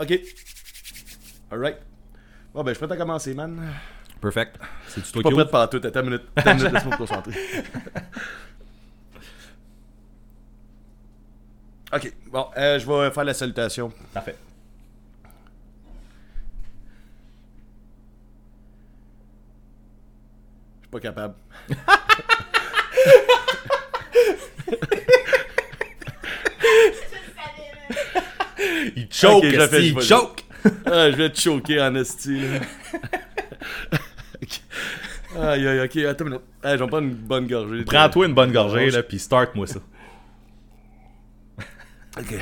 Ok. Alright. Bon, ben, je suis prêt à commencer, man. Perfect. C'est du Je suis pas prêt de parler tout. Attends une minute. Attends une minute, laisse-moi me concentrer. Ok, bon, euh, je vais faire la salutation. Parfait. Je suis pas capable. Il choke, Ok, je fais, il choke. Ah, je vais te choquer en esti. là. Ok. Aïe, aïe, ok, attends une minute. Ah, je vais prendre une bonne gorgée. Prends-toi une bonne gorgée, là, puis start-moi ça. Ok.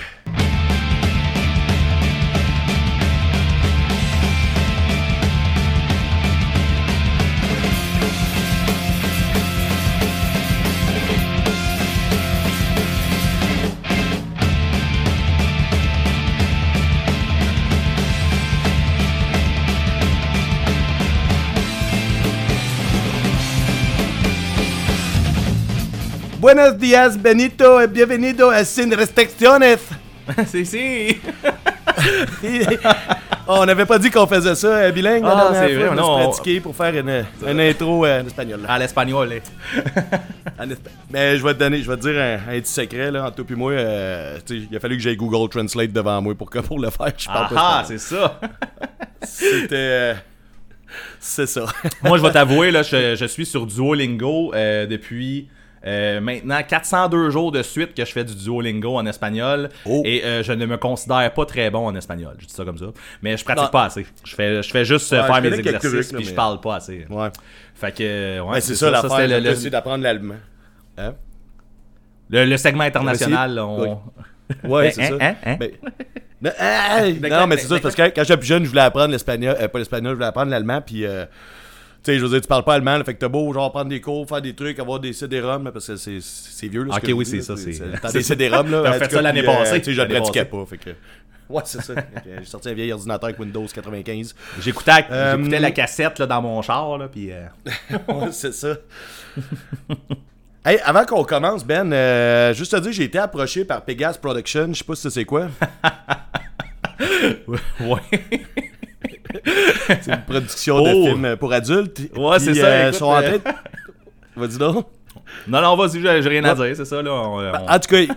Buenos días, Benito, y bienvenido a Sin Restricciones. si. Oh, on n'avait pas dit qu'on faisait ça euh, bilingue Ah, c'est vrai, on- pratiqué pour faire une, une intro euh, en espagnol. À l'espagnol, eh. En espa- Mais je vais te donner, je vais te dire un, un petit secret là, entre toi et moi. euh, il a fallu que j'aille Google Translate devant moi pour que pour le faire. Je parle Ah, c'est ça. C'était, euh, c'est ça. Moi, je vais t'avouer, là, je, je suis sur Duolingo euh, depuis euh, maintenant 402 jours de suite que je fais du Duolingo en espagnol. Oh. Et euh, je ne me considère pas très bon en espagnol. Je dis ça comme ça. Mais je pratique Non. pas assez. Je fais, je fais juste euh, Ouais, faire mes exercices puis je parle pas assez. Ouais. Fait que, ouais, c'est ça, l'affaire. c'était J'ai le, d'apprendre l'allemand. Hein? le- le segment international. là, Oui. on... Ouais, Hein, c'est hein, ça. hein, hein? Ben, non, mais c'est ça, parce que quand j'étais plus jeune, je voulais apprendre l'espagnol, euh, pas l'espagnol, je voulais apprendre l'allemand, puis, euh, tu sais, je veux dire, tu parles pas allemand, là, fait que t'as beau, genre, prendre des cours, faire des trucs, avoir des CD-ROM, parce que c'est c'est vieux, là. Ok, oui, c'est ça, c'est- T'as des CD-ROM, là. T'as fait ça l'année euh, passée, Tu sais, je le pratiquais pas, fait que. Ouais, c'est ça. J'ai sorti un vieil ordinateur avec Windows 95. J'écoutais, Euh, j'écoutais la cassette là, dans mon char, là, puis euh, Ouais, c'est ça. Hey, avant qu'on commence, Ben, euh, juste te dire, j'ai été approché par Pegasus Production. Je sais pas si c'est quoi. ouais. C'est une production de Oh. films pour adultes. Ouais, c'est ça, euh, écoute, sont en euh, train de- Vas-y donc. Non, non, vas-y, j'ai rien à dire, c'est ça, là. on- on- En tout cas, ils,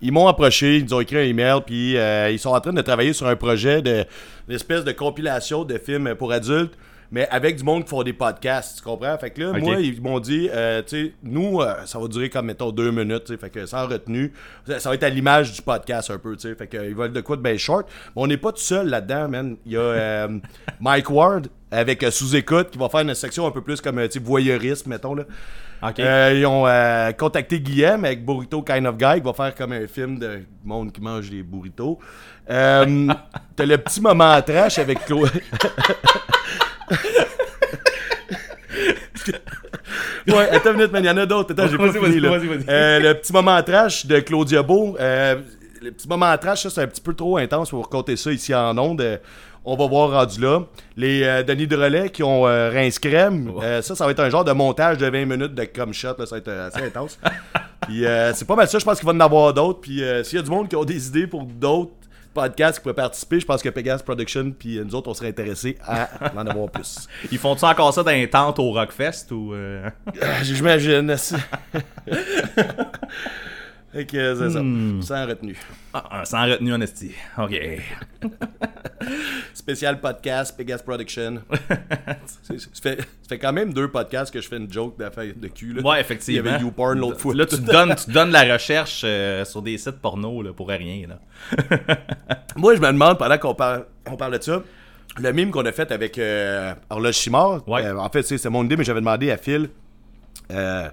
ils m'ont approché, ils nous ont écrit un email, puis euh, ils sont en train de travailler sur un projet de une espèce de compilation de films pour adultes, mais avec du monde qui font des podcasts, tu comprends? Fait que là, moi, ils m'ont dit, euh, tu sais, nous, euh, ça va durer comme, mettons, deux minutes, tu sais, fait que sans retenue, ça, ça va être à l'image du podcast un peu, tu sais, fait que ils veulent de quoi de bien short, mais on n'est pas tout seul là-dedans, man. Il y a euh, Mike Ward avec sous-écoute qui va faire une section un peu plus comme, tu sais, voyeurisme, mettons, là. Euh, ils ont euh, contacté Guillaume avec Burrito Kind of Guy qui va faire comme un film de monde qui mange des burritos. Euh, T'as le petit moment trash avec Chloé. ouais, attends une minute, man, il y en a d'autres. Attends, j'ai pas fini, là. Euh, le petit moment trash de Claudia Beau. Euh, le petit moment trash, ça, c'est un petit peu trop intense pour compter ça ici en ondes. Euh, on va voir rendu là. Les euh, Denis de relais qui ont euh, rince crème. euh, ça, ça va être un genre de montage de 20 minutes de comme shot. Là, ça va être assez intense. Puis euh, c'est pas mal ça. Je pense qu'il va en avoir d'autres. Puis s'il y a du monde qui ont des idées pour d'autres podcasts qui pourraient participer, je pense que Pegasus Production puis euh, nous autres, on serait intéressés à en avoir plus. Ils font-tu encore ça dans les tentes au Rockfest ou. euh? Ah, J'imagine. Fait que c'est Hmm. ça. Sans retenue. Ah, sans retenue en esti. Ok. Spécial podcast, Pegasus Production. Ça, fait, quand même deux podcasts que je fais une joke d'affaires de cul. Là. Ouais, Il y effectivement. avait YouPorn l'autre fois. Là, tu te donnes, tu te donnes la recherche euh, sur des sites porno là, pour rien. Là. Moi, je me demande, pendant qu'on parle, on parle de ça, le mime qu'on a fait avec euh, Horloge Chimard, Ouais. euh, en fait, c'est mon idée, mais j'avais demandé à Phil euh,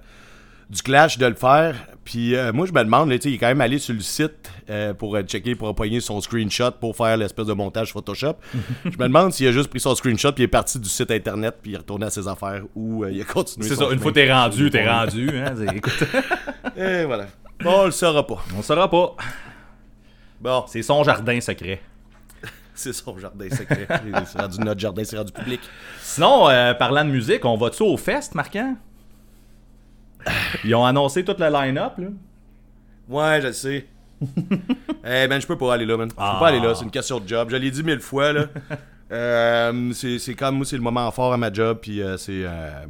du Clash de le faire. Puis euh, moi, je me demande, là, tu sais, il est quand même allé sur le site euh, pour euh, checker, pour empoigner son screenshot pour faire l'espèce de montage Photoshop. je me demande s'il a juste pris son screenshot, puis il est parti du site internet, puis il est retourné à ses affaires, ou euh, il a continué. C'est ça, une fois t'es rendu, t'es rendu. Hein, écoute, Et voilà. Bon, on le saura pas. on saura pas. Bon, C'est son jardin secret. c'est son jardin secret. c'est rendu notre jardin, c'est rendu public. Sinon, parlant de musique, on va-tu au fest, Marquant? Ils ont annoncé tout le line-up, là. Ouais, je le sais. Eh ben, je peux pas aller là, man. Je peux Ah. pas aller là, c'est une question de job. Je l'ai dit mille fois, là. Euh, c'est comme moi, c'est le moment fort à ma job, puis euh, c'est un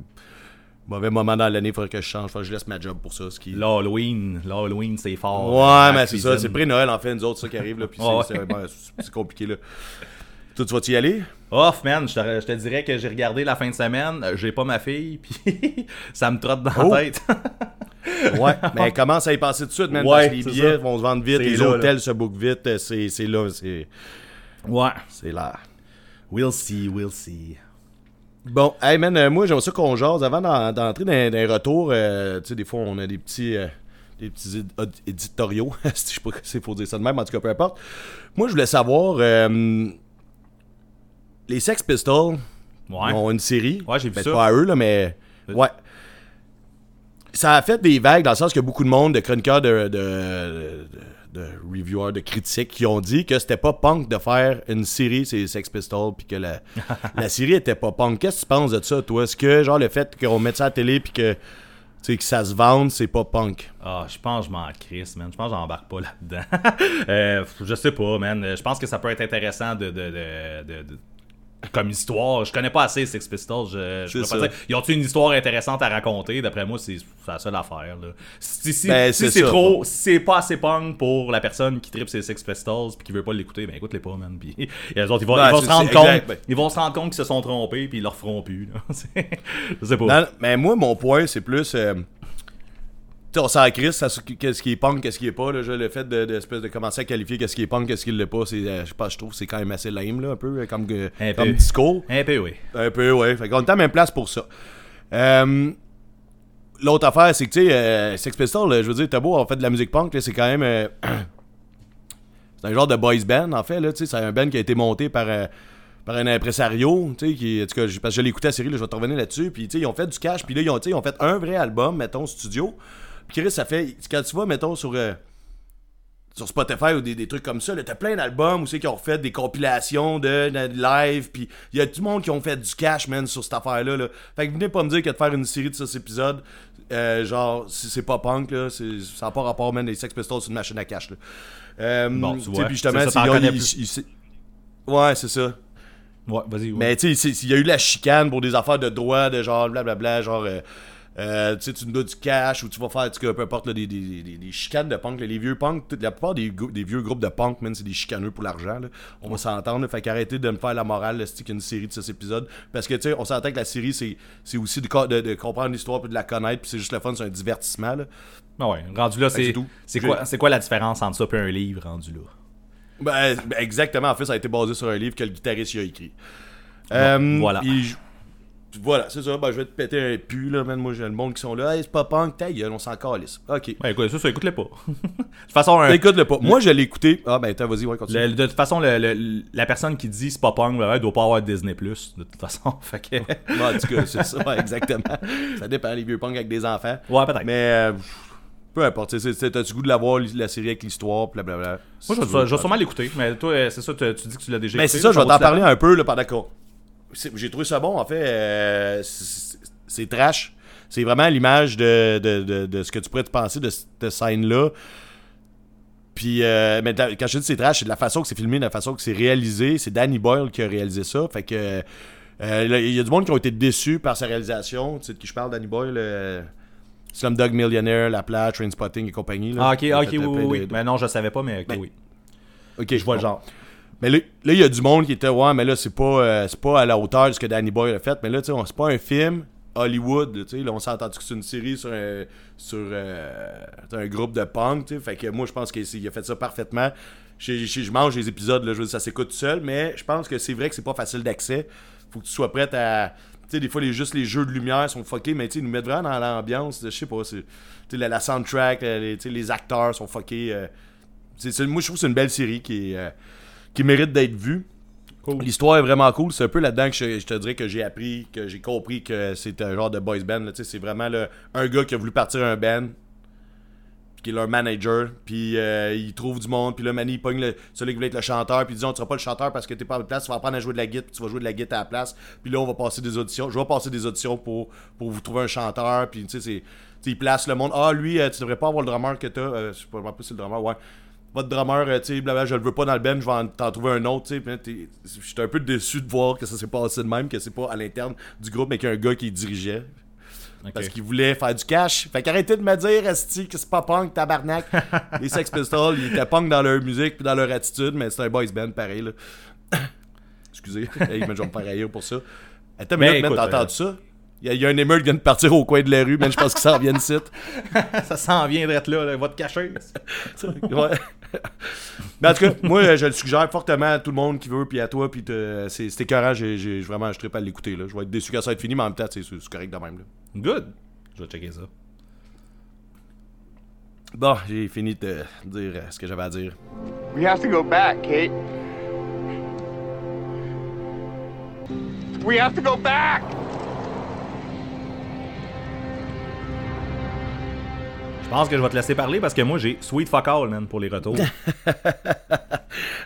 mauvais moment dans l'année, il faudrait que je change. Faut que je laisse ma job pour ça. Ce qui... L'Halloween, l'Halloween, c'est fort. Ouais, euh, mais la c'est ça, c'est pré-Noël en fait, nous autres, ça qui arrive, là, puis ben, c'est compliqué, là. Toi, tu vas-y y aller? Off, man, je te, je te dirais que j'ai regardé la fin de semaine, euh, j'ai pas ma fille, puis ça me trotte dans Oh. la tête. Ouais, mais commence à y passer tout de suite, man, Ouais, parce que les c'est billets ça. vont se vendre vite, C'est les là, hôtels se bookent vite, euh, c'est c'est là, c'est ouais. c'est là. We'll see, we'll see. Bon, hey man, euh, moi j'aimerais ça qu'on jase avant d'en- d'entrer dans, dans les retours. euh, tu sais, des fois on a des petits, euh, des petits éditoriaux. Je sais pas si faut dire ça de même, en tout cas peu importe. Moi je voulais savoir, les Sex Pistols Ouais. ont une série. Ouais, j'ai vu Ben, ça. Pas à eux là, mais ouais. Ça a fait des vagues dans le sens a beaucoup de monde, de chroniqueurs, de, de, de, de reviewers, de critiques qui ont dit que c'était pas punk de faire une série, c'est Sex Pistols, puis que la, la série était pas punk. Qu'est-ce que tu penses de ça, toi? Est-ce que, genre, le fait qu'on mette ça à la télé, puis que, sais, que ça se vende, c'est pas punk? Ah, je pense que je m'en crisse, man. Je pense que j'embarque pas là-dedans. Euh, je sais pas, man. Je pense que ça peut être intéressant de, de- de- Comme histoire, je connais pas assez Sex Pistols. Je, je pas dire. Ils ont une histoire intéressante à raconter? D'après moi, c'est la seule affaire. Là. Si, si, Ben, si c'est trop, si c'est pas assez punk pour la personne qui tripe ses Sex Pistols puis qui veut pas l'écouter, ben écoute-les pas, man. Puis les autres, ils vont, Ben, ils vont se rendre compte, exact, ben. ils vont se rendre compte qu'ils se sont trompés puis ils leur feront plus. je sais pas. Non, mais moi, mon point, c'est plus. euh, on s'en crisse, qu'est-ce qui est punk, qu'est-ce qui est pas. Là, le fait de, de, espèce de commencer à qualifier qu'est-ce qui est punk, qu'est-ce qui l'est pas, c'est, euh, je sais pas, je trouve que c'est quand même assez lame, là, un peu, euh, comme, que- Un comme peu. discours. Un peu, oui. Un peu, ouais. Fait qu'on est à la même place pour ça. Euh, L'autre affaire, c'est que, tu sais, euh, Sex Pistols, je veux dire, t'as beau, en fait, de la musique punk, c'est quand même. euh, c'est un genre de boys band, en fait, là, tu sais. C'est un band qui a été monté par. euh, par un impresario, tu sais, qui, en tout cas, parce que je l'ai écouté à série, là, je vais te revenir là-dessus, puis tu sais, ils ont fait du cash, puis là, ils ont, tu sais, ils ont fait un vrai album, mettons, studio, Chris, ça fait, quand tu vas, mettons, sur, euh, sur Spotify ou des, des trucs comme ça, là, t'as plein d'albums où c'est qui ont fait des compilations de, de live, puis il y a tout le monde qui ont fait du cash, man, sur cette affaire-là. Là. Fait que venez pas me dire que de faire une série de 6 épisodes, euh, genre, si c'est pas punk, là, c'est- ça n'a pas rapport, man, les Sex Pistols, c'est une machine à cash, là. Euh, Bon, tu vois, puis justement, c'est ça, plus. Ouais, c'est ça. Ouais, vas-y. ouais. Mais tu sais, il y a eu la chicane pour des affaires de droit, de genre blablabla, genre. euh, euh, tu sais, tu nous donnes du cash ou tu vas faire, tu peu importe, là, des, des, des, des chicanes de punk. là. les vieux punk, toute- la plupart des, vieux groupes de punk, man, c'est des chicaneux pour l'argent. On va s'entendre. Fait qu'arrêtez de me faire la morale, là, c'est une série de 6 épisodes. Parce que, tu sais, on s'entend que la série, c'est c'est aussi de, co- de, de comprendre l'histoire puis de la connaître. Puis c'est juste le fun, c'est un divertissement. Là. Ah ouais, rendu là, que c'est c'est tout. c'est quoi, c'est quoi la différence entre ça et un livre rendu là? Ben, ben, exactement. En fait, ça a été basé sur un livre que le guitariste y a écrit. Euh, voilà. Voilà, c'est ça. Ben, je vais te péter un pu, là, man. Moi, j'ai le monde qui sont là. Hey, c'est pas punk, ta gueule, on s'en calisse. Ok. Ouais, écoute, ça, ça écoute-le pas. de toute façon, un- Écoute-le pas. Moi, je l'ai écouté. Ah, ben, attends, vas-y, ouais, continue. le- de toute façon, le- le- la personne qui dit c'est pas punk, ben, elle doit pas avoir Disney Plus, de toute façon. fait que. En tout cas, c'est ça, ouais, exactement. Ça dépend, les vieux punks avec des enfants. Ouais, peut-être. Mais, euh, peu importe. T'as-tu goût de la voir, la série avec l'histoire, blablabla. Moi, je vais, je vais sûrement l'écouter, mais toi, euh, c'est ça, tu, tu dis que tu l'as déjà Mais écouté. c'est ça, je vais t'en parler un peu là, pendant qu'on. J'ai trouvé ça bon, en fait. euh, c'est trash. C'est vraiment l'image de, de, de, de ce que tu pourrais te penser de cette scène-là. Puis, euh, mais quand je dis c'est trash, c'est de la façon que c'est filmé, de la façon que c'est réalisé. C'est Danny Boyle qui a réalisé ça. Fait que. euh, Il y a du monde qui ont été déçus par sa réalisation. Tu sais de qui je parle, Danny Boyle euh, Slumdog Millionaire, La Plage, Trainspotting et compagnie. là. Ah, ok, Il a ok, oui, oui, Mais non, je savais pas, mais ok, Ben, oui. Ok, Je vois le genre. Mais là, il y a du monde qui était, ouais, mais là, c'est pas, euh, pas à la hauteur de ce que Danny Boyle a fait. Mais là, tu sais, c'est pas un film Hollywood, là. Là, on s'est entendu que c'est une série sur un, sur, euh, un groupe de punk, tu sais. Fait que moi, je pense qu'il a fait ça parfaitement. Je, mange les épisodes, là, je veux dire, ça s'écoute tout seul, mais je pense que c'est vrai que c'est pas facile d'accès. Faut que tu sois prêt à. Tu sais, des fois, les, juste les jeux de lumière sont fuckés, mais tu ils nous mettent vraiment dans l'ambiance. Je sais pas, la, la soundtrack, les, les acteurs sont fuckés. euh, moi, je trouve que c'est une belle série qui, est, euh, qui mérite d'être vue. L'histoire est vraiment cool. C'est un peu là-dedans que je, je te dirais que j'ai appris, que j'ai compris que c'est un genre de boys band. C'est vraiment là, un gars qui a voulu partir un band, qui est leur manager, puis euh, il trouve du monde, puis là, Manny, il pogne le, celui qui voulait être le chanteur, puis disons, tu seras pas le chanteur parce que t'es pas à la place, tu vas apprendre à jouer de la guitare, puis tu vas jouer de la guitare à la place, puis là, on va passer des auditions. Je vais passer des auditions pour, pour vous trouver un chanteur, puis tu sais, c'est. il place le monde. Ah, lui, euh, tu devrais pas avoir le drummer que t'as. Euh, je sais pas, si c'est le drummer, ouais. Votre drummer, euh, tu sais, blablabla, je le veux pas dans le band, je vais en- t'en trouver un autre, tu sais. Là, J'étais un peu déçu de voir que ça s'est passé de même, que c'est pas à l'interne du groupe, mais qu'il y a un gars qui dirigeait. Parce qu'il voulait faire du cash. Fait qu'arrêtez de me dire, Esti, que c'est pas punk, tabarnak. Les Sex Pistols, ils étaient punk dans leur musique puis dans leur attitude, mais c'est un boys band pareil, là. Excusez, hey, mais je vais me faire rire pour ça. Attends, Mais écoute, t'as euh, entendu ça? Il y, a- il y a un émeute qui vient de partir au coin de la rue, mais je pense que ça en vient de site. ça s'en vient d'être là, là, va te cacher. Ouais. Mais en tout cas, moi, je le suggère fortement à tout le monde qui veut, puis à toi, puis te- c'est écœurant, j'ai vraiment, je trippe à l'écouter, là. Je vais être déçu quand ça va être fini, mais en même temps, c'est correct de même, là. Good. Je vais checker ça. Bon, j'ai fini de dire ce que j'avais à dire. We have to go back, Kate. We have to go back! Pense que je vais te laisser parler parce que moi j'ai Sweet Fuck All, man, pour les retours.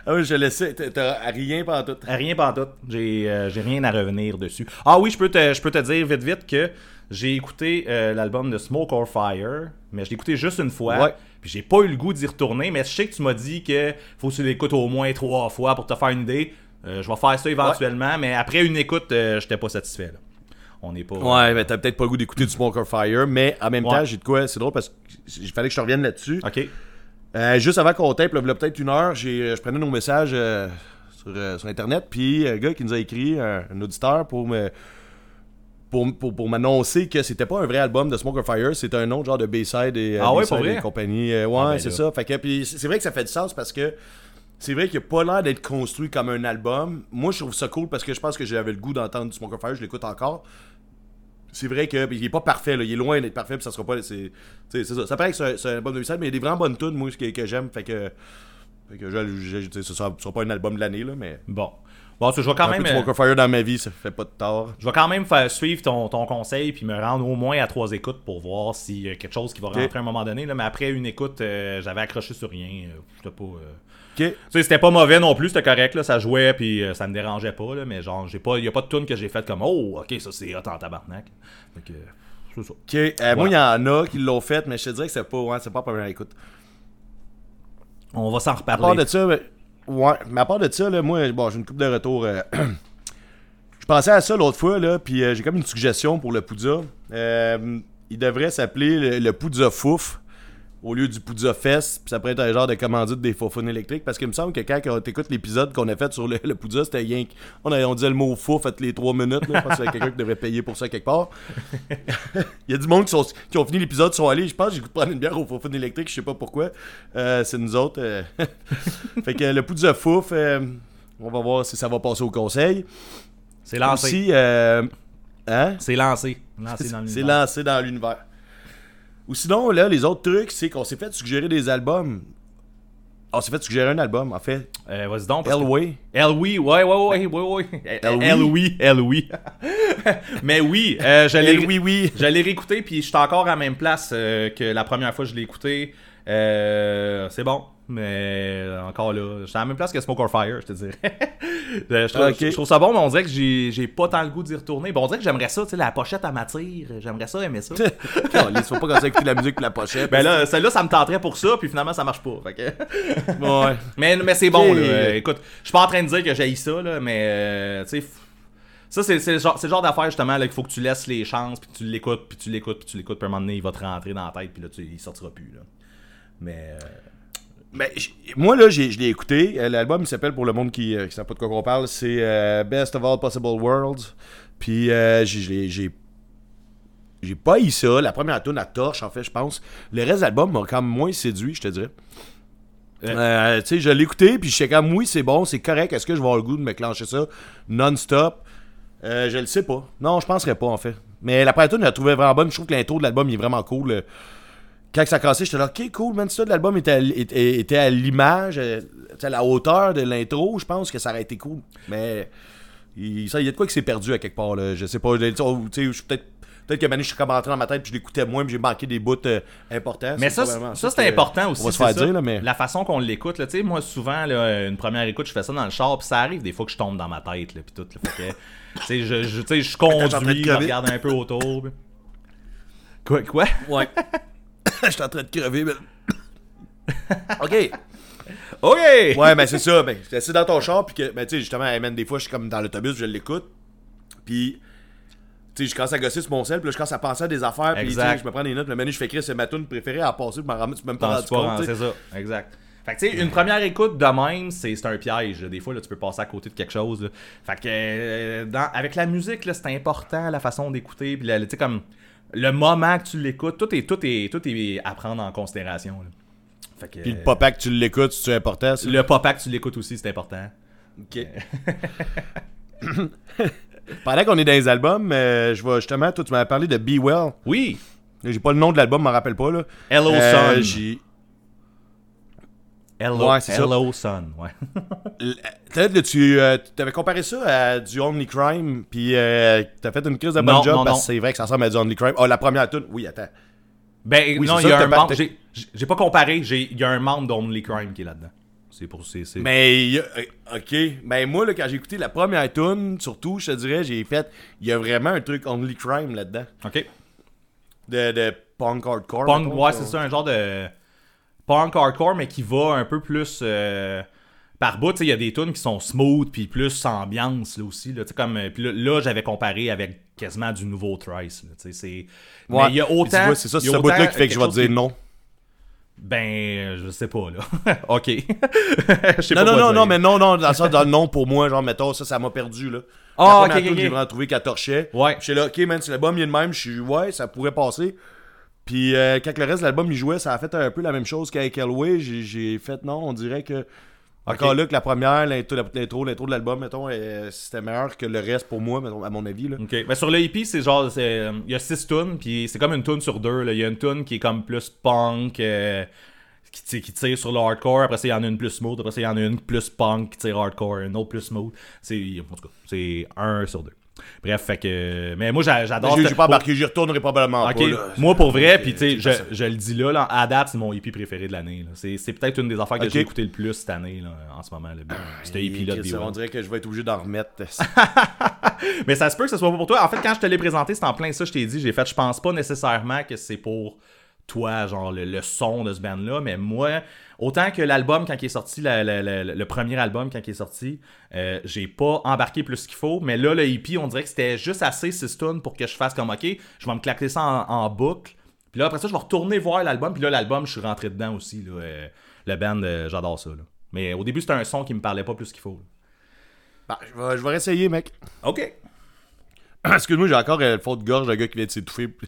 Ah oui, je laissais, t'as- rien pendant tout. rien pas tout. J'ai euh, j'ai rien à revenir dessus. Ah oui, je peux te, je peux te dire vite vite que j'ai écouté euh, l'album de Smoke or Fire, mais je l'ai écouté juste une fois. Ouais. Puis j'ai pas eu le goût d'y retourner, mais je sais que tu m'as dit que faut que tu l'écoutes au moins trois fois pour te faire une idée. Euh, je vais faire ça éventuellement, mais après une écoute, j'étais pas satisfait. Là. On n'est pas. Ouais, mais t'as peut-être pas le goût d'écouter du Smoke or Fire, mais en même Ouais. temps, j'ai de quoi, c'est drôle parce qu'il fallait que je te revienne là-dessus. Ok. Euh, juste avant qu'on tape, là, il y a peut-être une heure, j'ai, euh, je prenais nos messages euh, sur, euh, sur Internet, puis un gars qui nous a écrit, un, un auditeur, pour me pour, pour, pour m'annoncer que c'était pas un vrai album de Smoke or Fire, c'était un autre genre de B-side et, euh, Ah ouais, et compagnie. Euh, ouais, Ah ben c'est là. ça. Fait que, puis c'est c'est vrai que ça fait du sens parce que c'est vrai qu'il a pas l'air d'être construit comme un album. Moi, je trouve ça cool parce que je pense que j'avais le goût d'entendre du Smoke or Fire, je l'écoute encore. C'est vrai que puis il est pas parfait, là. il est loin d'être parfait, puis ça sera pas. C'est tu sais, c'est ça. Ça paraît que c'est un- album de B-side, mais il y a des vraiment bonnes tunes, moi, que, que j'aime. Fait que. Fait que je, je- sais, ce sera, sera pas un album de l'année, là, mais. Bon. Bon, je vais quand même. de euh, Fire dans ma vie, ça fait pas de tort. Je vais quand même faire suivre ton, ton conseil puis me rendre au moins à trois écoutes pour voir s'il y a quelque chose qui va rentrer à un moment donné. Là. Mais après une écoute, euh, j'avais accroché sur rien. euh, J'étais pas. euh, Ok. Tu sais, c'était pas mauvais non plus, c'était correct, là, ça jouait puis euh, ça me dérangeait pas, là, mais genre, j'ai pas, y a pas de tune que j'ai faite comme Oh, ok, ça c'est hot en tabarnak. C'est ça. Ok. Euh, Moi, il y en a qui l'ont fait, mais je te dirais que c'est pas, c'est pas la première écoute. On va s'en À reparler. part de ça, mais- ouais, mais à part de ça, là, moi, bon, j'ai une coupe de retour. euh, je pensais à ça l'autre fois, là, puis j'ai comme une suggestion pour le Poudza. Il devrait s'appeler le, le Poudza Fouf au lieu du Poudza Fest, puis ça pourrait être un genre de commandite des faufounes électriques, parce qu'il me semble que quand on t'écoute l'épisode qu'on a fait sur le, le c'était rien que- on, a- on disait le mot fouf à toutes les 3 minutes, là, je pense qu'il y a quelqu'un qui devrait payer pour ça quelque part. Il y a du monde qui, sont, qui ont fini l'épisode, sont allés, je pense, j'ai goût de prendre une bière au faufounes électriques, je sais pas pourquoi. Euh, c'est nous autres. euh. fait que le Poudza Fouf, euh, on va voir si ça va passer au conseil. C'est lancé. Aussi, hein? C'est lancé. C'est lancé dans l'univers. Ou sinon, là, les autres trucs, c'est qu'on s'est fait suggérer des albums. On s'est fait suggérer un album, en fait. Euh, Vas-y donc. parce que- Elway. Ouais, ouais, ouais, ouais, ouais. Elle oui. Mais oui, euh, El oui, l'ai réécouté, puis je suis encore à la même place euh, que la première fois que je l'ai écouté. Euh, c'est bon, mais encore là, j'étais à la même place que Smoke or Fire, je te dirais. Euh, je, trouve, Ok. je trouve ça bon, mais on dirait que j'ai pas tant le goût d'y retourner. Bon, on dirait que j'aimerais ça, tu sais, la pochette à m'attire. J'aimerais ça, aimer ça. Il faut pas commencer à écouter la musique puis la pochette. ben là, celle-là, ça me tenterait pour ça, puis finalement, ça marche pas. Fait que- Ouais. mais, mais c'est bon, là. Euh, Écoute, je suis pas en train de dire que j'ai ça, là, mais euh, tu sais. Ça, c'est le genre, genre d'affaire justement là, qu'il faut que tu laisses les chances, puis tu l'écoutes, puis tu l'écoutes, puis tu l'écoutes, puis à un moment donné, il va te rentrer dans la tête, puis là, tu, il sortira plus. Là. Mais. euh, Mais j- moi, là, j'ai- je l'ai écouté. Euh, L'album, il s'appelle, pour le monde qui ne sait pas de quoi on parle, c'est euh, Best of All Possible Worlds. Puis, euh, j'ai- j'ai pas eu ça. La première tune à torche, en fait, je pense. Le reste de l'album m'a quand même moins séduit, je te dirais. Euh, tu sais, je l'ai écouté, puis je sais comme, oui, c'est bon, c'est correct. Est-ce que je vais avoir le goût de me clencher ça non-stop? Euh, Je le sais pas. Non, je penserais pas, en fait. Mais la première tune, je la trouvais vraiment bonne. Je trouve que l'intro de l'album il est vraiment cool. Quand ça a cassé, j'étais là, ok, cool, man, ça, l'album était, à- était, était à l'image, euh, tu sais, à la hauteur de l'intro, je pense que ça aurait été cool. Mais il, ça, il y a de quoi qui s'est perdu à quelque part, là. Je sais pas, tu sais, je suis peut-être. Peut-être que Manu, je suis comme rentré dans ma tête puis je l'écoutais moins, puis j'ai manqué des bouts euh, importants. Mais ça, ça, c'est important aussi. On va se faire ça. dire, là, mais. La façon qu'on l'écoute, tu sais, moi, souvent, là, une première écoute, je fais ça dans le char, puis ça arrive des fois que je tombe dans ma tête, là, puis tout. là. fait que, tu sais, je, conduis, je regarde un peu autour. puis- Quoi, quoi? Ouais. Je suis en train de crever, mais. ok. OK! Ouais, mais c'est ça. Ben, c'est dans ton char, puis que, ben, tu sais, justement, hey, man, des fois, je suis comme dans l'autobus, je l'écoute, puis, tu sais, je commence à gosser sur mon sel, puis là, je commence à penser à des affaires, puis, je me prends des notes, le menu, je fais écrire, c'est ma tune préférée à passer, puis je tu m'as même pas rendu compte. C'est ça, exact. Fait que, tu sais, une première écoute de même, c'est c'est un piège. là. Des fois, là, tu peux passer à côté de quelque chose. là. Fait que, euh, dans- avec la musique, là, c'est important, la façon d'écouter. Puis, tu sais, comme le moment que tu l'écoutes, tout est, tout, est, tout est à prendre en considération. là. Fait que, Puis le papa que tu l'écoutes, c'est important, ça? le papa que tu l'écoutes aussi, c'est important. Ok. Pendant qu'on est dans les albums, euh, je vais justement, toi, tu m'avais parlé de Be Well. Oui! J'ai pas le nom de l'album, je m'en rappelle pas, là. Hello Euh, j'ai- Hello, Ouais. Hello Son. Ouais. Peut-être que tu euh, avais comparé ça à du Only Crime, puis euh, t'as fait une crise de bon job non, parce que c'est vrai que ça ressemble à du Only Crime. Oh, la première tune, oui, attends. Ben, Oui, non, il y a un membre. J'ai pas comparé, il y a un membre d'Only Crime qui est là-dedans. C'est pour. c'est Mais, euh, ok. Ben, moi, là, quand j'ai écouté la première tune, surtout, je te dirais, j'ai fait. Il y a vraiment un truc Only Crime là-dedans. Ok. De, de punk hardcore. Punk, ouais, c'est ça, un genre de punk hardcore, mais qui va un peu plus euh, par bout. Tu sais, il y a des tunes qui sont smooth, puis plus ambiance là aussi. Là, comme, euh, puis là, là, j'avais comparé avec quasiment du nouveau sais, c'est... Ouais. Mais il y a autant. C'est ça, c'est ce bout-là qui fait que je vais te dire non. Ben, je sais pas, là. ok. Je sais Non, pas non, non, non, mais non, non, dans le sens, dans le nom pour moi, genre, mettons, ça, ça m'a perdu, là. Ah, La ok, ok. J'ai vraiment trouvé qu'elle torchait. Ouais. Je suis là, ok, man, si l'album il est de même, je suis, ouais, ça pourrait passer. Puis euh, quand le reste de l'album il jouait, ça a fait un peu la même chose qu'avec Elway. J'ai- J'ai fait, non, on dirait que. Encore là, que la première, l'intro, l'intro, l'intro de l'album, mettons, euh, c'était meilleur que le reste pour moi, mettons, à mon avis, là. Ok, mais sur le EP, c'est genre, euh, il y a six tunes, puis c'est comme une tune sur deux. Il y a une tune qui est comme plus punk, euh, qui, tire- qui tire sur le hardcore. Après ça, il y en a une plus smooth. Après ça, il y en a une plus punk qui tire hardcore, une autre plus smooth. C'est, en tout cas, c'est un sur deux. Bref, fait que, mais moi, j'a- j'adore. J'ai cette- j'ai pas embarqué, j'y retournerai probablement pas. là. moi pour vrai, puis tu sais, c'est je, je le dis là, là, à date, c'est mon EP préféré de l'année. C'est, c'est peut-être une des affaires que j'ai écouté le plus cette année, là, en ce moment. Là, Cette EP-là de On dirait que je vais être obligé d'en remettre. Mais ça se peut que ce soit pas pour toi. En fait, quand je te l'ai présenté, c'était en plein ça, je t'ai dit, j'ai fait, je pense pas nécessairement que c'est pour toi, genre le, le son de ce band-là, mais moi, autant que l'album, quand il est sorti, la- la- la- le premier album, quand il est sorti, euh, j'ai pas embarqué plus qu'il faut, mais là, le EP, on dirait que c'était juste assez six tunes pour que je fasse comme, ok, je vais me claquer ça en, en boucle, puis là, après ça, je vais retourner voir l'album, puis là, l'album, je suis rentré dedans aussi, là, euh, le band, euh, j'adore ça, là. Mais au début, c'était un son qui me parlait pas plus qu'il faut. Bah, je, vais, je vais réessayer, mec. Ok. Excuse-moi, j'ai encore le faute de gorge de gars qui vient de s'étouffer.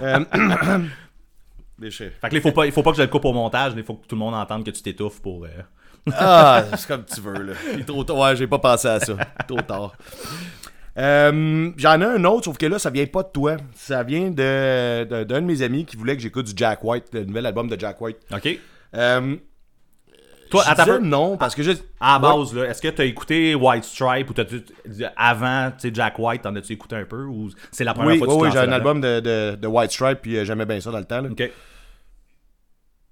Fait que là, il faut pas, il faut pas que je le coupe au montage, il faut que tout le monde entende que tu t'étouffes pour. euh, Ah, c'est comme tu veux, là. Il est trop tard. Ouais, j'ai pas pensé à ça. Trop tard. Euh, J'en ai un autre, sauf que là, ça vient pas de toi. Ça vient de de- d'un de, mes amis qui voulait que j'écoute du Jack White, le nouvel album de Jack White. Ok. Euh, Toi, un disais peu. non, parce que je... À la Ouais. base, là, est-ce que t'as écouté White Stripe ou t'as-tu avant, tu sais, Jack White, t'en as-tu écouté un peu ou c'est la première Oui, fois que oui, tu te oui, j'ai un album de, de, de White Stripe, puis euh, j'aimais bien ça dans le temps. là. Ok.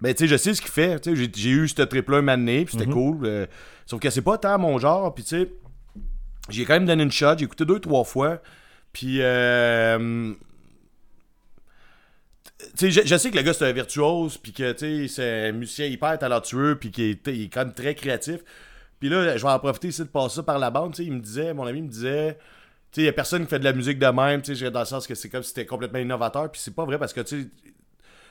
Ben, tu sais, je sais ce qu'il fait. Tu sais, j'ai- j'ai eu ce trip-là un moment donné, puis Mhm. c'était cool. euh, sauf que c'est pas tant mon genre, puis tu sais, j'ai quand même donné une shot. J'ai écouté deux, trois fois. Puis, euh, je, je sais que le gars, c'est un virtuose, puis que, c'est un musicien hyper talentueux, puis qu'il est, il est quand même très créatif. Puis là, je vais en profiter ici de passer ça par la bande. Tu sais, il me disait, mon ami me disait, il y a personne qui fait de la musique de même, tu sais, dans le sens que c'est comme si c'était complètement innovateur, puis c'est pas vrai parce que, tu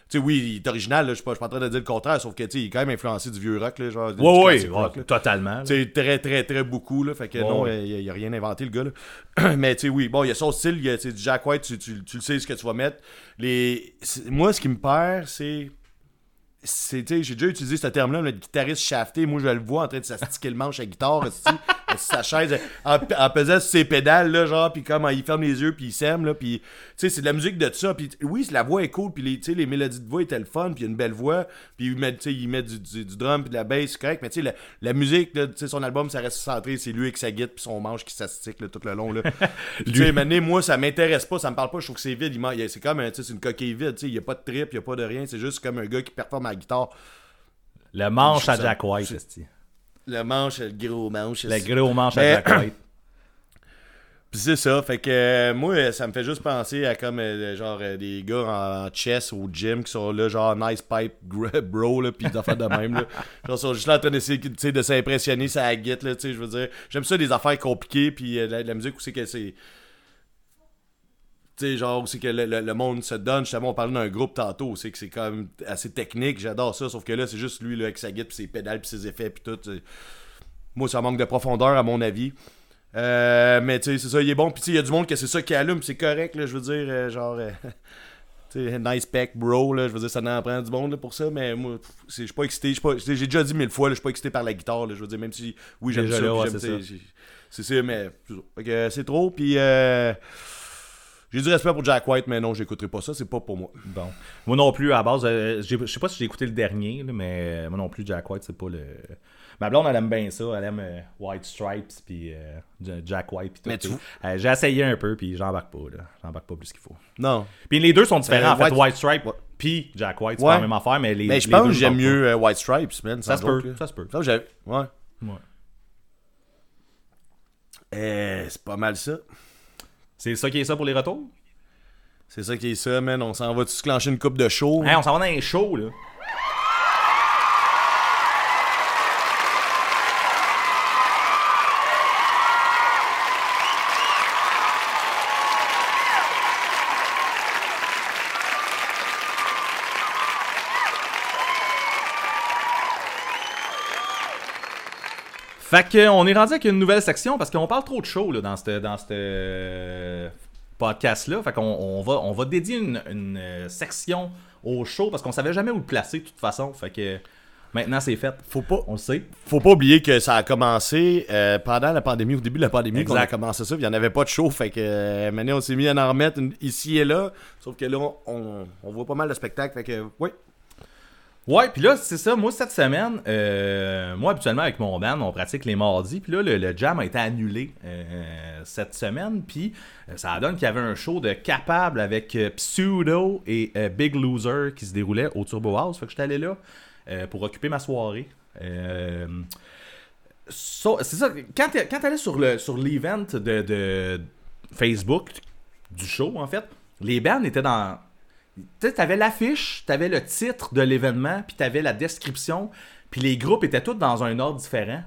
sais, tu sais, oui, il est original, je suis pas, je suis pas en train de dire le contraire, sauf que, tu sais, il est quand même influencé du vieux rock, là, genre, du Ouais, ouais, rock, totalement. Tu sais, très, très, très beaucoup, là, fait que non, ouais. il, il a rien inventé, le gars, là. Mais, tu sais, oui, bon, il y a son style, il y a, du Jack White, tu, tu, tu le sais ce que tu vas mettre. Les... Moi, ce qui me perd, c'est... j'ai déjà utilisé ce terme-là, le guitariste shafté. Moi, je le vois en train de s'astiquer le manche à guitare, sa chaise, en, en pesant sur ses pédales, là, genre, puis comme il ferme les yeux, puis il sème, là, puis, tu sais, c'est de la musique de ça. Puis, oui, la voix est cool, puis les, tu sais, les mélodies de voix étaient le fun, puis une belle voix, puis il met, tu sais, il met du, du, du drum, puis de la bass, c'est correct, mais tu sais, la, la musique, tu sais, son album, ça reste centré, c'est lui avec sa guitare, puis son manche qui s'astique, tout le long, là. Tu sais, moi, ça m'intéresse pas, ça me parle pas, je trouve que c'est vide, c'est comme, tu sais, c'est une coquille vide, tu sais, il y a pas de trip, il y a pas de rien, c'est juste comme un gars qui performe la guitare. Le manche à Jack White. Le manche, le gros manche. Le gros manche à Jack White. Puis c'est ça, fait que euh, moi, ça me fait juste penser à comme euh, genre euh, des gars en, en chess au gym qui sont là, genre nice pipe bro, là, pis des affaires de même, là. Genre, ils sont juste là en train d'essayer, de s'impressionner, ça guette, là, tu sais, je veux dire. J'aime ça, des affaires compliquées, puis euh, la, la musique aussi que c'est. Tu sais, genre, c'est que le, le- le monde se donne. Justement, on parlait d'un groupe tantôt, c'est que c'est quand même assez technique, j'adore ça, sauf que là, c'est juste lui, là, avec sa puis ses pédales, puis ses effets, puis tout. Moi, ça manque de profondeur, à mon avis. Euh, mais tu sais, c'est ça, il est bon. Puis tu sais, il y a du monde que c'est ça qui allume, c'est correct, là, je veux dire, euh, genre, euh, tu sais, nice pack, bro, là, je veux dire, ça en prend du monde là, pour ça, mais moi, je suis pas excité, j'ai déjà dit mille fois, je suis pas excité par la guitare, là, je veux dire, même si, oui, j'aime ça, ouais, j'aime, c'est ça. mais c'est euh, c'est trop, puis euh, j'ai du respect pour Jack White, mais non, j'écouterai pas ça, c'est pas pour moi. Bon. Moi non plus, à la base, euh, je sais pas si j'ai écouté le dernier, là, mais euh, moi non plus, Jack White, c'est pas le. Ma blonde, elle aime bien ça. Elle aime euh, White Stripes, puis euh, Jack White, puis tout. Mais tu- euh, j'ai essayé un peu, puis j'embarque pas, là. J'embarque pas plus qu'il faut. Non. Puis les deux sont différents, Euh, en fait. White- White Stripe, Ouais. puis Jack White, c'est Ouais. pas la même affaire, mais les. Mais je les pense deux que j'aime me mieux euh, White Stripes, man, Ça se peut, ça se peut. Ça, j'ai- Ouais. Ouais. Euh, c'est pas mal ça. C'est ça qui est ça pour les retours? C'est ça qui est ça, man. On s'en va-tu se clencher une coupe de show? Hey, on s'en va dans un show, là. Fait que, on est rendu avec une nouvelle section parce qu'on parle trop de show là, dans ce dans cette, euh, podcast-là. Fait qu'on on va, on va dédier une, une, euh, section au show parce qu'on savait jamais où le placer de toute façon. Fait que maintenant c'est fait. Faut pas, On le sait. faut pas oublier que ça a commencé euh, pendant la pandémie, au début de la pandémie, qu'on a commencé ça, il n'y en avait pas de show, fait que euh, maintenant on s'est mis à en remettre une- ici et là, sauf que là, on, on voit pas mal de spectacles, fait que, oui. Ouais, puis là, c'est ça. Moi, cette semaine, euh, moi, habituellement, avec mon band, on pratique les mardis. Puis là, le, jam a été annulé euh, cette semaine. Puis euh, ça donne qu'il y avait un show de Capable avec euh, Pseudo et euh, Big Loser qui se déroulait au Turbo House. Fait que j'étais allé là euh, pour occuper ma soirée. Euh, ça- c'est ça. Quand t'allais sur le sur l'event de, de Facebook du show, en fait, les bands étaient dans tu sais, t'avais l'affiche, t'avais le titre de l'événement, puis t'avais la description, puis les groupes étaient tous dans un ordre différent.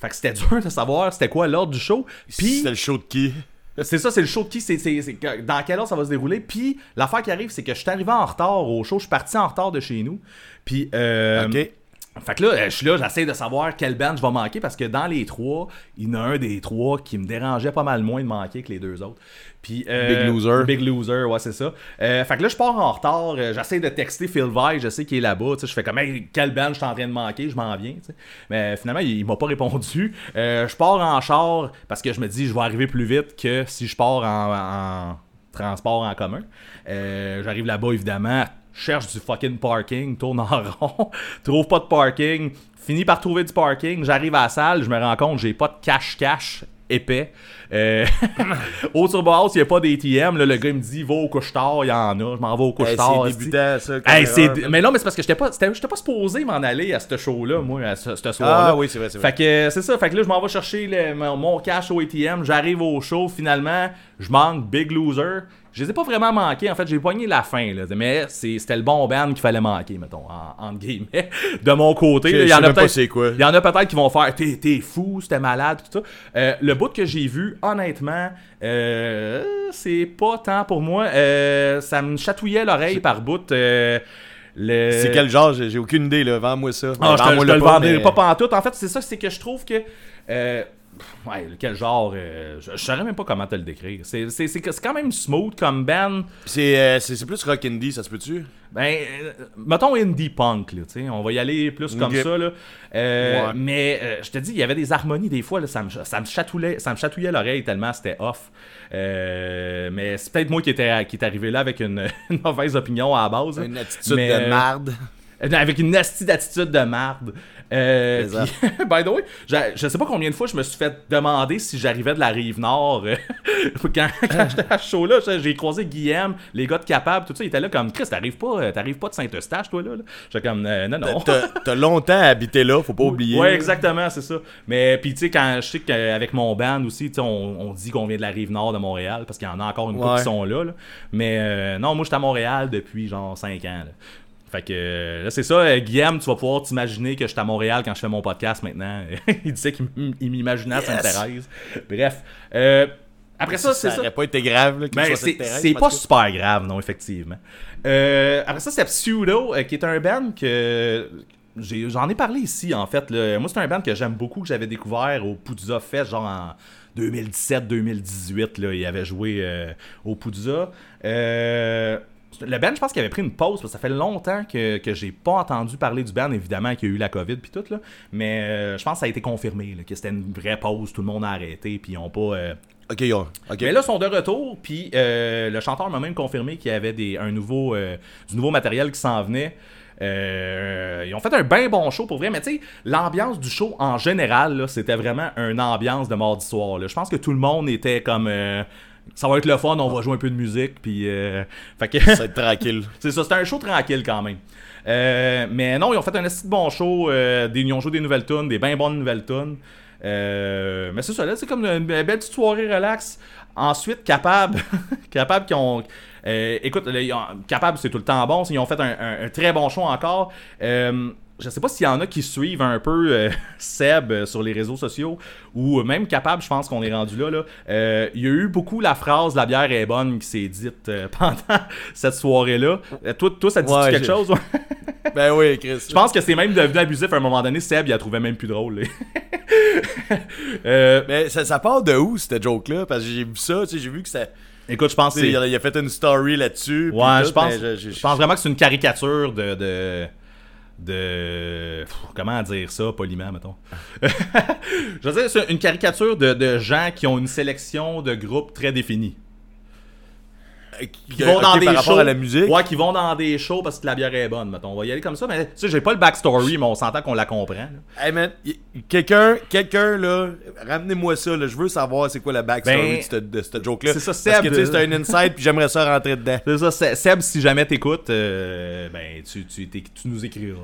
Fait que c'était dur de savoir c'était quoi l'ordre du show. Puis C'était le show de qui? c'est ça, c'est le show de qui, c'est, c'est- c'est dans quel ordre ça va se dérouler? Puis l'affaire qui arrive, c'est que je suis arrivé en retard au show, je suis parti en retard de chez nous. Puis euh, ok. Fait que là, euh, je suis là, j'essaie de savoir quelle band je vais manquer parce que dans les trois, il y en a un des trois qui me dérangeait pas mal moins de manquer que les deux autres. Puis, euh, Big Loser. Big Loser, ouais, c'est ça. Euh, fait que là, je pars en retard, euh, j'essaie de texter Phil Vai, je sais qu'il est là-bas, je fais comme, hey, quelle band je suis en train de manquer, je m'en viens, tu sais. Mais finalement, il, il m'a pas répondu. Euh, je pars en char parce que je me dis, je vais arriver plus vite que si je pars en- en transport en commun. J'arrive là-bas, évidemment, cherche du fucking parking, tourne en rond, trouve pas de parking, finis par trouver du parking, j'arrive à la salle, je me rends compte, j'ai pas de cash-cash épais. Euh, au Turbo House, il n'y a pas d'ATM. Le gars il me dit, va au couche-tard, il y en a. Je m'en vais au Hey, couche-tard. c'est débutant, ça. Hey, c'est-. Mais non, mais c'est parce que j'étais pas, j'étais pas supposé m'en aller à ce show-là, moi, à ce, ce soir-là. Ah oui, c'est vrai, c'est vrai. Fait que euh, c'est ça, fait que là je m'en vais chercher le- mon cash au ATM, j'arrive au show, finalement, je manque Big Loser. Je les ai pas vraiment manqués, en fait, j'ai poigné la fin, là, mais c'était le bon band qu'il fallait manquer, mettons, en, entre guillemets, de mon côté. Il y en a peut-être il y en a peut-être qui vont faire T'es, fou, c'était malade, tout ça. Euh, le bout que j'ai vu, honnêtement, euh, c'est pas tant pour moi. Euh, ça me chatouillait l'oreille par bout. le... C'est quel genre? J'ai aucune idée, là. Vends-moi ça. Ah, je te, Vends-moi je te le pas, vendrai mais- pas pantoute. En fait, c'est ça, c'est que je trouve que. euh, ouais, quel genre. euh, je, je saurais même pas comment te le décrire. C'est, c'est, c'est, c'est quand même smooth comme band. C'est euh, c'est- c'est plus rock indie, ça se peut-tu? Ben, euh, mettons indie punk, là. On va y aller plus comme ça, là. Ouais. Mais je te dis, il y avait des harmonies des fois, là, ça, me, ça, me chatouillait, ça me chatouillait l'oreille tellement c'était off. Mais c'est peut-être moi qui, était, qui est arrivé là avec une, une mauvaise opinion à la base. Une attitude Mais, de marde. Euh, Avec une nasty d'attitude de marde. Euh, puis, by the way, je, sais pas combien de fois je me suis fait demander si j'arrivais de la rive nord. euh, quand quand j'étais à ce show-là, j'ai croisé Guillaume, les gars de Capable, tout ça, ils étaient là comme Chris, t'arrives pas, euh, t'arrives pas de Saint-Eustache, toi là. là? J'étais comme euh, non, non. T'as longtemps habité là, faut pas oublier. Ouais, exactement, c'est ça. Mais puis tu sais, quand je sais qu'avec mon band aussi, on, on dit qu'on vient de la rive nord de Montréal parce qu'il y en a encore une couple qui sont là. là. Mais euh, non, moi, j'étais à Montréal depuis genre 5 ans. là. Fait que là, c'est ça, euh, Guillaume, tu vas pouvoir t'imaginer que j'étais à Montréal quand je fais mon podcast maintenant. il disait qu'il m'imaginait à Sainte-Thérèse. Bref. Euh, après ça, c'est ça ça. aurait pas été grave là, Ben, c'est pas super grave, non, effectivement. Euh, après ça, c'est Pseudo, euh, qui est un band que j'en ai, parlé ici, en fait. là. Moi, c'est un band que j'aime beaucoup, que j'avais découvert au Poudza Fest, genre en 2017-2018. là. Il avait joué euh, au Poudza. Le band, je pense qu'il avait pris une pause, parce que ça fait longtemps que, que j'ai pas entendu parler du band, évidemment, qu'il y a eu la COVID puis tout, là. Mais euh, je pense que ça a été confirmé, là, que c'était une vraie pause, tout le monde a arrêté, puis ils ont pas... euh, Ok, ils ont- ok. mais là, ils sont de retour, puis euh, le chanteur m'a même confirmé qu'il y avait des, un nouveau, euh, du nouveau matériel qui s'en venait. Euh, ils ont fait un bien bon show pour vrai, mais tu sais, l'ambiance du show en général, là, c'était vraiment une ambiance de mardi soir. là. Je pense que tout le monde était comme. euh, ça va être le fun, on va jouer un peu de musique, puis. euh, fait que. Ça va être tranquille. C'est ça, c'était un show tranquille quand même. Euh, mais non, ils ont fait un assez bon show. euh, des, ils ont joué des nouvelles tunes, des bien bonnes nouvelles tunes. Mais c'est ça, là, c'est comme une, belle petite soirée relax. Ensuite, Capable, Capable qui ont. écoute, là, ils ont- Capable, c'est tout le temps bon. Ils ont fait un, un- un très bon show encore. Je sais pas s'il y en a qui suivent un peu euh, Seb euh, sur les réseaux sociaux ou même Capable, je pense qu'on est rendu là. là. Euh, Il y a eu beaucoup la phrase La bière est bonne qui s'est dite pendant cette soirée-là. Toi, toi, ça te dit Ouais, quelque chose? ben oui, Chris. Je pense que c'est même devenu abusif à un moment donné. Seb, il la trouvait même plus drôle. Mais ça, ça part de où, cette joke-là? Parce que j'ai vu ça, j'ai vu que ça. écoute, je pense que. Il a, fait une story là-dessus. Ouais, je pense, je- je- je pense vraiment que c'est une caricature de. de de comment dire ça poliment mettons? Je veux dire c'est une caricature de, de gens qui ont une sélection de groupes très définie qui vont dans des par shows à la musique. ouais qui vont dans des shows parce que la bière est bonne mettons on va y aller comme ça mais tu sais j'ai pas le backstory mais on s'entend qu'on la comprend là. Hey man, quelqu'un, quelqu'un là, ramenez-moi ça, là, je veux savoir c'est quoi la backstory Ben, de cette, joke-là. c'est ça, Parce que Seb, tu sais, c'est euh, un insight, puis j'aimerais ça rentrer dedans. C'est ça, Se- Seb, si jamais t'écoutes, euh, ben tu, tu, nous écriras.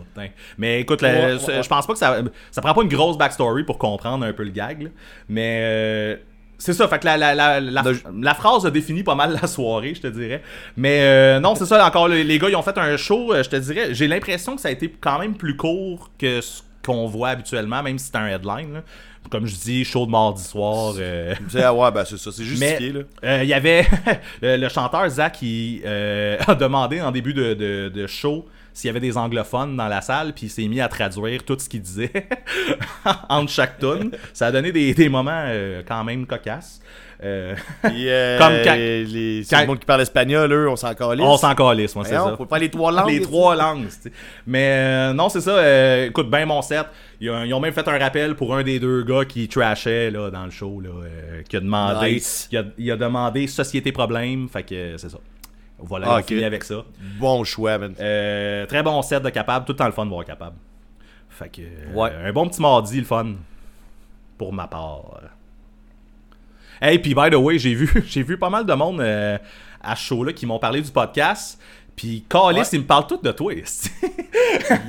Mais écoute, la- Ouais, ouais, ce- ouais. je pense pas que ça, ça prend pas une grosse backstory pour comprendre un peu le gag. là. Mais euh, c'est ça, fait que la, la, la, la, phrase a défini pas mal la soirée, je te dirais. Mais euh, non, c'est ça, encore, les, les gars, ils ont fait un show, euh, je te dirais, j'ai l'impression que ça a été quand même plus court que ce qu'on voit habituellement, même si c'est un headline. là. Comme je dis, show de mardi soir. euh, ah ouais, ben c'est ça, c'est justifié, euh, il y avait le, chanteur Zach qui a demandé en début de, de- de show s'il y avait des anglophones dans la salle, puis il s'est mis à traduire tout ce qu'il disait entre chaque tune. Ça a donné des, des moments euh, quand même cocasses. Euh, euh, Comme quand- les, quand- le monde qui parle espagnol, eux, on s'en calisse. on s'en calisse, moi, c'est ça. Faut faire les trois langues. les trois langues. c'est- Mais euh, non, c'est ça. euh, écoute, ben mon set. Ils ont, ils ont même fait un rappel pour un des deux gars qui trashait là, dans le show, là, qui a demandé, Nice. il, a, il a demandé Société Problème. Fait que c'est ça. Voilà, Ah, on ok. finit avec ça. Bon choix, man. Euh, très bon set de capable, tout le temps le fun de voir capable. Fait que euh, Ouais. un bon petit mardi, le fun. Pour ma part. Hey, puis by the way, j'ai vu, j'ai vu pas mal de monde euh, à ce show-là qui m'ont parlé du podcast. Puis Calis, Ouais. ils me parlent tous de toi.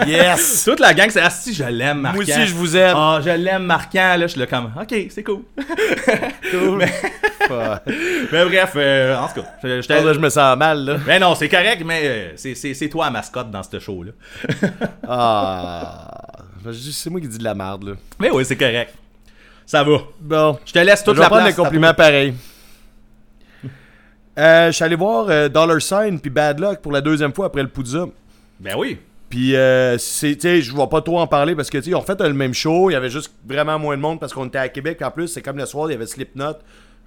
Yes! Toute la gang, c'est Asti, je l'aime, Marquant. Moi aussi, je vous aime. Ah, je l'aime, Marquant. Là, je suis là comme, ok, c'est cool. Cool. mais, Ah, mais bref, euh, en tout cas, je- là, je me sens mal, là. Mais non, c'est correct, mais euh, c'est- c'est c'est toi la mascotte dans ce show-là. Ah. Je C'est moi qui dis de la merde, là. Mais oui, c'est correct. Ça va. Bon. Je te laisse Je toute vais la prendre place. les compliments pareil. Euh, je suis allé voir euh, Dollar Sign puis Bad Luck pour la deuxième fois après le Poudza. Ben oui. Puis, euh, sais, je vais pas trop en parler parce que, tu sais, ont fait le même show. Il y avait juste vraiment moins de monde parce qu'on était à Québec. En plus, c'est comme le soir, il y avait Slipknot,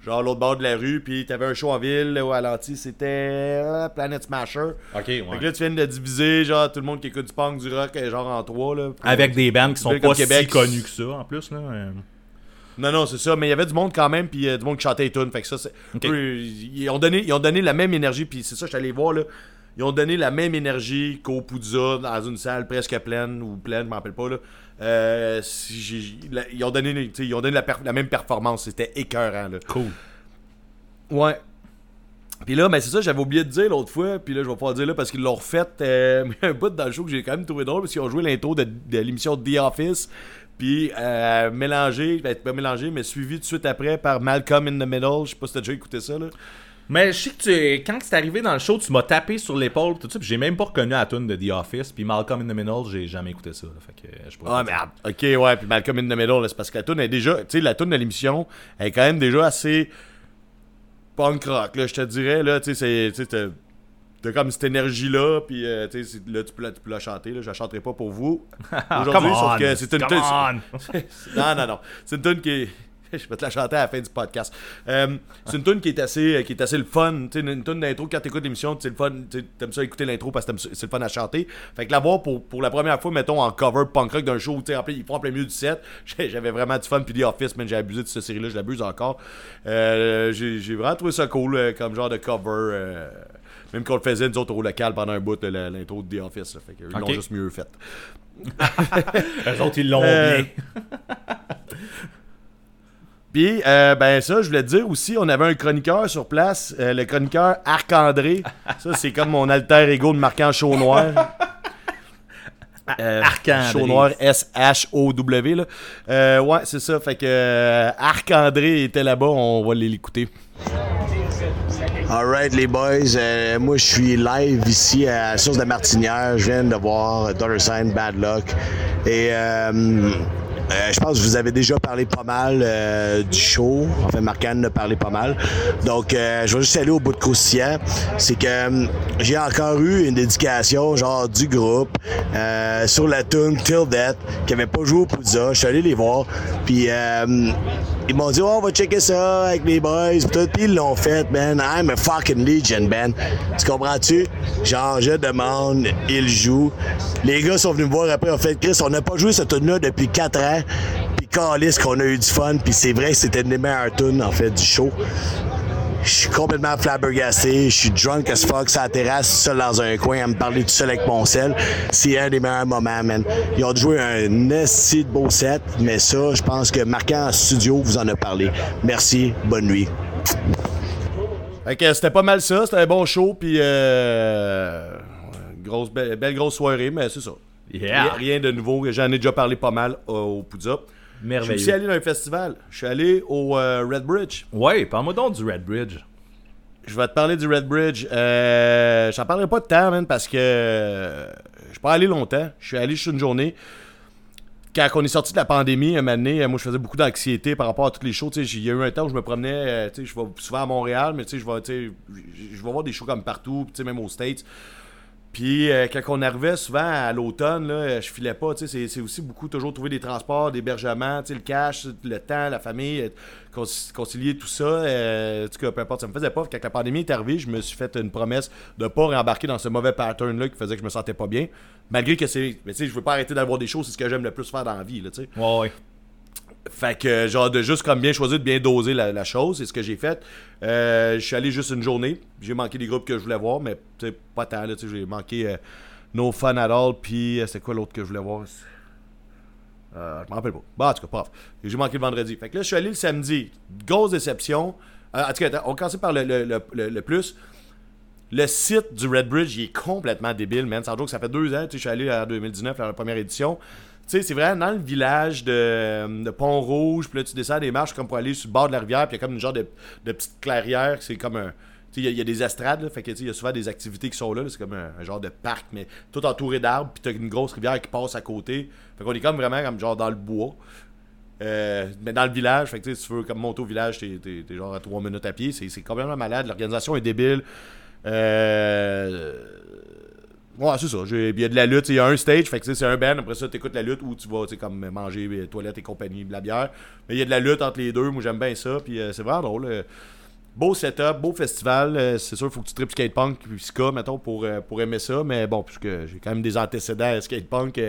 genre à l'autre bord de la rue. Puis, t'avais un show en ville ou à l'anti, c'était euh, Planet Smasher. Ok, Fait que ouais. là, tu viens de diviser, genre, tout le monde qui écoute du punk, du rock, genre en trois, là. Avec des bands qui sont pas comme si Québec. connus que ça, en plus. là. Non, non, c'est ça, mais il y avait du monde quand même, puis euh, du monde qui chantait les tunes. Fait que ça, c'est. Eux, ils, ont donné, ils ont donné la même énergie, puis c'est ça, je suis allé voir, là. ils ont donné la même énergie qu'au Poudza dans une salle presque pleine ou pleine, je m'en rappelle pas. Là. Euh, si j'ai- la- ils ont donné, ils ont donné la, même performance. C'était écœurant. Là. Cool. Ouais. Puis là, ben c'est ça, j'avais oublié de dire l'autre fois, puis là, je vais pas le dire là parce qu'ils l'ont refait. euh, un bout dans le show que j'ai quand même trouvé drôle parce qu'ils ont joué l'intro de, de l'émission The Office, puis euh, mélangé, ben, pas mélangé, mais suivi tout de suite après par Malcolm in the Middle. Je sais pas si t'as déjà écouté ça, là. Mais je sais que tu, quand c'est arrivé dans le show, tu m'as tapé sur l'épaule, tout ça, puis j'ai même pas reconnu la tune de The Office, puis Malcolm in the Middle, j'ai jamais écouté ça. là, fait que euh, je Ah, ah, ok, ouais, puis Malcolm in the Middle, c'est parce que la tune est déjà, tu sais, la tune de l'émission elle est quand même déjà assez punk rock, là, je te dirais, là, tu sais, c'est, t'as- comme cette énergie-là, puis euh, tu sais, là, tu peux, la, tu peux la chanter, là, je la chanterai pas pour vous aujourd'hui, sauf que c'est une tune- on. non, non, non, c'est une tune qui est... Je vais te la chanter à la fin du podcast. Euh, c'est une tune qui est assez, qui est assez le fun. Tu sais, une tune d'intro, quand t'écoutes l'émission, c'est le fun. T'aimes ça écouter l'intro parce que c'est le fun à chanter. Fait que la voir pour, pour la première fois, mettons, en cover punk rock d'un show, tu sais, en plein- ils font en plein milieu du set. J'avais vraiment du fun. Puis The Office, man, j'ai abusé de cette série-là, je l'abuse encore. Euh, j'ai vraiment trouvé ça cool euh, comme genre de cover. euh, même qu'on le faisait, nous autres, au local pendant un bout, là, l'intro de The Office. là. fait qu'ils l'ont Ok. juste mieux fait. Eux autres, ils l'ont Euh, bien. Puis, euh, ben ça, je voulais te dire aussi, on avait un chroniqueur sur place, euh, le chroniqueur Arc-André. Ça, c'est comme mon alter ego de marquant chaud noir. Euh, Arc-André. Chaud noir, S-H-O-W. là. Euh, ouais, c'est ça. Fait que euh, Arc-André était là-bas, on va aller l'écouter. Alright les boys, Euh, moi je suis live ici à Source de Martinière. Je viens de voir Dollar Sign Bad Luck. Et euh, euh, je pense que vous avez déjà parlé pas mal euh, du show. Enfin, Marc-Anne a parlé pas mal. Donc, euh, je vais juste aller au bout de croustillant. C'est que euh, j'ai encore eu une dédication, genre, du groupe, euh, sur la tune Till Death, qui avait pas joué au Poudza. Je suis allé les voir. Puis, euh, ils m'ont dit, oh, on va checker ça avec les boys. Puis tout. Ils l'ont fait, man. I'm a fucking legend, man. Tu comprends-tu? Genre, je demande, ils jouent. Les gars sont venus me voir après, en fait, Chris, on n'a pas joué cette tune-là depuis 4 ans. Puis calisse qu'on a eu du fun. Puis c'est vrai c'était une des meilleures tunes, en fait, du show. Je suis complètement flabbergasté. Je suis drunk as fuck sur la terrasse, seul dans un coin, à me parler tout seul avec mon sel. C'est un des meilleurs moments, man. Ils ont joué un esti de beau set, mais ça, je pense que Marquant en studio vous en a parlé. Merci, bonne nuit. Que c'était pas mal ça, c'était un bon show, puis euh, grosse, belle grosse soirée, mais c'est ça. Yeah. Rien, de nouveau, j'en ai déjà parlé pas mal euh, au Poudza. Je suis Merveilleux. allé dans un festival. Je suis allé au euh, Red Bridge. Ouais, parle-moi donc du Red Bridge. Je vais te parler du Red Bridge. Euh, J'en parlerai pas de temps, man, parce que euh, je suis pas allé longtemps. Je suis allé juste une journée. Quand on est sorti de la pandémie, un moment donné, moi, je faisais beaucoup d'anxiété par rapport à toutes les shows. Il y a eu un temps où je me promenais, je vais souvent à Montréal, mais tu sais, je vais, je je vais voir des shows comme partout, tu sais, même aux States. Puis euh, quand on arrivait souvent à l'automne, je filais pas. C'est c'est aussi beaucoup toujours trouver des transports, sais, le cash, le temps, la famille, conci- concilier tout ça. euh, peu importe, ça me faisait pas. Quand la pandémie est arrivée, je me suis fait une promesse de pas réembarquer dans ce mauvais pattern-là qui faisait que je me sentais pas bien. Malgré que c'est. Mais tu sais, je veux pas arrêter d'avoir des choses, c'est ce que j'aime le plus faire dans la vie, là, tu sais. Ouais, ouais. Fait que, genre, de juste comme bien choisir, de bien doser la, chose, c'est ce que j'ai fait. Euh, je suis allé juste une journée. J'ai manqué des groupes que je voulais voir, mais pas tant, là, j'ai manqué euh, No Fun at All, puis euh, c'est quoi l'autre que je voulais voir? Euh, Je m'en rappelle pas. Bon, en tout cas, grave. J'ai manqué le vendredi. Fait que là, je suis allé le samedi. Grosse déception. En tout cas, on va commencer par le, le- le- plus. Le site du Red Bridge, il est complètement débile, man. Sans joke, ça fait deux ans, je suis allé en 2019, à la première édition. Tu sais, c'est vraiment dans le village de, de Pont-Rouge, puis là, tu descends des marches comme pour aller sur le bord de la rivière, puis il y a comme une genre de, de petite clairière, c'est comme un... Tu sais, il y y, a des estrades, là, fait que, il y a souvent des activités qui sont là, c'est comme un, genre de parc, mais tout entouré d'arbres, puis t'as une grosse rivière qui passe à côté. Fait qu'on est comme vraiment comme genre dans le bois. Euh, mais dans le village, fait que, si tu veux comme monter au village, t'es, t'es genre à 3 minutes à pied. C'est, c'est complètement malade. L'organisation est débile. Euh... Ouais, c'est ça. Il y a de la lutte. Il y a un stage, fait que c'est un band. Après ça, tu écoutes la lutte où tu vas comme manger euh, toilettes et compagnie, de la bière. Mais il y a de la lutte entre les deux. Moi, j'aime bien ça. Puis euh, c'est vraiment drôle. euh. Beau setup, beau festival. Euh, c'est sûr, faut que tu tripes skatepunk puis ska, mettons, pour, pour aimer ça. Mais bon, puisque j'ai quand même des antécédents à skatepunk.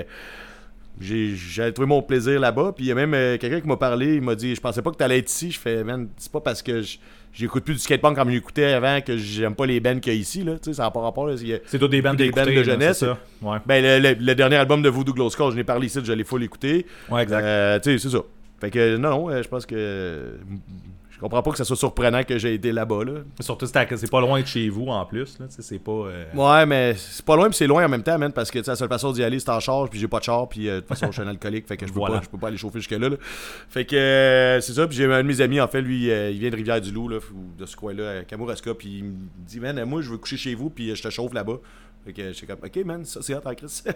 j'ai trouvé mon plaisir là-bas. Puis il y a même quelqu'un qui m'a parlé, il m'a dit Je pensais pas que t'allais être ici. Je fais, man, c'est pas parce que je- j'écoute plus du skatepunk comme j'écoutais avant que j'aime pas les bands qu'il y a ici. Là. Tu sais, ça n'a pas rapport. C'est tout des bandes Des bandes de jeunesse. Ça. Ouais. Ben, le, le- le dernier album de Voodoo Glow Skull, je l'ai parlé ici, je l'ai full écouté. Ouais, exact. Euh, tu sais, c'est ça. Fait que non, non, euh, je pense que. Je comprends pas que ça soit surprenant que j'ai été là-bas. Là. Surtout, c'est pas loin de chez vous en plus. Là, c'est pas. euh, Ouais, mais c'est pas loin puis c'est loin en même temps, man, parce que la seule façon d'y aller, c'est en charge, puis j'ai pas de char, puis euh, de toute façon, je suis un alcoolique, fait que je peux, Voilà. pas, je peux pas aller chauffer jusque-là. là. Fait que euh, c'est ça, puis j'ai un de mes amis, en fait, lui, il vient de Rivière-du-Loup, là, de ce coin-là, à Kamouraska, puis il me dit, man, moi, je veux coucher chez vous, puis je te chauffe là-bas. Fait que j'étais comme, ok, man, ça c'est hot en Chris.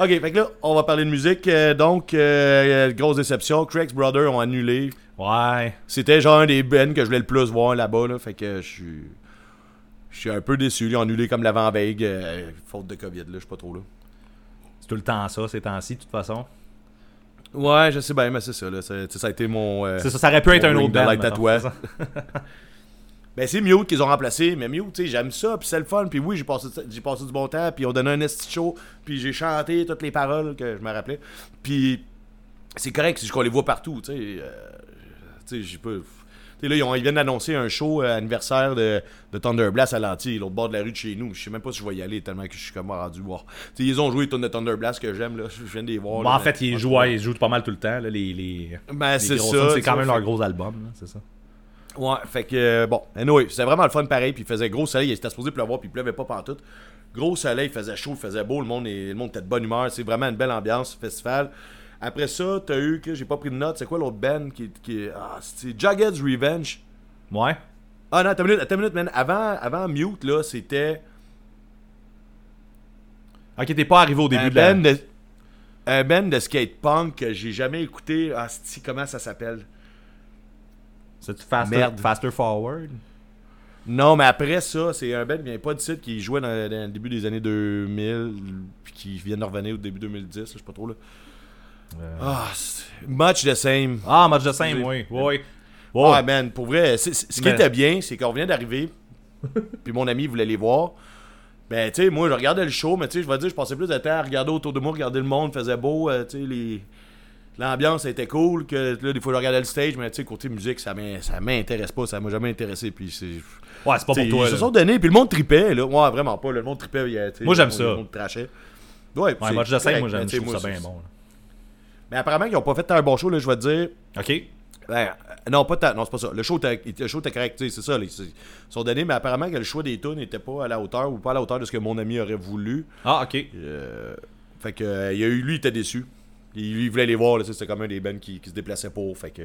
ok, fait que là, on va parler de musique. euh, donc, euh, grosse déception, Craig's Brothers ont annulé. Ouais. C'était genre un des bands que je voulais le plus voir là-bas, là, fait que je suis. Je suis un peu déçu. Ils ont annulé comme l'avant-veille, euh, faute de COVID, là, je suis pas trop là. C'est tout le temps ça, ces temps-ci, de toute façon. Ouais, je sais bien, mais c'est ça, là. Ça, a été mon. euh, C'est ça, ça aurait pu être un autre band. tatouage. Ben, c'est Mute qu'ils ont remplacé, mais Mute, tu sais, j'aime ça, puis c'est le fun, puis oui, j'ai passé, j'ai passé du bon temps, puis ils ont donné un esti show, puis j'ai chanté toutes les paroles que je me rappelais. Puis c'est correct, c'est qu'on les voit partout, tu sais. euh, tu sais, j'ai pas. Tu sais, là, ils, ont- ils viennent d'annoncer un show euh, anniversaire de, de Thunder Blast à l'anti, l'autre bord de la rue de chez nous. Je sais même pas si je vais y aller tellement que je suis comme rendu voir. Tu sais, ils ont joué les tunes de Thunder Blast que j'aime, là. Je viens de les voir. Bon, là, en fait, ils jouent, ils jouent pas mal tout le temps, là, les, les, Ben, les c'est ça. C'est quand même leur gros album, là, c'est ça. Ouais, fait que euh, bon, anyway, c'était vraiment le fun pareil, puis il faisait gros soleil, il était supposé pleuvoir, puis il pleuvait pas pantoute. Gros soleil, il faisait chaud, il faisait beau, le monde, est- le monde était de bonne humeur, c'est vraiment une belle ambiance, festival. Après ça, t'as eu, que j'ai pas pris de notes, c'est quoi l'autre band qui, qui ah, c'est Jughead's Revenge? Ouais. Ah non, attends une minute, attends une minute, man. Avant, avant Mute, là, c'était Ok, t'es pas arrivé au début un de la. band de, un band de skate punk que j'ai jamais écouté. Ah, c'est- comment ça s'appelle? C'est faster, Merde. faster Forward? Non, mais après ça, c'est un qui vient pas de site qui jouait dans, dans le début des années 2000 puis qui vient de revenir au début 2010, là, je sais pas trop là. Ah, c'est- much the same. Ah, match de 5, oui. Oui, oui. Ouais, Ouais. man, pour vrai, ce qui Mais- était bien, c'est qu'on vient d'arriver, puis mon ami voulait les voir. Ben, tu sais, moi, je regardais le show, mais tu sais, je vais dire, je passais plus de temps à regarder autour de moi, regarder le monde, faisait beau, euh, tu sais, les... L'ambiance était cool, que là, des fois, je regardais le stage, mais tu sais, côté musique, ça m'in- ça m'intéresse pas, ça m'a jamais intéressé, puis c'est... Ouais, c'est pas pour toi. Ils se sont donnés, puis le monde tripait, là. Ouais, vraiment pas, là, le monde tripait. il y a, t'sais, Moi, j'aime ça. Le monde trashait. Ouais, Ouais, match de 5, moi, j'aime, ça bien bon. Mais apparemment, ils ont pas fait un bon show, là, je vais te dire. Ok. Ben, euh, non, pas tant. Non, c'est pas ça. Le show était, le show était correct, c'est ça. ils sont donnés, mais apparemment que le choix des tunes n'était pas à la hauteur ou pas à la hauteur de ce que mon ami aurait voulu. Ah, ok. Euh, fait que, euh, il y a eu, lui, il était déçu. Il, lui, il voulait les voir, c'était comme un des bands qui, qui se déplaçait pour. Fait que.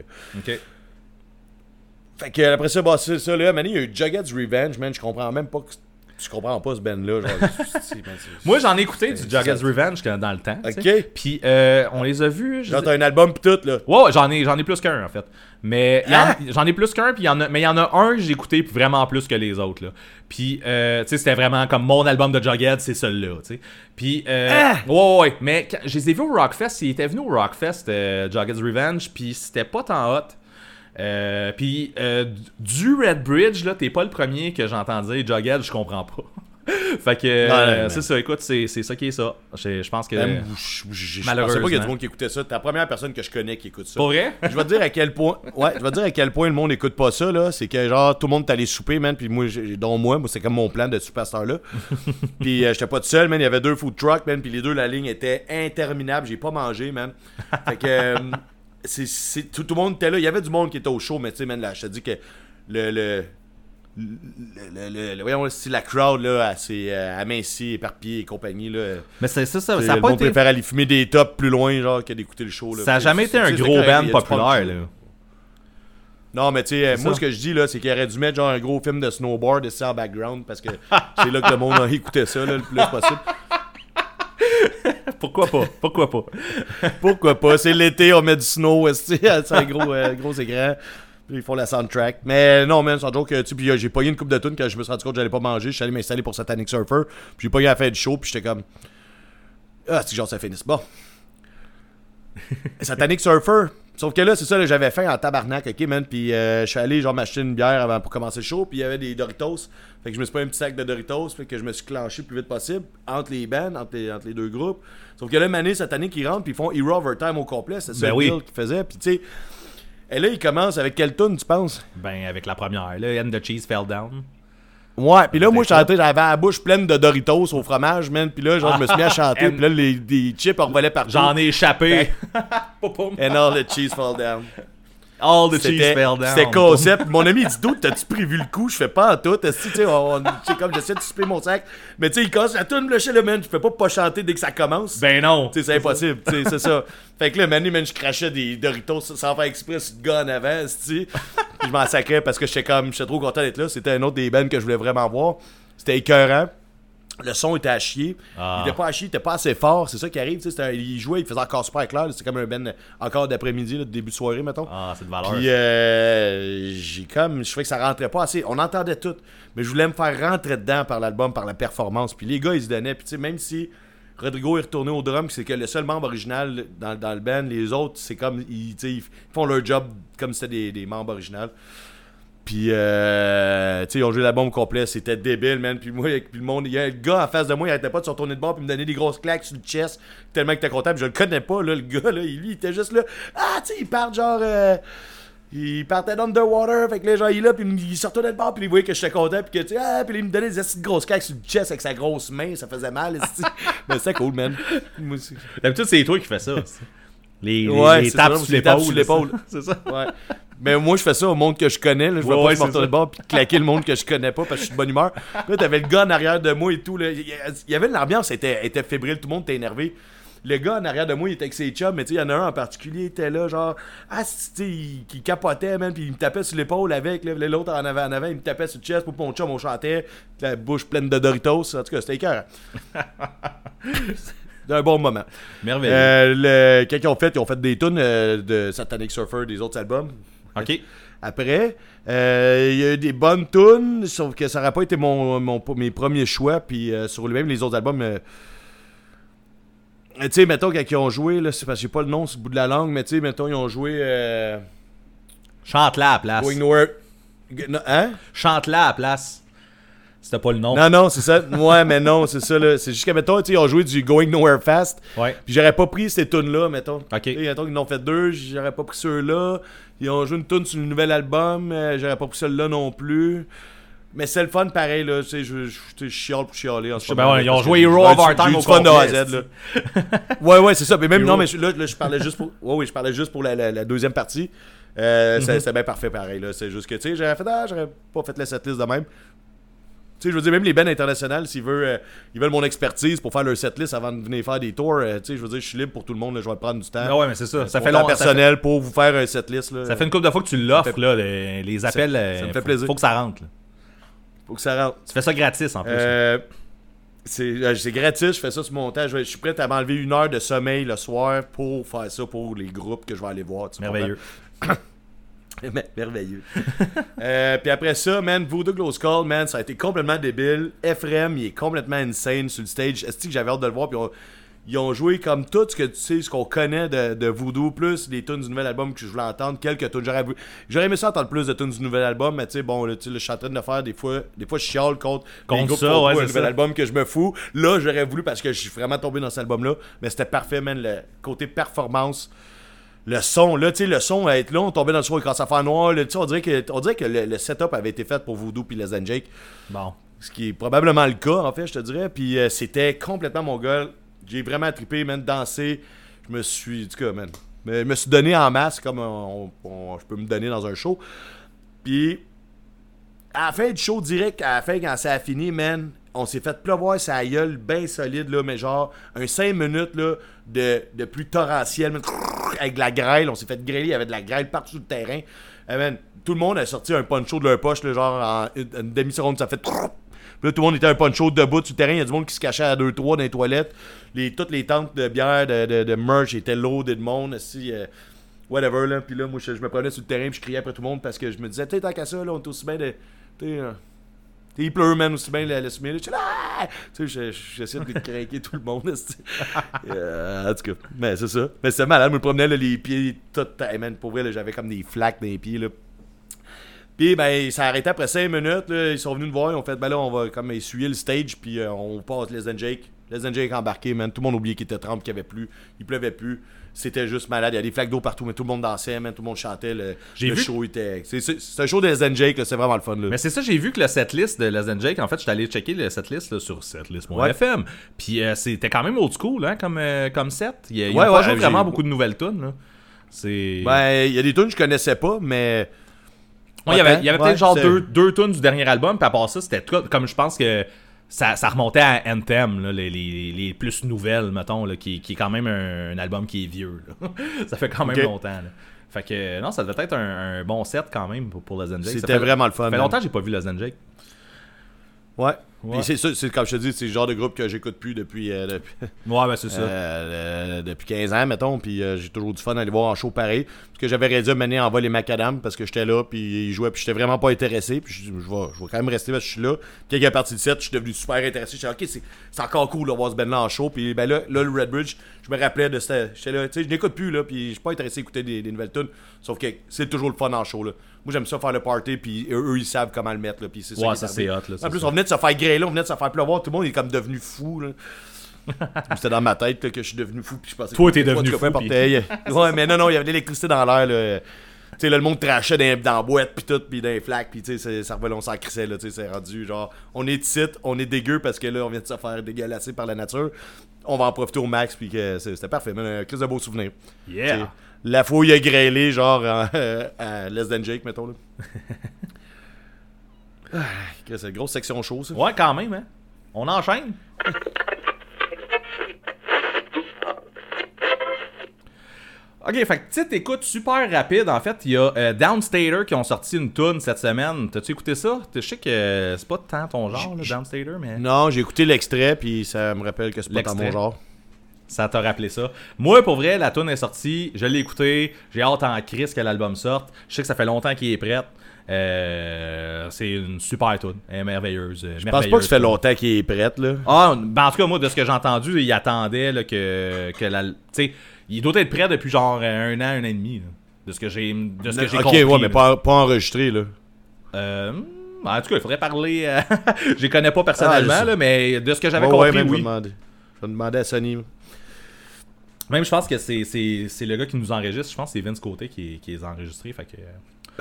Fait que après ça, bah, c'est ça, là, man, il y a eu Jughead's Revenge, man. Je comprends même pas que. Je comprends pas ce c'est- Moi, j'en ai écouté du c'est- Revenge dans le temps. Ok. Puis, euh, on les a vus. Genre, t'as un album pis tout, là. Ouais, j'en ai, j'en ai plus qu'un en fait. Mais Hein? j'en ai plus qu'un, puis il y en a, mais il y en a un que j'ai écouté vraiment plus que les autres. Là. Puis, euh, tu sais, c'était vraiment comme mon album de Jughead, c'est celui-là. tu sais. Puis, euh, Hein? ouais, ouais, ouais. Mais quand- je les ai vus au Rockfest, ils étaient venus au Rockfest, euh, Jughead's Revenge, puis c'était pas tant hot. Euh, puis, euh, du Red Bridge, là, t'es pas le premier que j'entends dire Jughead, je comprends pas. fait que, euh, c'est ça, écoute, c'est ça qui est ça. Je pense que. Ben, je- je- je- je Malheureusement. pensais pas qu'il y a du monde qui écoutait ça. T'es la première personne que je connais qui écoute ça. Pour vrai? je vais te dire à quel point ouais je vais te dire à quel point le monde écoute pas ça là c'est que genre tout le monde est allé souper man puis moi dont moi moi c'est comme mon plan de superstar là puis euh, j'étais pas tout seul man il y avait deux food trucks man puis les deux la ligne était interminable j'ai pas mangé man fait que euh, c'est, c'est- tout, tout le monde était là il y avait du monde qui était au show mais tu sais man là je te dis que le le le, le, voyons, si la crowd là, s'est euh, amincie, éparpillée et compagnie là, Mais c'est ça, T'sais, ça a pas été. préfère aller fumer des tops plus loin genre que d'écouter le show là. Ça a jamais été un gros band populaire, là. non, mais tu sais, euh, moi, ça. ce que je dis, là, c'est qu'il aurait dû mettre genre un gros film de snowboard ici en background parce que c'est là que le monde a écouté ça, là, le plus possible. Pourquoi pas? Pourquoi pas? Pourquoi pas? C'est l'été, on met du snow, c'est un gros, euh, gros écran. Puis ils font la soundtrack. Mais non, man, sans joke, tu sais, puis euh, j'ai pogné une coupe de tunes quand je me suis rendu compte que j'allais pas manger. Je suis allé m'installer pour Satanic Surfer. Puis j'ai pogné à la fin du show, puis j'étais comme. Ah, c'est genre ça finisse. Bon. Satanic Surfer, Sauf que là, c'est ça, là, j'avais faim en tabarnak, ok, man. Puis euh, je suis allé, genre, m'acheter une bière avant pour commencer le show. Puis il y avait des Doritos. Fait que je me suis pris un petit sac de Doritos. Fait que je me suis clenché le plus vite possible entre les bands, entre les, entre les deux groupes. Sauf que là, Mané, cette année, qui rentrent, puis ils font Hero Overtime au complet. C'est ça Ben le oui. qu'ils faisaient. Puis tu sais. Et là, ils commencent avec quelle tune, tu penses? Ben, avec la première, là, And the Cheese Fell Down. Ouais, puis là, moi, je chantais, j'avais la bouche pleine de Doritos au fromage, man. Puis là, genre, je me suis mis à chanter. Puis là, les, des chips revolaient partout. J'en ai échappé. And all the cheese fall down. All the cheese fell down. c'était concept. Mon ami, il dit D'où t'as-tu prévu le coup? Je fais pas en tout. Tu sais, on- tu comme j'essaie de souper mon sac. Mais tu sais, il casse la toune, le chez le man. Je fais pas pas chanter dès que ça commence. Ben non. Tu sais, c'est impossible. Tu sais, c'est ça. Fait que là, Manu, man, je crachais des Doritos sans faire exprès sur le gars en avant. Puis je m'en sacrais parce que j'étais comme, j'étais trop content d'être là. C'était un autre des bands que je voulais vraiment voir. C'était écœurant. Le son était à chier. Ah. Il était pas à chier, il était pas assez fort. C'est ça qui arrive. un- il jouait, il faisait encore super clair. C'était comme un band encore d'après-midi, début de soirée, mettons. Ah, c'est de valeur. Puis euh, j'ai comme je trouvais que ça rentrait pas assez. On entendait tout, mais je voulais me faire rentrer dedans par l'album, par la performance. Puis les gars ils se donnaient. Puis tu sais même si Rodrigo est retourné au drum, c'est que le seul membre original dans, dans le band, les autres c'est comme ils, ils font leur job comme si c'était des, des membres originaux. Puis, euh, tu sais, ils ont joué l'album complet, c'était débile, man. Puis moi, puis le monde, il y a le gars en face de moi, il arrêtait pas de se retourner de bord puis me donner des grosses claques sur le chest, tellement que t'es content. Puis je le connais pas, là, le gars, là, il- lui, il était juste là. Ah, tu sais, il part genre. euh, il partait d'Underwater, fait que là, genre, il est là, puis il se retournait de bord, puis il voyait que j'étais content, puis que, tu sais, ah, puis il me donnait des acides grosses claques sur le chest avec sa grosse main, ça faisait mal. Mais c'était cool, man. D'habitude, c'est toi qui fais ça. Les, les, Ouais, les c'est tapes ça, sur l'épaule. C'est ça. Ouais. Mais moi, je fais ça au monde que je connais. Là. Je vais Ouais, pas me de bord puis claquer le monde que je connais pas parce que je suis de bonne humeur. Là, t'avais le gars en arrière de moi et tout. Là. Il y- avait l'ambiance était, était fébrile. Tout le monde était énervé. Le gars en arrière de moi, il était avec ses chums, mais tu sais, il y en a un en particulier, il était là, genre, ah, tu qui capotait, man, puis il me tapait sur l'épaule avec, l'autre en avant, en avant, il me tapait sur le chest pour mon chum, on chantait, la bouche pleine de Doritos, en tout cas, c'était écœurant. C'était un bon moment. Merveilleux. Euh, le, quand ils ont fait, ils ont fait des tunes euh, de Satanic Surfer, des autres albums. ok. Après, euh, il y a eu des bonnes tunes, sauf que ça n'aurait pas été mon, mon- mes premiers choix. Puis euh, sur les même les autres albums, tu sais, mettons, quand ils ont joué, là, c'est parce que j'ai pas le nom sur le bout de la langue, mais tu sais, mettons, ils ont joué Chante-la à la place. Going Hein? Chante-la à la place. C'était pas le nom. Non, non, c'est ça. Ouais, mais non, c'est ça. là. C'est juste que, mettons, ils ont joué du Going Nowhere Fast. Ouais. Puis j'aurais pas pris ces tunes-là, mettons. Ok. Tu sais, mettons qu'ils en ont fait deux, j'aurais pas pris ceux-là. Ils ont joué une tune sur le nouvel album, euh, j'aurais pas pris celle-là non plus. Mais c'est le fun pareil, là. Tu sais, je, je, je chiale pour chialer en ce Ben ouais, ils ont joué Hero of Our Time au fun de A à Z, là. ouais, ouais, c'est ça. Mais même, Hero. non, mais là, là, je parlais juste pour. Ouais, je parlais juste pour la, la- la deuxième partie. Euh, Mhm. c'est- C'est bien parfait pareil, là. C'est juste que, tu sais, j'aurais fait, ah, j'aurais pas fait la setlist de même. Sais, je veux dire, même les bands internationales, s'ils veulent, euh, ils veulent mon expertise pour faire leur setlist avant de venir faire des tours, euh, tu sais, je veux dire, je suis libre pour tout le monde, là, je vais prendre du temps. Ah ouais, mais c'est ça. Fait long. Ça fait, personnel pour vous faire un setlist, là. ça fait une couple de fois que tu l'offres, fait- là. Les, les appels. ça euh, me fait faut- plaisir. Faut que ça rentre. là. Faut que ça rentre. Tu fais ça gratis en plus. Euh, c'est euh, gratis, je fais ça sur mon temps. Je, je suis prêt à m'enlever une heure de sommeil le soir pour faire ça pour les groupes que je vais aller voir. Merveilleux. Mer- Merveilleux. Euh, puis après ça, man, Voodoo Glow Skull, man, ça a été complètement débile. Ephraim, il est complètement insane sur le stage. Est-ce que j'avais hâte de le voir? Puis on- ils ont joué comme tout ce que tu sais, ce qu'on connaît de, de Voodoo, plus les tunes du nouvel album que je voulais entendre, quelques tunes. J'aurais, voulu- j'aurais aimé ça entendre plus de tunes du nouvel album, mais tu sais, bon, là, tu sais, là, je suis en train de faire des fois, des fois je chiale contre, Contre les groupes ça, ouais, un nouvel album que je me fous. Là, j'aurais voulu parce que je suis vraiment tombé dans cet album-là, mais c'était parfait, man, le côté performance. Le son, là, tu sais, le son à être là, on tombait dans le son avec à faire noir, là, tu sais, on dirait que, on dirait que le, le setup avait été fait pour Voodoo puis Les and Jake. Bon. Ce qui est probablement le cas, en fait, je te dirais. Puis euh, c'était complètement mon gars. J'ai vraiment trippé, man, dansé. Je me suis. Tout cas, man. Je me suis donné en masse comme on- on- je peux me donner dans un show. Puis, à la fin du show direct, à la fin, quand ça a fini, man, on s'est fait pleuvoir sa gueule bien solide, là, mais genre, un 5 minutes, là, de, de pluie torrentielle, man, avec de la grêle. On s'est fait grêler, il y avait de la grêle partout sur le terrain. Eh, man, tout le monde a sorti un poncho de leur poche, là, genre, en une, demi-seconde, ça fait. Puis là, tout le monde était un poncho debout sur le terrain. Il y a du monde qui se cachait à 2-3 dans les toilettes. Les, toutes les tentes de bière, de, merch étaient loadées de monde. Si, euh, whatever. Puis là, moi, je, me prenais sur le terrain puis je criais après tout le monde parce que je me disais, tu tant qu'à ça, là, on est aussi bien de. Euh, Il pleut, man, aussi bien suis là, Ah! Tu sais, je- je- j'essaie de craquer tout le monde. Euh, En tout cas, mais c'est ça. Mais c'est malade, je me promenais, là, les pieds, tout, man, pour vrai, j'avais comme des flaques dans les pieds, là. Puis, ben, ça a arrêté après 5 minutes, là, ils sont venus nous voir, ils ont fait, ben là, on va comme essuyer le stage, puis euh, on passe Les and Jake. Les and Jake embarqué, man, tout le monde oubliait qu'il était trempe, qu'il n'y avait plus, il pleuvait plus. C'était juste malade, il y a des flaques d'eau partout, mais tout le monde dansait, man, tout le monde chantait, le, J'ai le vu- show était... C'est un show des and Jake, c'est vraiment le fun, là. Mais c'est ça, j'ai vu que le setlist de Les Jake, en fait, j'étais allé checker le setlist là, sur setlist.fm. Puis euh, c'était quand même old school, hein, comme, euh, comme set. Il y a, Ouais, pas ouais, vraiment beaucoup de nouvelles tunes. C'est. Ben, il y a des tunes que je connaissais pas, mais... Ouais, il y avait, y avait peut-être Ouais, genre deux, deux tunes du dernier album, puis à part ça, c'était tout- comme je pense que ça, ça remontait à Anthem, là, les, les, les plus nouvelles, mettons, là, qui, qui est quand même un, un album qui est vieux. là. ça fait quand même longtemps. Fait que non, ça devait être un, un bon set quand même pour, pour Les Jake. Ça C'était vraiment le fun, Ça fait longtemps que j'ai pas vu Les Jake. Ouais. Ouais. C'est ça, c'est comme je te dis, c'est le genre de groupe que j'écoute plus depuis, euh, depuis, Ouais, ben c'est ça. euh, depuis 15 ans, mettons. Puis euh, j'ai toujours du fun d'aller voir en show pareil. Parce que j'avais de mener en vol les macadam parce que j'étais là, puis ils jouaient, puis j'étais vraiment pas intéressé. Puis je je vais, je vais quand même rester parce que je suis là. Puis quand il de 7, je suis devenu super intéressé. J'étais ok, c'est encore cool de voir ce band-là en show. Puis ben là, là, le Red Bridge, je me rappelais de cette. J'étais là, tu sais, je n'écoute plus, là, puis je suis pas intéressé à écouter des, des nouvelles tunes. Sauf que c'est toujours le fun en show, là. Moi, j'aime ça faire le party, puis eux, ils savent comment le mettre, là. Puis c'est ça. Ouais, ça, c'est hot, là, En plus, ça. on venait de se faire grêler, on venait de se faire pleuvoir. Tout le monde est comme devenu fou, là. C'était dans ma tête là, que je suis devenu fou. Puis je pensais Toi, t'es devenu fou, importe. ouais, mais non, non, il y avait de l'électricité dans l'air. là. Tu sais, là, le monde trachait dans, dans la boîte, puis tout, puis dans les flaques, puis tu sais, c'est- ça revolait, on s'en crissait, là, tu sais, c'est rendu genre, on est ici, on est dégueu parce que là, on vient de se faire dégueulasser par la nature. On va en profiter au max, puis que c'est- c'était parfait, mais un crise de beaux souvenirs. Yeah! La il a grêlé, genre, en- euh, à Less Than Jake, mettons, là. Ah, c'est une grosse section chaud, ça? Ouais, quand même, hein. On enchaîne? Ok, fait que petite écoute super rapide. En fait, il y a euh, Downstater qui ont sorti une tune cette semaine. T'as-tu écouté ça? Je sais que c'est pas tant ton genre, là, Downstater, mais Non, j'ai écouté l'extrait, puis ça me rappelle que c'est pas L'extrait. mon genre. Ça t'a rappelé ça. Moi, pour vrai, la tune est sortie. Je l'ai écouté. J'ai hâte en crise que l'album sorte. Je sais que ça fait longtemps qu'il est prêt. Euh, c'est une super tune. Elle est merveilleuse. Je pense pas que ça fait longtemps qu'il est prêt, là. Ah, ben en tout cas, moi, de ce que j'ai entendu, il attendait là, que, que la. Tu sais, il doit être prêt depuis genre un an, un an et demi. là, de ce que j'ai de ce que j'ai ok, compris. ouais, mais pas, pas enregistré, là. Euh, en tout cas, il faudrait parler. euh, je les connais pas personnellement, Ah, là, mais de ce que j'avais compris, ouais, même, oui. Je vais demander à Sony. Même, je pense que c'est, le gars qui nous enregistre. Je pense que c'est Vince Côté qui, qui les a enregistrés. Fait que.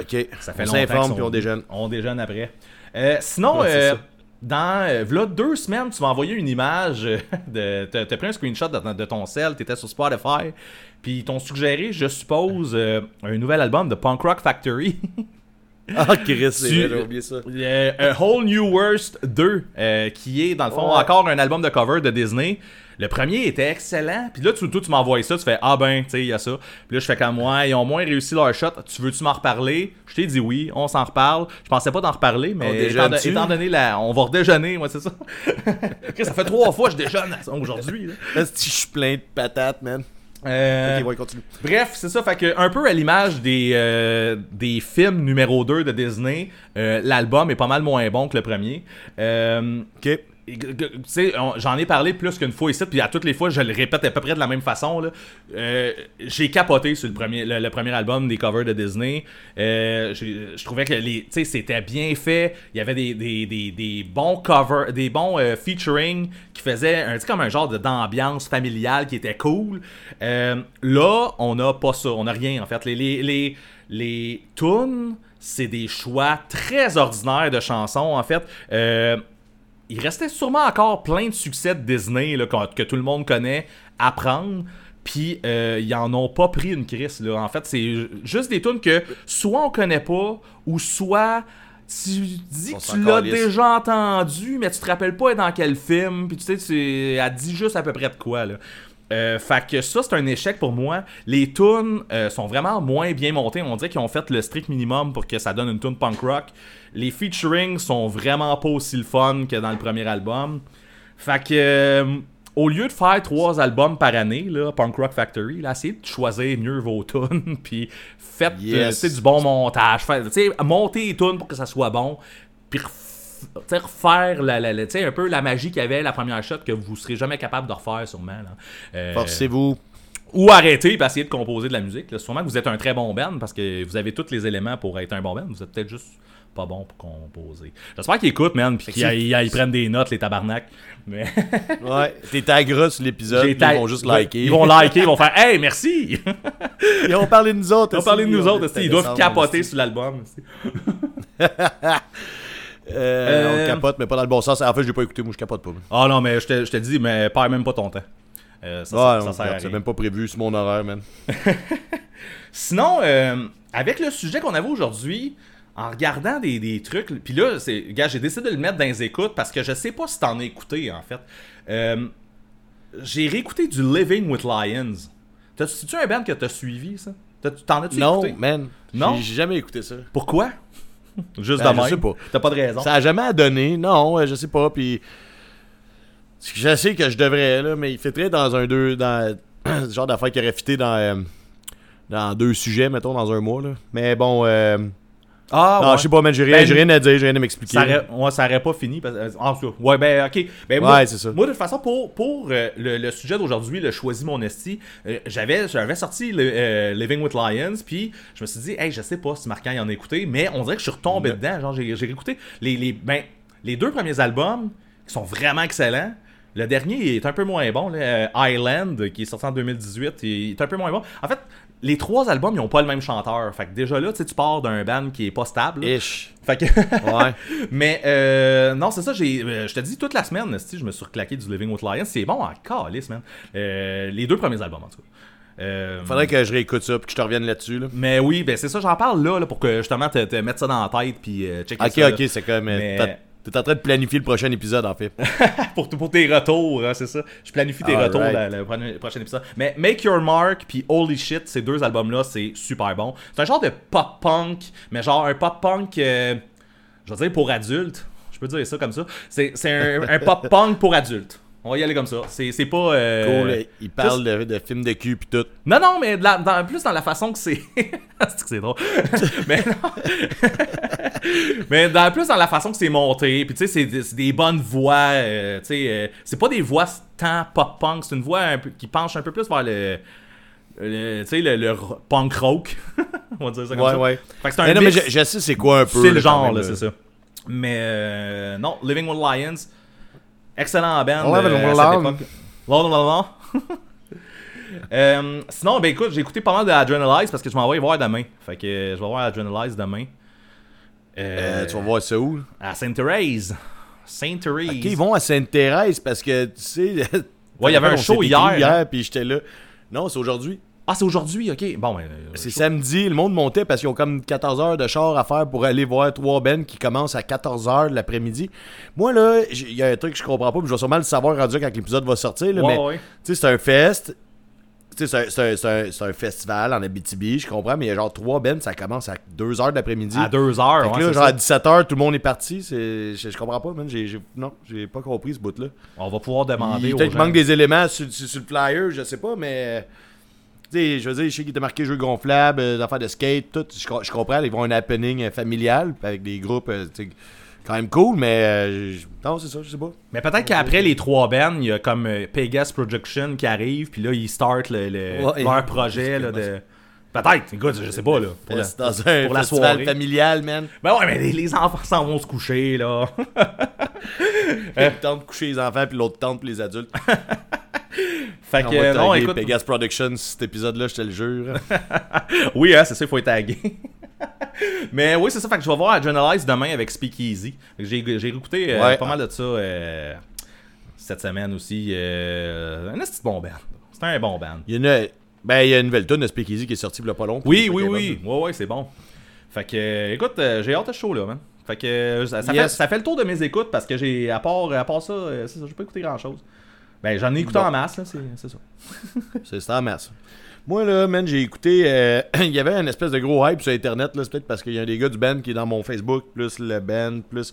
Ok. Ça fait on s'informe puis on déjeune. On déjeune après. Euh, sinon, Ouais, euh, dans euh, v'là deux semaines, tu m'as envoyé une image de. T'as pris un screenshot de, de ton cell, t'étais sur Spotify, puis ils t'ont suggéré, je suppose, un nouvel album de Punk Rock Factory. Ah, Chris, j'ai oublié ça. A Whole New Worst 2, euh, qui est dans le fond Ouais. encore un album de cover de Disney. Le premier était excellent, puis là, tu, toi, tu m'envoies ça, tu fais Ah ben, tu sais, il y a ça. Puis là, je fais comme moi, ils ont moins réussi leur shot. Tu veux-tu m'en reparler? Je t'ai dit oui, on s'en reparle. Je pensais pas d'en reparler, mais étant, donné la. On va redéjeuner, moi, c'est ça. Ça fait trois fois que je déjeune aujourd'hui. là. Je suis plein de patates, man? Euh, Ok, ouais, continue. Bref, c'est ça, fait que un peu à l'image des, euh, des films numéro 2 de Disney, euh, l'album est pas mal moins bon que le premier. Euh, Ok. J'en ai parlé plus qu'une fois ici, puis à toutes les fois, je le répète à peu près de la même façon. Euh, j'ai capoté sur le premier, le, premier album des covers de Disney. Euh, je trouvais que les, c'était bien fait. Il y avait des, des, des, des bons covers, des bons euh, featuring qui faisaient un, sais, comme un genre d'ambiance familiale qui était cool. Euh, là, on n'a pas ça, on n'a rien en fait. Les, les, les, les tunes, c'est des choix très ordinaires de chansons en fait. Il restait sûrement encore plein de succès de Disney là, que, que tout le monde connaît à prendre. Puis euh, ils en ont pas pris une crise. Là. En fait, c'est ju- juste des tunes que soit on connaît pas, ou soit tu dis On que tu l'as déjà entendu, mais tu te rappelles pas dans quel film. Puis tu sais, tu- elle dit juste à peu près de quoi. Là. Euh, fait que ça, c'est un échec pour moi. Les tunes euh, sont vraiment moins bien montées. On dirait qu'ils ont fait le strict minimum pour que ça donne une tune punk rock. Les featuring sont vraiment pas aussi le fun que dans le premier album. Fait que, euh, au lieu de faire trois albums par année, là, Punk Rock Factory, là, essayez de choisir mieux vos tunes, puis faites euh, Yes. du bon montage. Faites- montez les tunes pour que ça soit bon, puis refaire la, la- la- tu sais, un peu la magie qu'il y avait la première shot que vous serez jamais capable de refaire sûrement. Euh, Forcez-vous. ou arrêter et essayer de composer de la musique. Là. Sûrement que vous êtes un très bon band parce que vous avez tous les éléments pour être un bon band. Vous êtes peut-être juste pas bon pour composer. J'espère qu'ils écoutent, man, puis qu'ils prennent des notes, les tabarnak. Mais Ouais. T'es tagueras sur l'épisode. Ils vont juste liker. Ils vont liker, ils vont faire Hey, merci! Ils vont parler de nous autres. Ils vont parler de nous autres, ils doivent capoter sur l'album. Euh, Euh, On capote, mais pas dans le bon sens. En fait, je l'ai pas écouté. Moi, je capote pas. Ouais, Ah non, mais je te, je te dis, mais perds même pas ton temps. Euh, ça, ça, ça non, sert à regarde, c'est rien. même pas prévu sur mon horaire, man. Sinon, euh, avec le sujet qu'on avait aujourd'hui, en regardant des, des trucs, puis là, c'est, gars, j'ai décidé de le mettre dans les écoutes parce que je sais pas si t'en as écouté en fait. Euh, j'ai réécouté du Living with Lions. C'est-tu un band que t'as suivi, ça? T'en as-tu Non, écouté? man. Non? J'ai jamais écouté ça. Pourquoi? Juste Ben, de je même. sais pas. T'as pas de raison. Ça a jamais donné. Non, euh, je sais pas. Puis. Je sais que je devrais, là, mais il fait très dans un deux. Dans genre d'affaire qui aurait fité dans. euh, dans deux sujets, mettons, dans un mois, là. Mais bon. Euh, Ah, non, ouais. je sais pas, man. J'ai rien, Ben, j'ai rien à dire, j'ai rien à m'expliquer. Ça aurait, ouais, ça aurait pas fini. Parce, en tout cas, ouais, ben, ok. Ben, moi, Ouais, c'est ça. Moi, de toute façon, pour, pour euh, le, le sujet d'aujourd'hui, le choisi mon esti, euh, j'avais, j'avais sorti le, euh, Living with Lions, puis je me suis dit, hey, je sais pas si Marquand y en a écouté, mais on dirait que je suis retombé dedans. Genre, j'ai, j'ai écouté les, les, ben, les deux premiers albums qui sont vraiment excellents. Le dernier est un peu moins bon, là, Island, qui est sorti en 2018, il est un peu moins bon. En fait, les trois albums, ils ont pas le même chanteur. Fait que déjà là, tu sais, tu pars d'un band qui est pas stable. Ish. Fait que. Ouais. Mais euh, non, c'est ça, j'ai, euh, je te dis toute la semaine, esti, je me suis reclaqué du Living with Lions. C'est bon en calice, man. Euh, les deux premiers albums, en tout cas. Euh, Faudrait que je réécoute ça puis que je te revienne là-dessus, là. Mais oui, ben c'est ça, j'en parle là, là, pour que justement te, te mettre ça dans la tête puis euh, checker Ok, ça. là. ok, c'est comme. T'es en train de planifier le prochain épisode, en fait. pour, pour tes retours, hein, c'est ça. Je planifie tes retours le prochain- prochain épisode. Mais Make Your Mark puis Holy Shit, ces deux albums-là, c'est super bon. C'est un genre de pop-punk, mais genre un pop-punk, euh, je veux dire pour adultes. Je peux dire ça comme ça. C'est c'est un, un pop-punk pour adultes. On va y aller comme ça. C'est c'est pas... euh, Cool, il parle de, de films de cul puis tout. Non, non, mais de la- dans- plus dans la façon que c'est. c'est que c'est drôle. mais non. mais dans, plus dans la façon que c'est monté. Puis tu sais, c'est des- bonnes voix. euh, tu sais, euh, c'est pas des voix tant pop-punk. C'est une voix un peu, qui penche un peu plus vers le. le- tu sais, le, punk rock. On va dire ça comme Ouais, ça. ouais. Fait que c'est un Mais non, mais je, je sais c'est quoi un peu. C'est le genre, là, c'est ça. Mais non, Living with Lions, excellent band. Living euh, à cette époque. Long, long, long. Euh, sinon, ben écoute, j'ai écouté pas mal de Adrenalize parce que je m'en vais y voir demain. Fait que je vais voir Adrenalize demain. Euh, Euh, tu vas voir ça où? À Sainte-Thérèse. Sainte-Thérèse. Ok, ils vont à Sainte-Thérèse parce que, tu sais. Ouais, il y avait un show hier, écrit hein. hier puis j'étais là. Non, c'est aujourd'hui. Ah, c'est aujourd'hui, ok. Bon, ben. euh, C'est samedi, le monde montait parce qu'ils ont comme 14 heures de char à faire pour aller voir trois bands qui commencent à 14 heures de l'après-midi. Moi, là, j- il y a un truc que je comprends pas, puis je vais sûrement le savoir rendu quand l'épisode va sortir. Là, Ouais, mais ouais. tu sais, c'est un fest. Tu sais, c'est un- c'est un, c'est un- c'est un festival en Abitibi, je comprends, mais il y a genre trois bands, ça commence à 2 heures de l'après-midi. À deux heures, Fait que ouais, là, c'est genre ça. à 17h, tout le monde est parti. C'est, je, je comprends pas, man. J'ai, j'ai- non, j'ai pas compris ce bout-là. On va pouvoir demander Peut-être qu'il manque des éléments sur, sur- sur le flyer, je sais pas, mais. Tu sais, je veux dire, je sais qu'il était marqué jeux gonflables, euh, des affaires de skate, tout. Je, je comprends, ils vont un happening euh, familial avec des groupes, euh, quand même cool, mais. euh, non, c'est ça, je sais pas. Mais peut-être qu'après les trois bands, il y a comme euh, Pegas Production qui arrive, puis là, ils startent le, le- Ouais. leur projet là, de. Peut-être, écoute, je sais pas, là. Pour la, C'est dans un pour la festival soirée. familial, man. Ben ouais, mais les, les enfants s'en vont se coucher, là. Une tente de coucher les enfants, puis l'autre tente pour les adultes. fait que, euh, non, écoute. Pegas Productions, cet épisode-là, je te le jure. Oui, hein, c'est ça, il faut être tagué. mais oui, c'est ça, fait que je vais voir Adrenalize demain avec Speakeasy. J'ai j'ai écouté euh, Ouais. pas mal de ça euh, cette semaine aussi. Euh, un petit bon band. C'était un bon band. Il y a une, ben, il y a une nouvelle tune de Speakeasy qui est sortie il y a pas longtemps. Oui, oui, est oui. Ouais, ouais, c'est bon. Fait que, écoute, j'ai hâte à ce show là, man. Fait que ça, fait, ça fait le tour de mes écoutes parce que j'ai, à part, à part ça, ça, j'ai pas écouté grand chose. Ben, j'en ai écouté Bon. en masse, là, c'est, c'est ça. C'est en masse. Moi, là, man, j'ai écouté. euh, il y avait une espèce de gros hype sur Internet, là. C'est peut-être parce qu'il y a des gars du band qui est dans mon Facebook, plus le band, plus.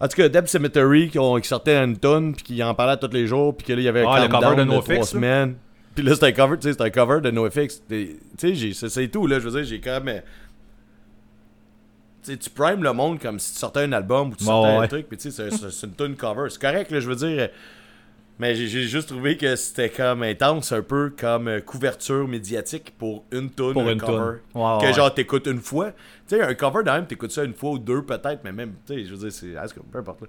En tout cas, Deb Cemetery qui, ont, qui sortait une tonne, puis qui en parlait tous les jours, puis que là, il y avait un Ah, le countdown cover de de NoFX, trois semaines. Puis là, c'est un cover, tu sais, un cover de NoFX. Tu sais, c'est c'est tout, là. Je veux dire, j'ai quand même. euh, tu sais, tu primes le monde comme si tu sortais un album ou tu sortais ouais. un truc, puis tu sais, c'est- c'est c'est une tune cover. C'est correct, là, je veux dire. Mais j'ai- juste trouvé que c'était comme intense, un peu comme euh, couverture médiatique pour une tune, Pour un une cover. que ouais. genre t'écoutes une fois. Tu sais, un cover de même, t'écoutes ça une fois ou deux peut-être, mais même, tu sais, je veux dire, c'est. ah, peu importe. là.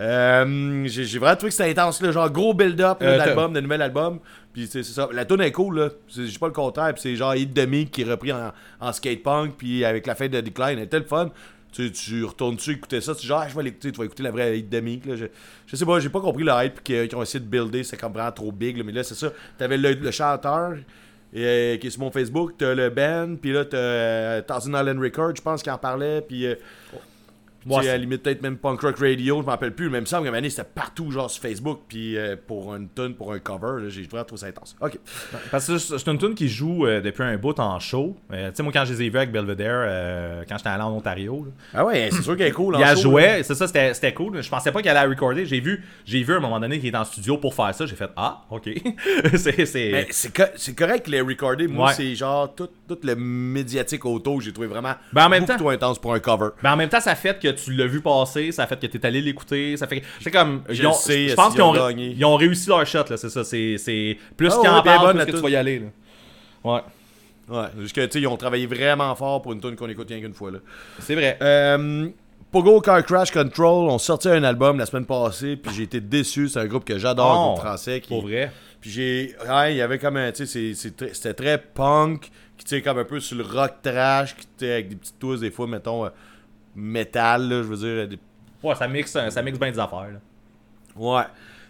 Euh, j'ai vraiment trouvé que c'était intense, là, genre gros build-up Euh, d'album, de nouvel album. Puis c'est ça. La tune est cool, là. J'ai pas le contraire. Puis c'est genre Hit Demi qui est repris en, en skatepunk, puis avec la fin de Decline, elle était le fun. Tu, tu retournes dessus écouter ça, tu dis, ah, je vais l'écouter, tu vas écouter la vraie Demi. Là. Je, je sais pas, j'ai pas compris le hype qu'ils ont essayé de builder, c'est comme vraiment trop big, là. mais là, c'est ça. T'avais le, le chanteur. euh, qui est sur mon Facebook, t'as le band, puis là t'as euh, Thousand Island Records, je pense qu'il en parlait, puis euh, Ouais, tu sais, à la limite peut-être même Punk Rock Radio, je m'en rappelle plus, mais il me semble qu'à un moment donné, c'était partout genre sur Facebook, puis euh, pour une tune, pour un cover, j'ai vraiment trouvé ça intense. Ok. Parce que c'est une tune qui joue euh, depuis un bout en show. Euh, tu sais, moi, quand je les ai vus avec Belvedere, quand j'étais allé en Ontario, là, Ah ouais, c'est sûr qu'elle est cool. en il a show, joué, c'est ça, c'était cool. Je pensais pas qu'il allait la recorder. J'ai vu, vu à un moment donné qu'il était en studio pour faire ça. J'ai fait Ah, ok. c'est. co- correct que les recorder. Moi, Ouais. c'est genre tout, tout le médiatique autour, j'ai trouvé vraiment Ben, en même beaucoup temps- trop intense pour un cover. Mais en même temps, ça fait que tu l'as vu passer, ça fait que t'es allé l'écouter, ça fait c'est comme Je ils ont- le sais, je pense qu'ils ont, ils ont réussi leur shot là, c'est ça, c'est c'est plus Ah qu'ils en parlent, plus que tu vas y aller là. Ouais, Ouais, jusque, tu sais, ils ont travaillé vraiment fort pour une tune qu'on écoute rien qu'une fois. Là. c'est vrai. Euh, Pogo Car Crash Control ont sorti un album la semaine passée, puis j'ai été déçu. C'est un groupe que j'adore, un Oh, groupe français. Qui, Pour vrai? Puis j'ai. Ouais, il y avait comme un. Tu sais, c'était très punk, qui tu sais, comme un peu sur le rock trash, qui sais, avec des petites touches, des fois, mettons, euh, métal, là, je veux dire. des- Ouais, ça mixe ça mixe bien des affaires là. Ouais.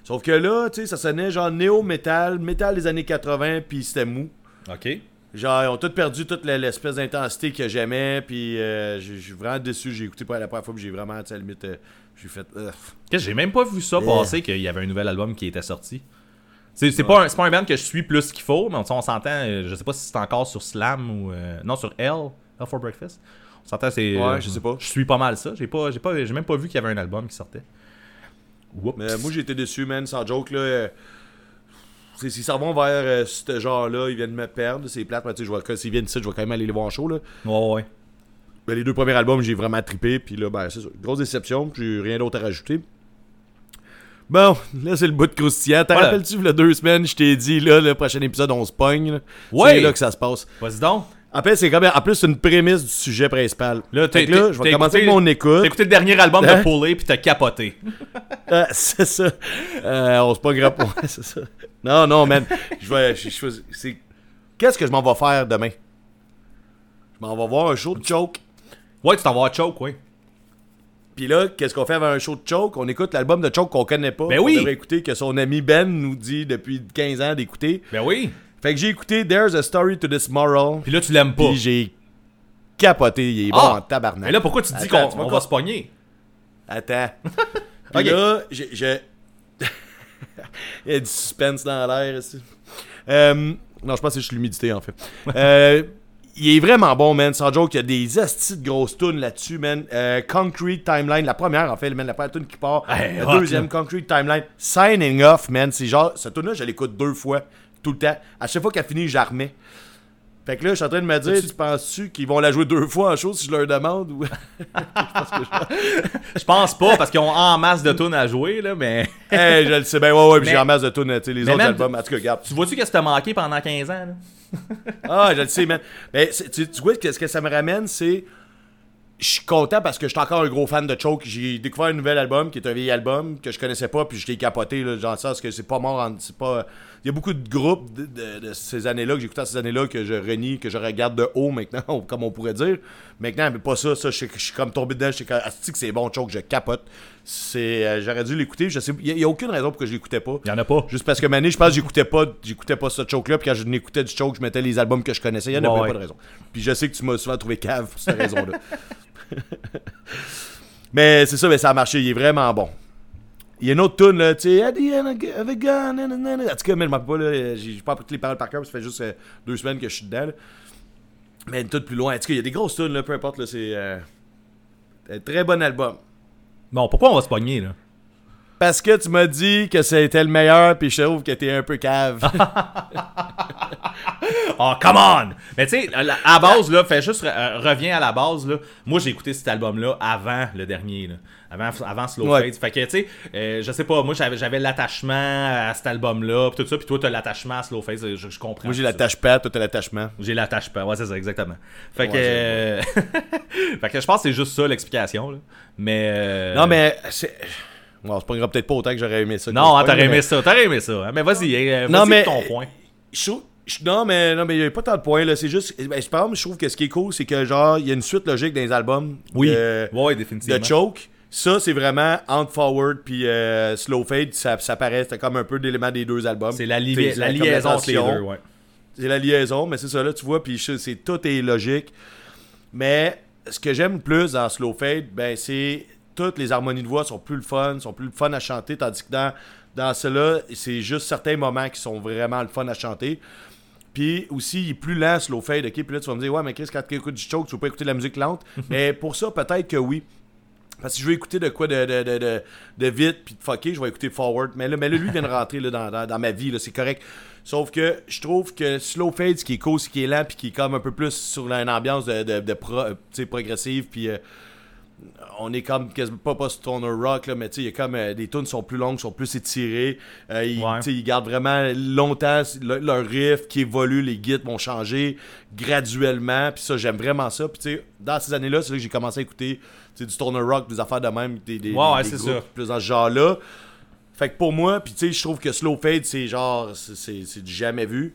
Sauf que là, tu sais, ça sonnait genre néo-métal, métal des années 80, puis c'était mou. OK. Genre, ils ont tous perdu toute l'espèce d'intensité que j'aimais, puis euh, je suis vraiment déçu. J'ai écouté pour la première fois, puis j'ai vraiment, tu sais, à la limite, euh, j'ai fait. euh, J'ai même pas vu ça passer qu'il y avait un nouvel album qui était sorti. C'est, c'est, pas un, c'est pas un band que je suis plus qu'il faut, mais on, on s'entend, euh, je sais pas si c'est encore sur Slam ou. euh, non, sur L, L for Breakfast. S'entend, c'est. Ouais, euh, je sais pas. Je suis pas mal ça. J'ai, pas, j'ai, pas, j'ai même pas vu qu'il y avait un album qui sortait. Mais moi, j'ai été déçu, man, sans joke, là. S'ils s'en vont vers euh, ce genre-là, ils viennent me perdre. C'est plate, mais tu sais, s'ils viennent ici, je vais quand même aller les voir en show, là. Ouais, ouais. Ben, les deux premiers albums, j'ai vraiment trippé, puis là, ben, c'est ça. Grosse déception, puis rien d'autre à rajouter. Bon, là, c'est le bout de croustillant. T'en Voilà. rappelles-tu, il y a deux semaines, je t'ai dit, là, le prochain épisode, on se pogne, là. Ouais. C'est là que ça se passe. Vas-y donc. Fait, c'est quand même, en plus, c'est une prémisse du sujet principal. Là, là, je vais commencer avec mon écoute. T'as écouté le dernier album Hein? de Paulie puis t'as capoté. Ah, c'est ça. Euh, on se pas. Ouais, c'est ça. Non, non, man. Je vais. c'est... Qu'est-ce que je m'en vais faire demain? Je m'en vais voir un show de choke. Ouais, tu t'en vas à Choke, ouais. Puis là, qu'est-ce qu'on fait avec un show de choke? On écoute l'album de choke qu'on connaît pas. Ben oui. devrait écouter, que son ami Ben nous dit depuis 15 ans d'écouter. Ben oui. Fait que j'ai écouté There's a Story to This Moral. Puis là, tu l'aimes pas. Puis j'ai capoté. Il est bon Ah! en tabarnak. Mais là, pourquoi tu te dis qu'on quoi? va se pogner? Attends. Puis là, j'ai. Il y a du suspense dans l'air ici. Euh, non, je pense que c'est juste l'humidité en fait. Euh, il est vraiment bon, man. Sans joke, il y a des astis de grosses tunes là-dessus, man. Euh, Concrete Timeline, la première en fait, man, la première tune qui part. Hey, la deuxième, là. Concrete Timeline. Signing Off, man. C'est genre, cette tune-là, je l'écoute deux fois, tout le temps. À chaque fois qu'elle finit, remets. Fait que là, je suis en train de me dire, tu penses-tu qu'ils vont la jouer deux fois en show si je leur demande ou. Je pense pas, parce qu'ils ont en masse de tunes à jouer, là, mais. hey, je le sais bien, ouais, ouais, puis Mais- j'ai en masse de tunes, tu sais, les Mais autres albums. En tout cas, regarde. Tu vois-tu qu'est-ce que t'as manqué pendant 15 ans, là? Ah, je le sais, man. Mais c'est- tu, tu vois, ce que ça me ramène, c'est. Je suis content parce que je suis encore un gros fan de Choke. J'ai découvert un nouvel album qui est un vieil album que je connaissais pas, puis je l'ai capoté, là, genre ça, parce que c'est pas mort. en- C'est pas. Il y a beaucoup de groupes de, de- de ces années-là, que j'écoutais ces années-là, que je renie, que je regarde de haut maintenant, comme on pourrait dire. Maintenant, mais pas ça. Ça, je, suis comme tombé dedans. Je sais que asti que c'est bon, Choke, je capote. C'est, euh, j'aurais dû l'écouter. Je sais, il y, a- aucune raison pour que je l'écoutais pas. Il y en a pas. Juste parce que Mané, je pense que j'écoutais pas, j'écoutais pas ce choke-là, puis quand je n'écoutais du choke, je mettais les albums que je connaissais. Il y en a Ouais, pas, ouais. pas de raison. Puis je sais que tu m'as souvent trouvé cave pour cette raison-là. mais c'est ça, mais ça a marché. Il est vraiment bon. Il y a une autre tune là, tu sais, at the end of a gun. En tout cas, mais je m'en pas, là, j'ai pas appris les paroles par cœur, ça fait juste euh, deux semaines que je suis dedans. Mais une tune plus loin. En tout cas, il y a des grosses tunes, là, peu importe, là, c'est euh, un très bon album. Bon, pourquoi on va se pogner, là? Parce que tu m'as dit que c'était le meilleur, puis je trouve que t'es un peu cave. Oh, come on! Mais tu sais, à la- base, là, fais juste, euh, reviens à la base, là. Moi, j'ai écouté cet album-là avant le dernier, là. Avant, avant Slow Ouais. Fade. Fait que, tu sais, euh, je sais pas, moi, j'avais, l'attachement à cet album-là, pis tout ça, pis toi, t'as l'attachement à Slow Fade, je, je comprends. Moi, j'ai ça. l'attache-pad, toi, t'as l'attachement. J'ai l'attachement, ouais, c'est ça, exactement. Fait que, euh, fait que je pense que c'est juste ça l'explication, là. Mais. euh, Non, mais. Bon, c'est pas grave, peut-être pas autant que j'aurais aimé ça. Non, hein, je t'aurais aimé mais- ça, t'aurais aimé ça. hein. Mais vas-y, euh, vas-y mais- ton point. Je je- non, mais non, mais il n'y a pas tant de points. C'est juste. Ben, je pense, je trouve que ce qui est cool, c'est que, genre, il y a une suite logique dans les albums. Oui, de- ouais, définitivement. de Choke. Ça, c'est vraiment Hand Forward puis euh, Slow Fade. Ça, ça paraît, c'était comme un peu d'élément des deux albums. C'est la, li- liaison entre les deux, ouais. C'est la liaison, mais c'est ça, là, tu vois, puis je- c'est tout est logique. Mais ce que j'aime le plus dans Slow Fade, ben, c'est toutes les harmonies de voix sont plus le fun, sont plus le fun à chanter, tandis que dans, dans cela, c'est juste certains moments qui sont vraiment le fun à chanter. Puis aussi, il est plus lent, Slow Fade, ok? Puis là, tu vas me dire, ouais, mais Chris, quand tu écoutes du choke, tu veux pas écouter de la musique lente? mais pour ça, peut-être que oui. Parce que si je veux écouter de quoi de, de, de, de, de vite puis de fucké, je vais écouter Forward. Mais là, mais là lui vient de rentrer là, dans, dans, dans ma vie, là, c'est correct. Sauf que je trouve que Slow Fade, ce qui est cool, c'est qui est lent puis qui est comme un peu plus sur une ambiance de, de, pro- euh, progressive. Puis euh, on est comme quasiment pas, stoner rock, là, mais tu sais, il y a comme euh, les tunes sont plus longues, sont plus étirées. Euh, ils, Ouais. gardent vraiment longtemps le- leur riff qui évolue, les guides vont changer graduellement. Puis ça, j'aime vraiment ça. Puis tu sais, dans ces années-là, c'est là que j'ai commencé à écouter du stoner rock, des affaires de même, des, des, Ouais, des groupes plus dans ce genre-là. Fait que pour moi, puis tu sais, je trouve que Slow Fade, c'est genre, c'est du jamais vu.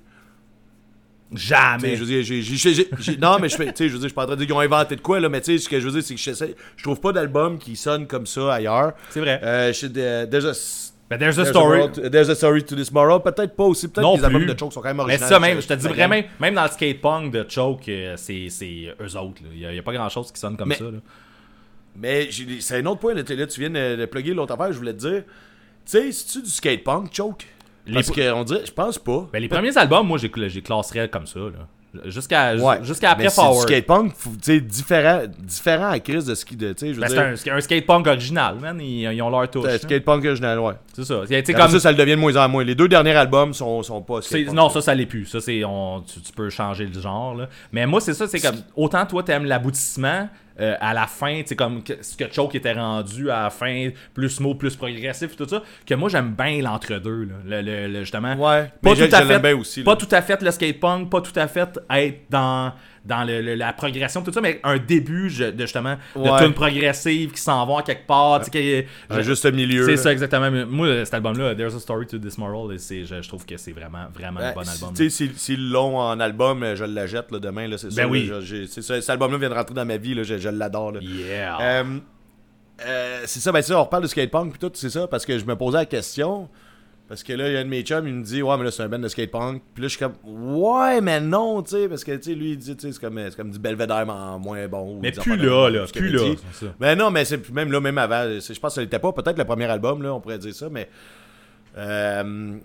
Jamais. je veux dire, non, mais je sais, je veux dire, je suis pas en train de dire qu'ils ont inventé de quoi, là, mais tu sais, ce que je veux dire, c'est que je trouve pas d'album qui sonne comme ça ailleurs. C'est vrai. Euh, je- de- there's a- Ben, there's a there's a story. to- there's a story to this moral. Peut-être pas aussi. Peut-être Non que les albums de Choke sont quand même Mais originaux. c'est ça même, je te dis vraiment, même, même dans le skate punk de Choke, euh, c'est eux autres. Il n'y a, pas grand chose qui sonne comme Mais- ça. là. Mais c'est un autre point, là, tu viens de, de plugger l'autre affaire, je voulais te dire. Tu sais, c'est-tu du skate punk, Choke? Les Parce qu'on dirait, je pense pas. Ben, les premiers albums, moi, j'ai classerais comme ça. là. Jusqu'à Ouais. jusqu'à après Mais c'est Forward. du skate punk, faut- tu sais, différent, différent à crise de ce qui, de, Ben, c'est un, un skate punk original, man. Ils, ils ont leur touche. C'est un là. skate punk original, ouais. C'est ça. Comme ça, ça le devient de moins en moins. Les deux derniers albums sont, sont pas non, ça, ça l'est plus. Ça, c'est. on- Tu, tu peux changer le genre, là. Mais moi, c'est ça, c'est comme. Autant toi, t'aimes l'aboutissement. Euh, à la fin, c'est comme ce que Choke était rendu à la fin, plus smooth, plus progressif, tout ça, que moi j'aime bien l'entre-deux, là. Le, le- le- justement. Ouais, pas mais tout à fait, bien aussi, là. pas tout à fait le skate punk, pas tout à fait être dans dans le- le- la progression tout ça, mais un début je- de justement de Ouais. tune progressive qui s'en vont à quelque part, tu sais, que- Un je- juste milieu. c'est ça exactement. Moi, cet album-là, There's a Story to This Moral, c'est, je, je trouve que c'est vraiment, vraiment un Ben, bon album. Tu sais, si- l'ont en album, euh, je le jette là, demain, là, c'est Ben sûr. oui. là, je- cet album-là vient de rentrer dans ma vie, là, je, je l'adore. Yeah. Euh, euh, c'est ça, ben ça, on reparle de skatepunk puis tout, c'est ça, parce que je me posais la question. Parce que là, il y a un de mes chums, il me dit, ouais, mais là, c'est un band de skatepunk. Puis là, je suis comme, ouais, mais non, tu sais, parce que, tu sais, lui, il dit, tu sais, c'est comme, c'est comme du belvédère mais en moins bon. mais plus là, là, plus là. Mais non, mais c'est même là, même avant. Je pense que ça n'était pas peut-être le premier album, là, on pourrait dire ça, mais. Euh,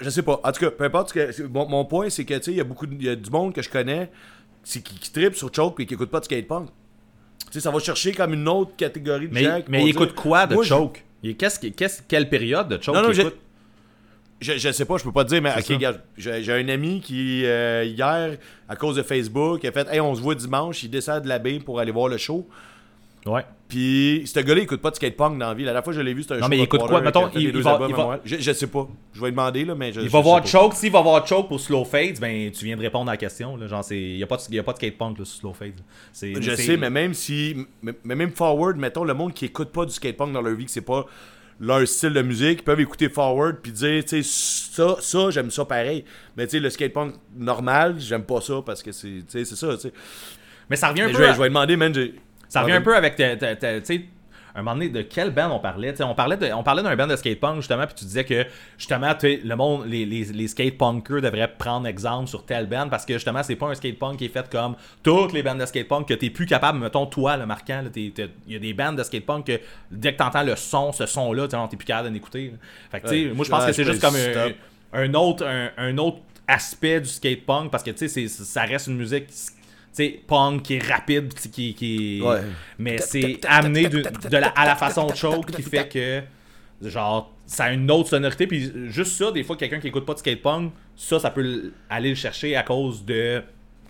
je sais pas. En tout cas, peu importe. ce que- mon, mon point, c'est que, tu sais, il y a beaucoup de- y a du monde que je connais c'est qui, qui tripe sur Choke et qui écoute pas de skatepunk. Tu sais, ça va chercher comme une autre catégorie de Mais, gens. mais il écoute quoi de Choke? Qu'est-ce, qu'est-ce- Quelle période de Choke Non, non, qu'il j'ai- écoute? Je, je sais pas, je peux pas te dire, mais ok, j'ai un ami qui, euh, hier, à cause de Facebook, a fait Hey, on se voit dimanche, il descend de la baie pour aller voir le show. Ouais. Puis, ce gars-là, il écoute pas de skatepunk dans la vie. La dernière fois je l'ai vu, c'était un Non, show mais il écoute Water quoi? Mettons, il- il va- il à. Je, je sais pas. Je vais lui demander, là, mais je Il va voir. Choke. S'il va voir Choke pour Slow Fades, ben tu viens de répondre à la question. Là. Genre, il n'y a, pas de- y a pas de skatepunk là, sur Slow Fades. C'est, Je sais, mais même si. Mais même Forward, mettons, le monde qui écoute pas du skatepunk dans leur vie, que c'est pas leur style de musique, ils peuvent écouter Forward puis dire, tu sais, ça, ça j'aime ça pareil. Mais tu sais, le skatepunk normal, j'aime pas ça parce que c'est. C'est ça, tu sais. Mais ça revient un peu. Je vais, à- je vais demander, man. Ça revient un peu avec, ta- tu sais, un moment donné, de quel band on parlait? On parlait, de- on parlait d'un band de skatepunk, justement, puis tu disais que, justement, le monde, les, les, les skatepunkers devraient prendre exemple sur tel band, parce que, justement, c'est pas un skatepunk qui est fait comme toutes les bandes de skatepunk, que t'es plus capable, mettons, toi, le marquant, il y a des bandes de skatepunk que, dès que t'entends le son, ce son-là, t'es plus capable d'en écouter. Fait que, tu sais, Ouais, moi, je pense ouais, que c'est juste comme un, autre, un, un autre aspect du skatepunk, parce que, tu sais, ça reste une musique sais, punk qui est rapide, qui, qui, Ouais. mais c'est amené de, de la, à la façon choke qui fait que Genre, ça a une autre sonorité, puis juste ça, des fois, quelqu'un qui écoute pas de skatepunk, ça, ça peut aller le chercher à cause de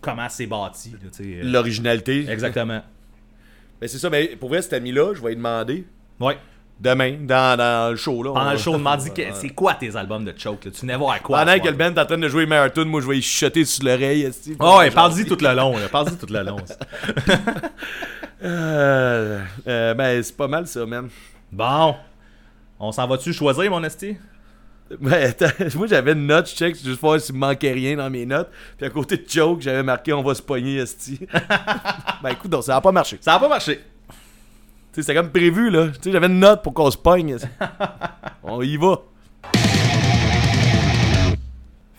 comment c'est bâti. là, euh. L'originalité. Exactement. Ben, c'est ça, mais pour vrai, cet ami-là, je vais lui demander Ouais. Demain, dans, dans le show. Là, Pendant le show, on m'a dit que c'est quoi tes albums de Choke? là? Tu venais voir à quoi? Pendant que le band est en train de jouer Marathon, moi je vais y chuchoter sur l'oreille. Oh, ouais, parle-y tout le long. Parle-y tout le long. Euh, euh, ben, c'est pas mal ça, man. Bon. On s'en va-tu choisir, mon esti? Ben, moi j'avais une note, je check juste pour voir s'il me manquait rien dans mes notes. Puis à côté de joke, j'avais marqué on va se pogner, esti. ben écoute, donc, ça a pas marché. Ça a pas marché. C'était comme prévu, là. Tu sais, j'avais une note pour qu'on se pogne. on y va.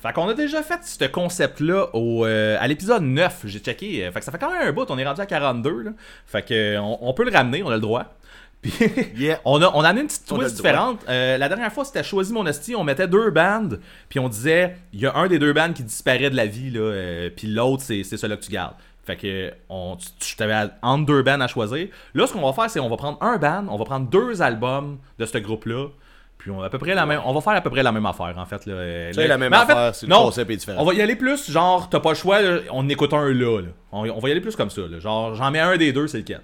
Fait qu'on a déjà fait ce concept-là au, euh, à l'épisode 9. J'ai checké. Fait que ça fait quand même un bout. On est rendu à 42. Là. Fait que on, on peut le ramener, on a le droit. Puis Yeah. on, a, on a amené une petite twist différente. Euh, la dernière fois, c'était choisi mon esti. On mettait deux bandes. Puis on disait, il y a un des deux bandes qui disparaît de la vie. Là, euh, puis l'autre, c'est, c'est celui que tu gardes. Fait que on, tu, t'avais entre deux bands à choisir. Là, ce qu'on va faire, c'est on va prendre un band, on va prendre deux albums de ce groupe-là. Puis on, va à peu près la même, on va faire à peu près la même affaire, en fait. Là. C'est le- la même en fait, affaire, c'est le non, concept est différent. On va y aller plus, genre, t'as pas le choix, là, on écoute un là. On, on va y aller plus comme ça. Là. Genre, j'en mets un des deux, c'est lequel?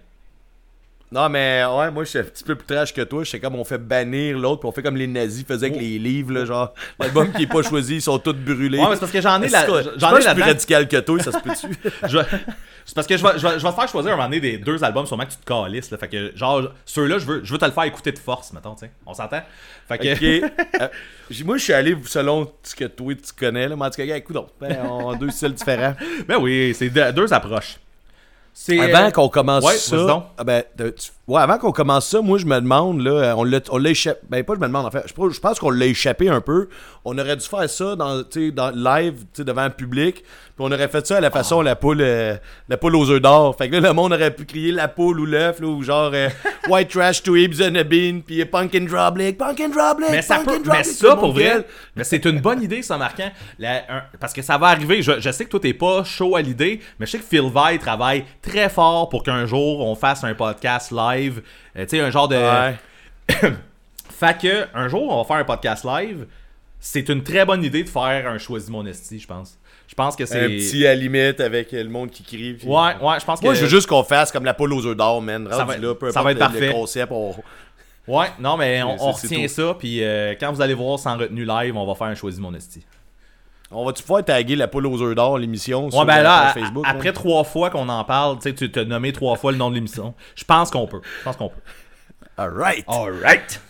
Non, mais ouais, moi je suis un petit peu plus trash que toi. Je sais comme on fait bannir l'autre, puis on fait comme les nazis faisaient avec les livres, là, genre l'album qui est pas choisi, ils sont tous brûlés. Ouais, mais c'est parce que j'en ai la- j'en ai suis plus radical que toi, ça se peut-tu? Je c'est parce que je vais, je, vais, je vais te faire choisir un moment donné des deux albums sûrement que tu te calisses. Là. Fait que, genre, ceux-là, je veux, je veux te le faire écouter de force, mettons, tu sais. On s'entend? Fait que. Euh, moi, je suis allé selon ce que toi tu connais, là. Mais en tout cas, écoute, donc, ben, on a deux styles différents. Ben oui, c'est deux approches. Avant euh, qu'on commence ouais, ça. ah ben, tu- ouais, avant qu'on commence ça, moi je me demande, là, on l'a on l'a échappé. Ben pas je me demande en fait. Je, pense- je pense qu'on l'a échappé un peu. On aurait dû faire ça dans, dans live, devant le public. Puis on aurait fait ça à la façon la poule euh, la poule aux œufs d'or. Fait que là, le monde aurait pu crier la poule ou l'œuf, ou genre euh, White Trash to Ibs and a Bean, puis Pumpkin Droblik, Pumpkin Droblik, Mais, ça Pumpkin peut, mais ça, pour vrai, mais c'est une bonne idée, ça, marquant. La- un- parce que ça va arriver. Je, je sais que toi, t'es pas chaud à l'idée, mais je sais que Phil Vai travaille très fort pour qu'un jour, on fasse un podcast live. Euh, tu sais, un genre de. Ouais. Fait que, un jour, on va faire un podcast live. C'est une très bonne idée de faire un Choisis mon esti, je pense. Je pense que c'est. Un petit à limite avec le monde qui crie. puis- Ouais, ouais, je pense que. Moi, je veux juste qu'on fasse comme la poule aux œufs d'or, man. Ça va- là, peu ça va être le- parfait. concept, on- Ouais, non, mais on, retient ça. Puis euh, quand vous allez voir sans retenue live, on va faire un Choisis mon esti. On va-tu pouvoir taguer la poule aux œufs d'or, l'émission, Ouais, sur ben là, Facebook? après trois fois qu'on en parle, tu sais, tu t'as nommé trois fois le nom de l'émission. Je pense qu'on peut. Je pense qu'on peut. Alright. Alright.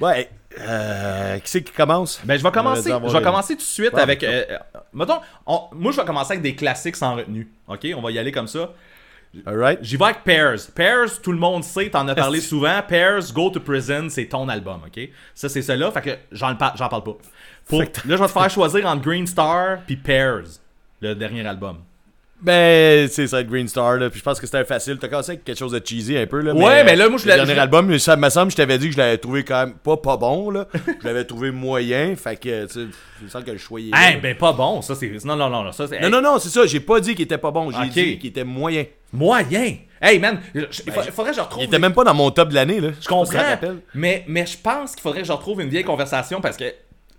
Ouais. Euh, qui c'est qui commence? Ben, je vais commencer, dû avoir je vais commencer tout de suite avec. euh, euh, mettons, on- moi, je vais commencer avec des classiques sans retenue. Ok, on va y aller comme ça. Alright. J'y vais avec Pairs. Pairs, tout le monde sait, t'en as parlé souvent. Pairs, Go to Prison, c'est ton album, ok? Ça, c'est cela, fait que j'en parle pas. Pour- là, je vais te faire choisir entre Green Star puis Pairs, le dernier album. Ben, c'est ça, Green Star, là. Puis je pense que c'était facile. T'as commencé avec quelque chose de cheesy un peu, là. Ouais, mais là, moi, je Le l'ai- dernier album, ça me semble, je t'avais dit que je l'avais trouvé quand même pas pas bon, là. je l'avais trouvé moyen. Fait que, tu sais, il me semble que le choix est. Ben pas bon, ça c'est. Non, non, non, non, ça c'est. Non, non, non, c'est ça. J'ai pas dit qu'il était pas bon. J'ai dit qu'il était moyen. Moyen! Hey man, je- il il faudrait que je retrouve. Il était même pas dans mon top de l'année, là. Je comprends. Mais, mais je pense qu'il faudrait que je retrouve une vieille conversation parce que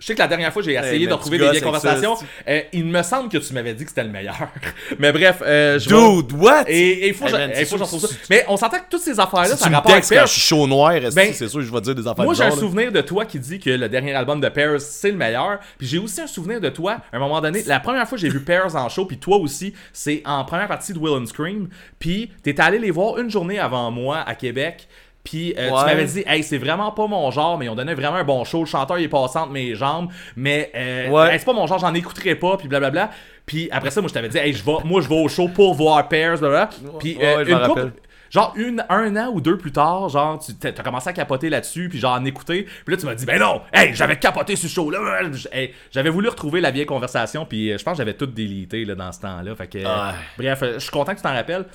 je sais que la dernière fois j'ai essayé mais de retrouver des vieilles ça, conversations. Euh, il me semble que tu m'avais dit que c'était le meilleur. mais bref, euh, je Dude, what? Et il faut que Hey, j'en trouve ça. Mais on s'entend que toutes ces affaires-là, ça rapporte avec textes quand je suis chaud noir, Ben, c'est sûr que je vais dire des affaires Moi, j'ai un souvenir de toi qui dit que le dernier album de Pairs, c'est le meilleur. Puis j'ai aussi un souvenir de toi, à un moment donné, la première fois que j'ai vu Pairs en show, puis toi aussi, c'est en première partie de Will and Scream. Puis t'étais allé les voir une journée avant moi à Québec. Puis euh, tu m'avais dit, hey, c'est vraiment pas mon genre, mais ils ont donné vraiment un bon show. Le chanteur, il est passé entre mes jambes, mais euh, Ouais. hey, c'est pas mon genre, j'en écouterai pas, puis blablabla. Puis après ça, moi, je t'avais dit, hey, je vais, moi, je vais au show pour voir Pairs, blablabla. Puis euh, une couple-. Genre une, un an ou deux plus tard, genre tu t'as commencé à capoter là-dessus, puis genre en écouter, puis là tu m'as dit ben non, hey j'avais capoté ce show là, Hey, j'avais voulu retrouver la vieille conversation, puis euh, je pense que j'avais tout délité là dans ce temps-là, fait que bref, je suis content que tu t'en rappelles.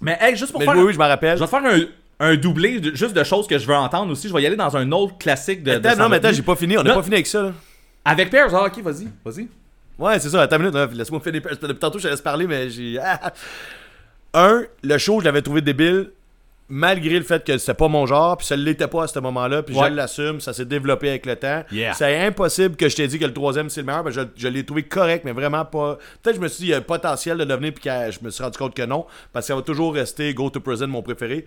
Mais hey juste pour Mais faire, oui, oui, je m'en rappelle. je vais te faire un, un doublé de- juste de choses que je veux entendre aussi. Je vais y aller dans un autre classique de. de Attends, non, mais attends, j'ai pas fini. On n'a pas fini avec ça, là. Avec Pears, ah ok, vas-y, vas-y. Ouais, c'est ça. Attends une minute. là. Laisse-moi finir. Depuis tantôt, je te laisse parler, mais j'ai. Ah. Un, le show, je l'avais trouvé débile. malgré le fait que c'était pas mon genre, puis ça l'était pas à ce moment-là, puis Ouais. je l'assume, ça s'est développé avec le temps. Yeah. C'est impossible que je t'ai dit que le troisième c'est le meilleur, ben je, je l'ai trouvé correct, mais vraiment pas. Peut-être que je me suis dit, il y a un potentiel de devenir, puis que je me suis rendu compte que non, parce que ça va toujours rester Go to Prison, mon préféré.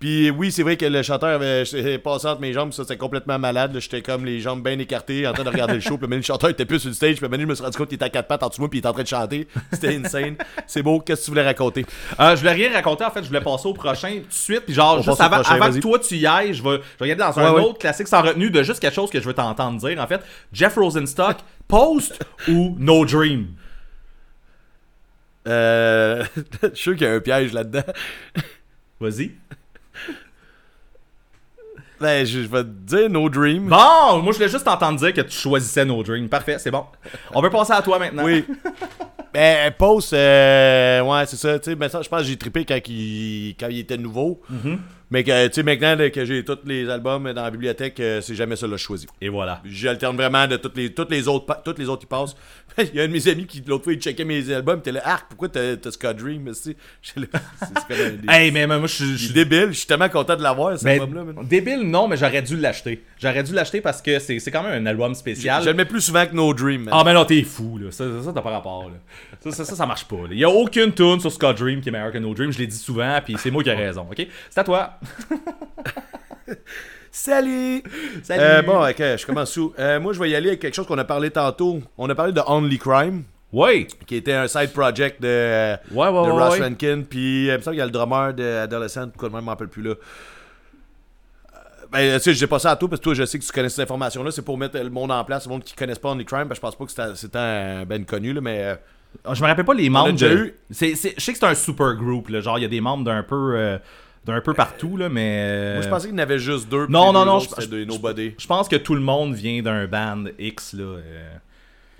Puis oui, c'est vrai que le chanteur avait passé entre mes jambes, ça c'était complètement malade. J'étais comme les jambes bien écartées en train de regarder le show. Puis le chanteur était plus sur le stage. Puis maintenant, je me suis rendu compte qu'il était à quatre pattes en dessous de moi. Puis il était en train de chanter. C'était insane. C'est beau. Qu'est-ce que tu voulais raconter? Euh, je voulais rien raconter, en fait, je voulais passer au prochain tout de suite. Puis genre, On juste avant, prochain, avant que toi tu y ailles, je vais, je vais regarder dans un Ouais, ouais. autre classique sans retenue de juste quelque chose que je veux t'entendre dire. En fait, Jeff Rosenstock, Post ou No Dream? Euh. je suis sûr qu'il y a un piège là-dedans. Vas-y. Ben, je, je vais te dire No Dream. Bon, moi je voulais juste t'entendre dire que tu choisissais No Dream. Parfait, c'est bon. On peut passer à toi maintenant. Oui. Ben, Post, euh, ouais, c'est ça. Tu sais, ben, ça, je pense que j'ai trippé quand il, quand il était nouveau. Mm-hmm. Mais que, tu sais, maintenant là, que j'ai tous les albums dans la bibliothèque, euh, c'est jamais ça que je choisis. Et voilà. J'alterne vraiment de toutes les, toutes les autres, toutes les autres qui passent. il y a un de mes amis qui, l'autre fois, il checkait mes albums, il était là, Arc, pourquoi t'as Scott Dream? Mais c'est Hey, mais moi je suis- je il débile, je suis tellement content de l'avoir, cet album-là. débile, non, mais j'aurais dû l'acheter. J'aurais dû l'acheter parce que c'est quand même un album spécial. Je le mets plus souvent que No Dream. man. Ah, mais non, t'es fou, là. Ça, ça, t'as pas rapport, là. Ça, ça, ça, ça marche pas, là. Y a aucune tune sur Scott Dream qui est meilleure que No Dream. Je l'ai dit souvent, puis c'est moi qui ai raison, ok? C'est à toi. Salut! Salut! Euh, bon, ok, je commence sous. Euh, moi, je vais y aller avec quelque chose qu'on a parlé tantôt. On a parlé de Only Crime, Ouais! qui était un side project de, Ouais, ouais, de ouais, Ross. Rankin. Puis, il me semble qu'il y a le drummer de Adolescent, quoi de même, je m'en rappelle plus là. Euh, Ben, tu sais, j'ai pas ça à toi parce que toi, je sais que tu connais cette information-là. C'est pour mettre le monde en place, le monde qui connaisse pas Only Crime. que je pense pas que c'était- c'était un ben connu, là, mais. Ah, Je me rappelle pas les membres. de- eu. C'est, c'est- je sais que c'est un super groupe, là. Genre, il y a des membres d'un peu, euh, d'un peu partout, là, mais. euh, Moi, je pensais qu'il y en avait juste deux. Non, non, non, autres, je- Nobody. Je pense que tout le monde vient d'un band X, là. euh.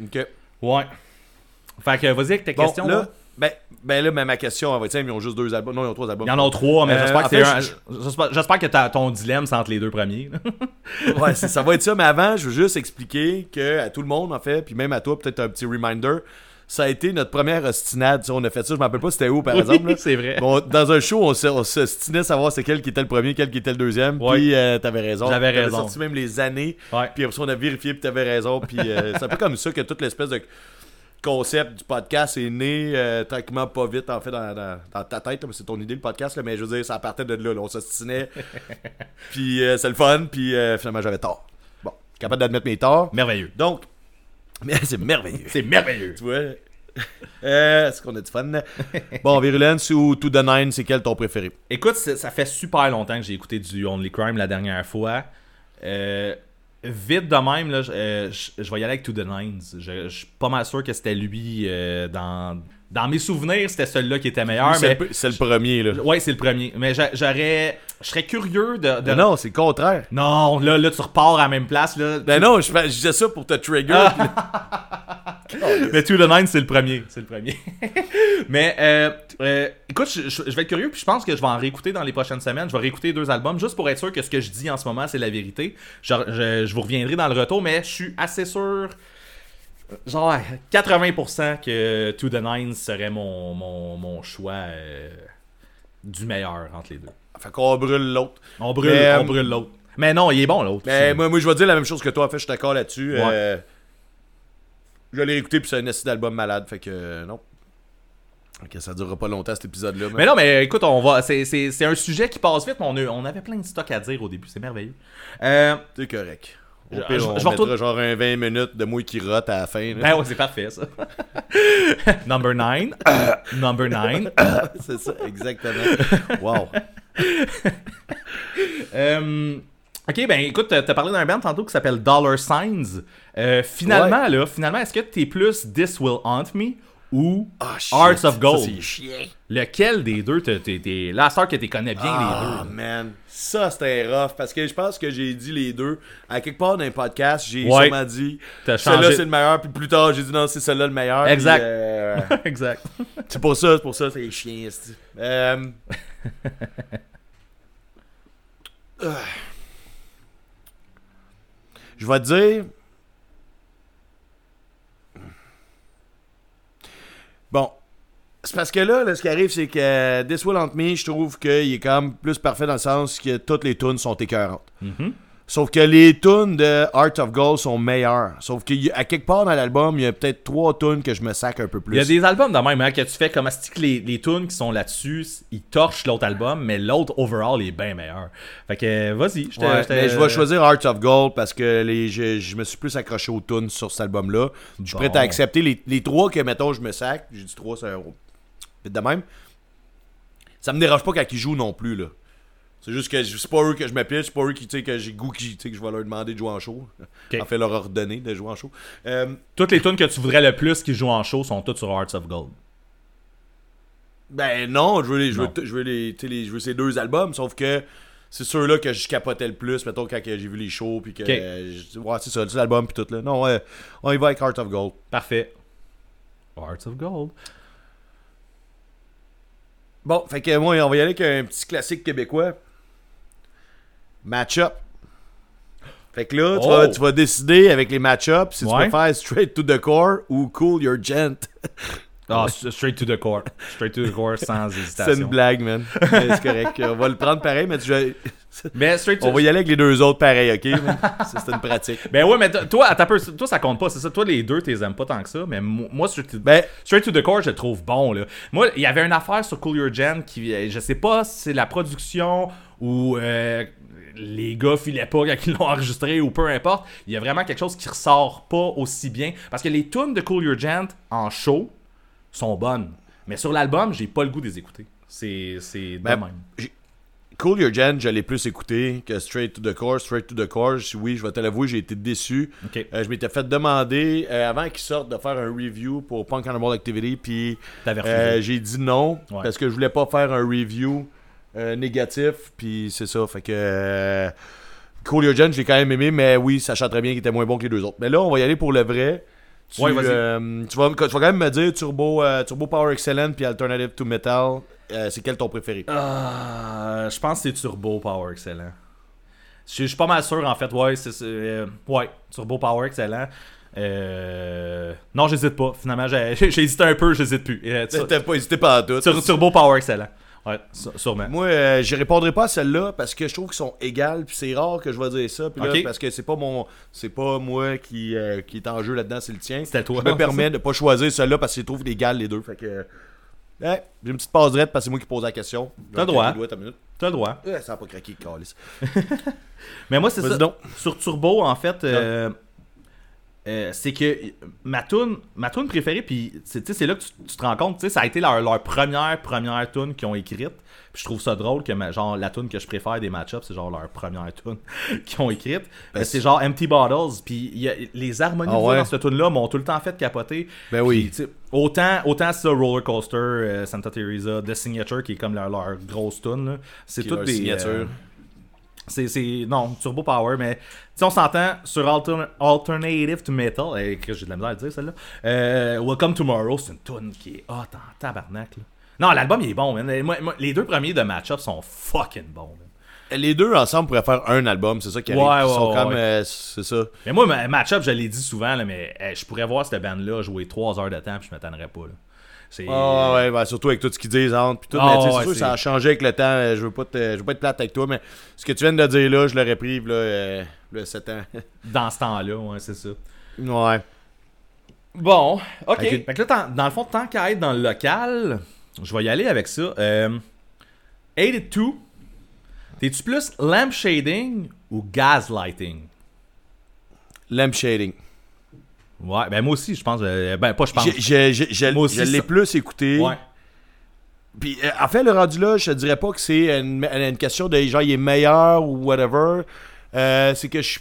Ok. Ouais. Fait que, vas-y avec tes Bon, questions, là, là. ben, ben là, ben, ma question, elle va ils ont juste deux albums. Non, ils ont trois albums. Il y en a trois, mais Euh, j'espère que fait, un- je- j'espère- que ta- ton dilemme, c'est entre les deux premiers. Ouais, ça va être ça, mais avant, je veux juste expliquer que à tout le monde, en fait, puis même à toi, peut-être un petit reminder, ça a été notre première ostinade. On a fait ça, je me rappelle pas c'était où, par exemple. là. c'est vrai. Bon, dans un show, on s'ostinait à savoir c'est quel qui était le premier, quel qui était le deuxième. Ouais. Puis euh, t'avais raison. J'avais raison. sorti même les années. Ouais. Puis après ça, on a vérifié, puis t'avais raison. Puis euh, c'est un peu comme ça que toute l'espèce de concept du podcast est né euh, tranquillement pas vite en fait dans, dans- dans ta tête c'est ton idée le podcast là, mais je veux dire ça partait de là, là. on s'ostinait puis euh, c'est le fun puis euh, finalement j'avais tort bon capable d'admettre mes torts Merveilleux. donc mais c'est merveilleux C'est merveilleux. tu vois? Euh, est-ce qu'on a du fun? Bon Virulence ou To The Nine c'est quel ton préféré? Écoute, ça fait super longtemps que j'ai écouté du Only Crime la dernière fois. Euh, vite de même, là, je, euh, je- je vais y aller avec To The Nines. Je, je suis pas mal sûr que c'était lui euh, dans, dans mes souvenirs, c'était celui-là qui était meilleur. c'est, mais, le, c'est le premier là Ouais, c'est le premier. Mais j'a- j'aurais. Je serais curieux de. de- non c'est le contraire Non, là, là, tu repars à la même place. Là. ben non je, disais ça pour te trigger puis là- Mais To The Nine, c'est le premier. C'est le premier. Mais euh, euh, écoute, je, je- je vais être curieux, puis je pense que je vais en réécouter dans les prochaines semaines. Je vais réécouter deux albums juste pour être sûr que ce que je dis en ce moment, c'est la vérité. Je vous reviendrai dans le retour, mais je suis assez sûr. Genre 80% que To The Nine serait mon, mon, mon choix euh, du meilleur entre les deux. fait qu'on brûle l'autre On brûle, Mais, on euh, brûle l'autre. Mais non, il est bon l'autre. Mais moi, moi, je vais dire la même chose que toi. En fait, je suis d'accord là-dessus. Ouais. Euh, je l'ai écouté, puis c'est un acide d'album malade. Fait que euh, non. Ok, ça durera pas longtemps cet épisode-là. Mais non, mais écoute, on va. C'est, un sujet qui passe vite, mais on, a- on avait plein de stock à dire au début. C'est merveilleux. Euh, C'est correct. Je- pire, je- on je vais retourner- genre un 20 minutes de moi qui rote à la fin. là. ben ouais, c'est parfait ça. Number 9. Number 9. c'est ça, exactement. wow. Euh, ok, ben écoute, t'as t'as parlé d'un band tantôt qui s'appelle Dollar Signs. Euh, finalement, là, finalement, est-ce que t'es plus This Will Haunt Me ou Ah. Hearts of Gold? chiant. Lequel des deux t'es, cette heure que tu connais bien Ah, les deux. man. Ça, c'était rough. Parce que je pense que j'ai dit les deux. À quelque part dans un podcast, j'ai Ouais. sûrement dit T'as celui-là, c'est le meilleur. Puis plus tard, j'ai dit non, c'est celui-là le meilleur. Exact. euh, exact. C'est pour ça, c'est pour ça, c'est chiant. c'est- Euh... euh. Je vais te dire. Bon. C'est parce que là, là, ce qui arrive, c'est que This Will Haunt Me, je trouve qu'il est quand même plus parfait dans le sens que toutes les tunes sont écœurantes. Mhm. Sauf que les tunes de Art of Gold sont meilleures. Sauf qu'à quelque part dans l'album, il y a peut-être trois tunes que je me sac un peu plus. Il y a des albums de même hein, que tu fais comme que les, les tunes qui sont là-dessus, ils torchent l'autre album, mais l'autre overall est bien meilleur. Fait que vas-y, je Ouais, mais je vais choisir Art of Gold parce que les, je, je me suis plus accroché aux tunes sur cet album-là. Je suis Bon. prêt à accepter les, les trois que, mettons, je me sac. J'ai dit trois, c'est un de même. Ça me dérange pas quand ils jouent non plus, là. C'est juste que c'est pas eux que je pitch, c'est pas eux qui, que j'ai goût qui, tu sais, que je vais leur demander de jouer en show. En fait, leur ordonner de jouer en show. Euh, Toutes les tunes que tu voudrais le plus qui jouent en show sont toutes sur Hearts of Gold. Ben non, je veux, les, je veux, je veux, les, les- je veux ces deux albums, sauf que c'est ceux-là que je capotais le plus, mettons, quand j'ai vu les shows, puis que. Ok. euh, je- ouais, c'est ça, l'album, puis tout, là. Non, ouais, on y va avec Heart of Gold. Parfait. Hearts of Gold. Bon, fait que moi, on va y aller avec un petit classique québécois. Match-up. Fait que là, tu, Oh. vas, tu vas décider avec les match-ups si tu Ouais. préfères Straight to the Core ou Cool Your Gent. Ah, straight to the core. Straight to the core sans C'est une hésitation. blague, man. C'est correct. On va le prendre pareil, mais tu vas- Mais straight to on va y aller avec les deux autres pareil, ok? c'est une pratique. Ben ouais, mais toi, peu, toi ça compte pas, c'est ça? Toi, les deux, t'es aimes pas tant que ça, mais mo- moi, straight to, Ben, Straight to the Core, je le trouve bon. Là. Moi, il y avait une affaire sur Cool Your Gen qui, euh, je sais pas si c'est la production ou euh, les gars filaient pas quand ils l'ont enregistré ou peu importe. Il y a vraiment quelque chose qui ressort pas aussi bien. Parce que les tunes de Cool Your Gent en show sont bonnes. Mais sur l'album, j'ai pas le goût de les écouter. C'est de Ben, même. Cool Your Gen, je l'ai plus écouté que Straight to the Core. Straight to the Core, oui, je vais te l'avouer, j'ai été déçu. Ok. Euh, je m'étais fait demander, euh, avant qu'ils sortent, de faire un review pour Punk Animal Activity, puis euh, j'ai dit non, Ouais. parce que je voulais pas faire un review euh, négatif, puis c'est ça, fait que... euh, Gen, j'ai quand même aimé, mais oui, sachant très bien qu'il était moins bon que les deux autres. Mais là, on va y aller pour le vrai. Tu, Ouais, vas-y. euh, tu, vas, tu vas quand même me dire Turbo, euh, Turbo Power Excellent puis Alternative to Metal. euh, c'est quel ton préféré? Euh, je pense que c'est Turbo Power Excellent. Je je suis pas mal sûr, en fait. Ouais, c'est. ouais, Turbo Power Excellent. Euh, non, j'hésite pas. Finalement, j'ai hésité un peu, j'hésite plus. Euh, T'as pas hésité pas à tout. tur- Turbo Power Excellent. Ouais, sû- sûrement. Moi, euh, je répondrai pas à celle-là parce que je trouve qu'ils sont égales, puis c'est rare que je vais dire ça. Puis là, parce que c'est pas mon, c'est pas moi qui, euh, qui est en jeu là-dedans, c'est le tien. C'était toi. Je me permets de pas choisir celle-là parce que je trouve égales les deux. Fait que, ouais, j'ai une petite passe droite parce que c'est moi qui pose la question. T'as le droit. T'as le droit. Ouais, ça a pas craqué. Mais moi, c'est ça. donc. Sur Turbo, en fait, euh, euh, c'est que ma tune, ma tune préférée, puis c'est là que tu, tu te rends compte, ça a été leur, leur première première tune qu'ils ont écrite. Puis je trouve ça drôle que ma- genre la tune que je préfère des match-ups, c'est genre leur première tune qu'ils ont écrite. Ben, c'est genre Empty Bottles, puis les harmonies Ah ouais? dans cette tune là m'ont tout le temps fait capoter. Ben oui. Autant autant ça Roller Coaster, euh, Santa Teresa, The Signature qui est comme leur, leur grosse tune c'est toutes des signature. euh, c'est, c'est- non, Turbo Power, mais si on s'entend sur Altern- Alternative to Metal, eh, que j'ai de la misère à le dire celle-là. Euh, Welcome Tomorrow, c'est une tune qui est hot en tabarnak. Là. Non, l'album il est bon, man. Moi- moi, les deux premiers de Matchup sont fucking bons. man. Les deux ensemble pourraient faire un album, c'est ça qui arrive. Ouais, ouais, sont ouais, comme, euh, c'est ça. Mais moi, ma- Matchup, je l'ai dit souvent, là, mais eh, je pourrais voir cette bande-là jouer 3 heures de temps puis je m'attendrais pas. Là. Ah ouais, ben, surtout avec tout ce qu'ils disent entre puis tout. Ah mais tu sais, ouais, c'est sûr que ça a changé avec le temps. euh, Je veux pas te, je veux pas être plate avec toi, mais ce que tu viens de dire là, je l'aurais pris là, euh, là 7 ans. Dans ce temps-là, ouais, c'est ça. ouais. Bon, ok. Fait que là, dans le fond, tant qu'à être dans le local, je vais y aller avec ça. Euh, 82, t'es-tu plus lamp shading ou gaslighting? Lamp shading. Ouais, ben moi aussi, je pense. euh, ben, pas je pense. Moi aussi, Je l'ai plus écouté. Ouais. Puis euh, en fait, le rendu là, je te dirais pas que c'est une, une question de genre il est meilleur ou whatever. Euh, c'est que je suis-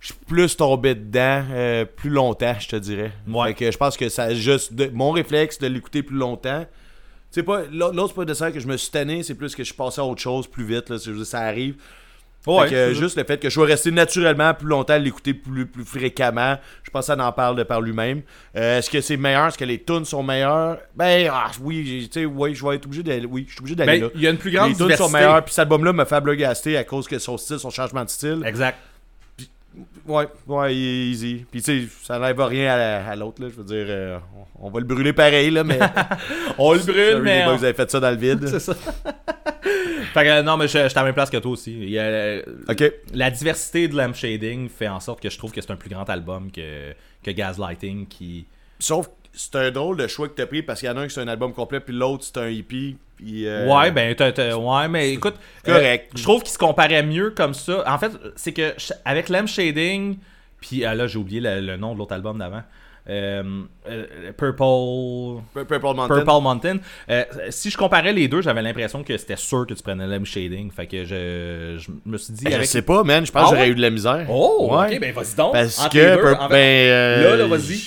je suis plus tombé dedans euh, plus longtemps, je te dirais. Ouais. Fait que je pense que ça juste de- mon réflexe de l'écouter plus longtemps. C'est pas l'autre pas de ça que je me suis tanné, c'est plus que je suis passé à autre chose plus vite là, je ça arrive. Ouais, que, juste le fait que je sois resté naturellement plus longtemps à l'écouter plus, plus fréquemment, je pense que ça en parle de par lui-même. Euh, Est-ce que c'est meilleur? Est-ce que les tunes sont meilleures? Ben, ah, oui, tu sais, oui, je vais être obligé d'aller. Oui, je suis obligé d'aller Ben, là. il y a une plus grande Les tunes sont meilleures, puis cet album-là me fait bloggaster à cause que son style, son changement de style. Exact. ouais, ouais, easy. Puis tu sais, ça n'enlève rien à, la- à l'autre, là. Je veux dire, euh, on, va le brûler pareil, là, mais. On le brûle, mais. on- vous avez fait ça dans le vide. C'est ça. Fait que, non, mais je je suis à la même place que toi aussi. Il y a, euh, Ok. La diversité de Lamp Shading fait en sorte que je trouve que c'est un plus grand album que, que Gaslighting qui. Sauf que c'est un drôle de choix que t'as pris parce qu'il y en a un qui c'est un album complet, puis l'autre c'est un hippie. Puis, euh, Ouais, ben, t'as- t'as- ouais, mais écoute. Correct. euh, je trouve qu'il se comparait mieux comme ça. En fait, c'est que avec Lamp Shading, puis ah, là, j'ai oublié le, le nom de l'autre album d'avant. Euh, euh, Purple. Pur- Purple Mountain. Purple Mountain. Euh, si je comparais les deux, j'avais l'impression que c'était sûr que tu prenais Lamp Shading. Fait que je, je me suis dit. Ben, Je sais pas, man. Je pense Ah que j'aurais ouais? eu de la misère. Oh, Ouais. ok, ben vas-y donc. Parce Entre que. deux, Pur- en fait. ben. Là, là, vas-y.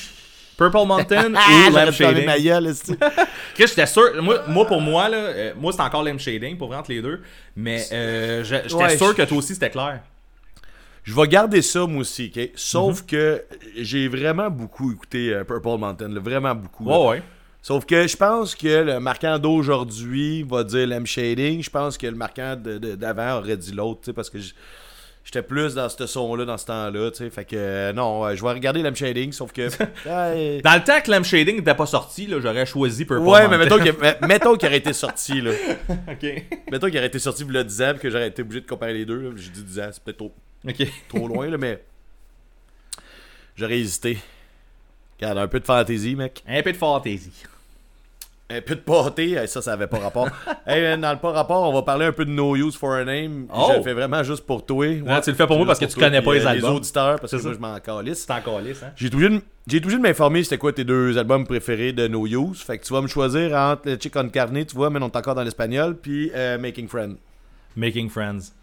Purple Mountain Ah, ou j'aurais Lamp Shading. ma gueule, j'étais sûr. Moi, moi, pour moi, là, euh, moi c'est encore Lamp Shading pour entre les deux. Mais euh, j'étais Ouais, sûr que toi aussi c'était clair. Je vais garder ça, moi aussi, ok? Sauf Mhm. que j'ai vraiment beaucoup écouté euh, Purple Mountain, là, vraiment beaucoup. là. Ouais. Sauf que je pense que le marquant d'aujourd'hui va dire l'M Shading. Je pense que le marquant d'avant aurait dit l'autre, parce que j'étais plus dans ce son-là, dans ce temps-là, tu sais. Fait que euh, non, je vais regarder l'M Shading, sauf que. Dans le temps que Lamp Shading n'était pas sorti, là, j'aurais choisi Purple Ouais, mais Mountain. mettons qu'il mais- mettons qu'il aurait été sorti, là. ok. Mettons qu'il aurait été sorti y a 10 ans, puis que j'aurais été obligé de comparer les deux. J'ai dit 10 ans, c'est peut-être trop, Ok. trop loin, là, mais. J'aurais hésité. Regarde, un peu de fantaisie, mec. Un peu de fantaisie. Un peu de pâté, ça, ça avait pas rapport. hey, dans le pas rapport, on va parler un peu de No Use for a Name. Oh! Je le fais vraiment juste pour toi. Ouais, tu le fais pour moi parce que tu connais pas puis, les euh, albums. Les auditeurs, parce que C'est moi, ça. je m'en calisse. C'est encore lisse, hein? J'ai obligé de- de m'informer c'était quoi tes deux albums préférés de No Use. Fait que tu vas me choisir entre le Chick on Carne, tu vois, mais on est encore dans l'espagnol, puis euh, Making Friends. Making Friends.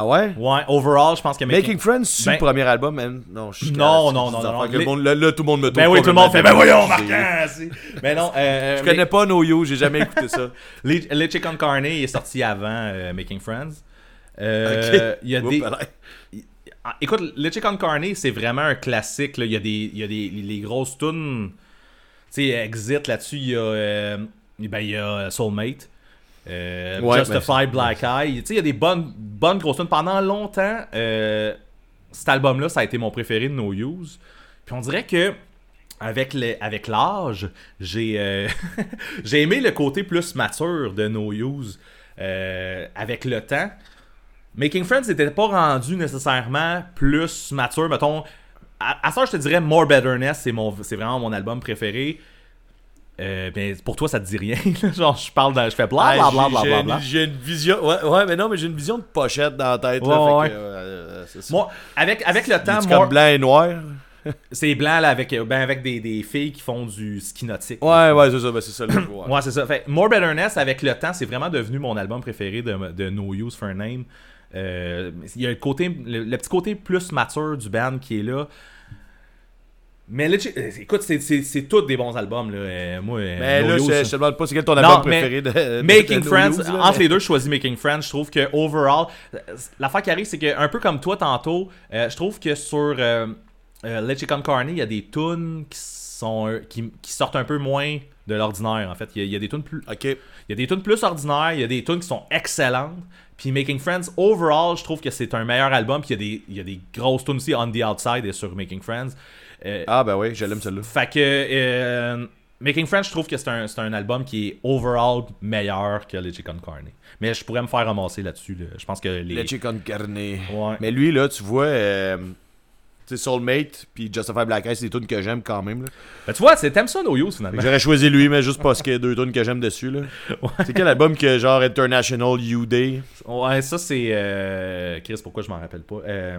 Ah ouais? Ouais, overall, je pense que Making, Friends, c'est Ben- le premier album, man. Non, je suis Non, non, non, non, les- monde- là, là, tout le monde me Ben trouve oui, tout le monde fait, ben voyons, marquant! Mais non, euh, Je connais pas No Use, j'ai jamais écouté ça. Les, les Chicken Carne est sorti avant euh, Making Friends. Euh, Ok. Il y a Oups, des. Ah, Écoute, le Chicken Carne, c'est vraiment un classique. là. Il y a des, il y a des les grosses tunes. Tu sais, Exit là-dessus, il y a. euh, ben, il y a Soulmate. Euh, Ouais, Justified Black Eye. Tu sais, il y a des bonnes, bonnes grosses tunes. Pendant longtemps, euh, cet album-là, ça a été mon préféré de No Use. Puis on dirait que. Avec, le- avec l'âge, j'ai euh, j'ai aimé le côté plus mature de No Use avec le temps. Making Friends n'était pas rendu nécessairement plus mature. Mettons, à, à ça, je te dirais More Betterness, c'est, mon, c'est vraiment mon album préféré. Euh, ben, pour toi, ça te dit rien. Genre, je parle, de, je fais bla bla bla bla J'ai- bla. j'ai- bla. J'ai une vision. Ouais, ouais, mais non, mais j'ai une vision de pochette dans la tête. Ouais, là, fait ouais. que, euh. Moi, avec, avec le temps, C'est comme blanc et noir? c'est blanc là, avec, ben, avec des, des filles qui font du ski nautique. Ouais, ouais, c'est ça, ben, c'est ça le jeu. ouais. C'est ça. Fait, More Betterness, avec le temps, c'est vraiment devenu mon album préféré de, de No Use for a Name. Euh, Il y a le, côté, le, le petit côté plus mature du band qui est là. Mais legit- euh, écoute, c'est- c'est c'est tous des bons albums. Là. Euh, moi, euh, Mais No là, Use, je, je te demande pas c'est quel ton album préféré de, Making de Friends, là, entre mais- les deux, je choisis Making Friends. Je trouve que overall, euh, l'affaire qui arrive, c'est que un peu comme toi tantôt, euh, je trouve que sur euh, euh, Let Chicken Carney, il y a des tunes qui sont euh, qui, qui sortent un peu moins de l'ordinaire. En fait, il y, a, il y a des tunes plus, Ok. il y a des tunes plus ordinaires, il y a des tunes qui sont excellentes. Puis Making Friends, overall, je trouve que c'est un meilleur album. Puis il y, a des- il y a des grosses tunes aussi, On the Outside et sur Making Friends. Euh, Ah, ben oui, je l'aime celle-là. fait que euh, Making Friends, je trouve que c'est un, un album qui est overall meilleur que les Chicken Carney. Mais je pourrais me faire ramasser là-dessus. là. Je pense que les. Le Chicken Carne. Ouais. Mais lui, là, tu vois, euh, Soulmate puis Justify Black Eyes, c'est des tunes que j'aime quand même. Là. Ben, tu vois, c'est ça No Use finalement. J'aurais choisi lui, mais juste parce qu'il y a deux tunes que j'aime dessus. là. C'est quel album que genre International You Day? Ouais, ça c'est. euh, Chris, pourquoi je m'en rappelle pas? Euh,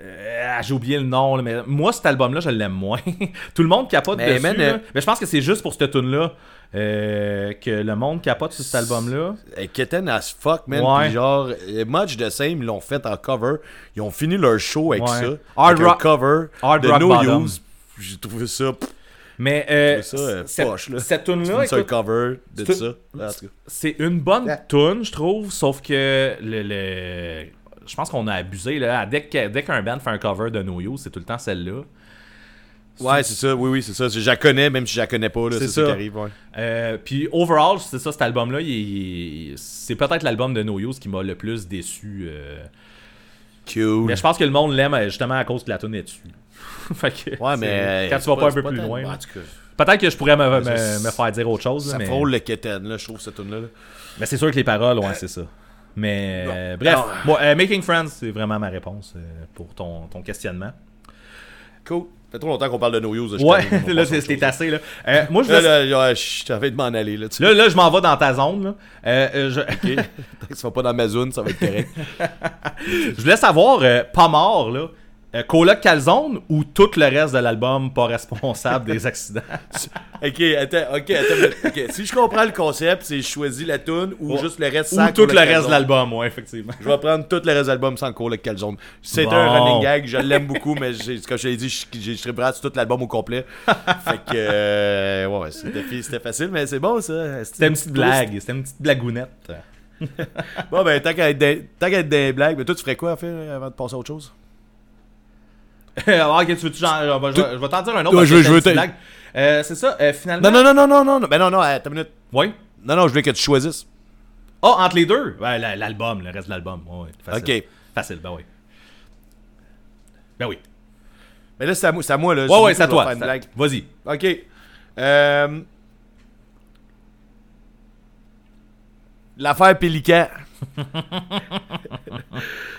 euh, J'ai oublié le nom, là, mais moi cet album-là, je l'aime moins. Tout le monde capote Mais, dessus. man, là. euh, Mais je pense que c'est juste pour cette tune-là euh, que le monde capote sur cet album-là. Kitten as fuck, man. Ouais. Puis genre, Much the Same, ils l'ont fait en cover. Ils ont fini leur show avec Ouais. ça. Hard avec un Rock- cover Hard de Rock No Bottom. Use. J'ai trouvé ça. pff, Mais euh, ça, euh, cette, poche, là. cette un écoute, cover de c'est- ça. C'est une bonne tune, je trouve, sauf que le, le- je pense qu'on a abusé là. Dès que- dès qu'un band fait un cover de No Use, c'est tout le temps celle-là. Ouais, c'est ça. Oui, oui, c'est ça. Je la connais, même si je la connais pas. C'est ça ça. qui arrive. Ouais. Euh, puis overall, c'est ça, cet album-là, c'est peut-être l'album de No Use qui m'a le plus déçu. euh. Cool. Mais je pense que le monde l'aime euh, justement à cause que la tune est dessus. fait que, Ouais, mais. Quand tu vas pas un peu plus loin. Peut-être que je pourrais me, me- Ça, me faire dire autre chose. ça mais... frôle le keten, là, je trouve, cette tune-là. là. mais c'est sûr que les paroles, ouais, c'est ça. Mais euh, bref, moi, euh, Making Friends, c'est vraiment ma réponse euh, pour ton, ton questionnement. Cool. Ça fait trop longtemps qu'on parle de No Use. je Ouais, là, c'était assez. Là, Euh, moi, je Là, laisse- là, là, je t'avais de m'en aller. Là, tu là, là, je m'en vais dans ta zone. Là. Euh, euh, je... Ok. Tant que ça va pas dans ma zone, ça va être correct. je voulais savoir, euh, pas mort, là, euh, Coloc Calzone ou tout le reste de l'album pas responsable des accidents? ok, attends, ok, attends. Si je comprends le concept, c'est je choisis la tune ou juste le reste ou sans tout Cole le reste de l'album, ouais, effectivement. Je vais prendre tout le reste de l'album sans Cole Calzone. Bon. un running gag, je l'aime beaucoup, mais comme je l'ai dit, je, je, je tout l'album au complet. fait que, euh, ouais, c'était facile, mais c'est bon ça. C'était une petite blague, c'était une petite blagounette. Bon, ben, tant qu'à être, être des blagues, mais toi, tu ferais quoi à faire avant de passer à autre chose? Ah, ok, tu veux-tu genre, je vais- vais- t'en dire un autre. Ouais, je que veux- je veux. Euh, c'est ça, euh, finalement. Non, non, non, non, non, non, ben non, non, attends une minute. Oui. Non, non, je voulais que tu choisisses. Ah, entre les deux? La- l'album, le reste de l'album. Ouais, facile. Ok. Facile, ben oui. Ben oui. Mais là, c'est à à moi, là. Ouais, ouais, c'est à toi. Vas-y. Ok. Euh... L'affaire Pélican.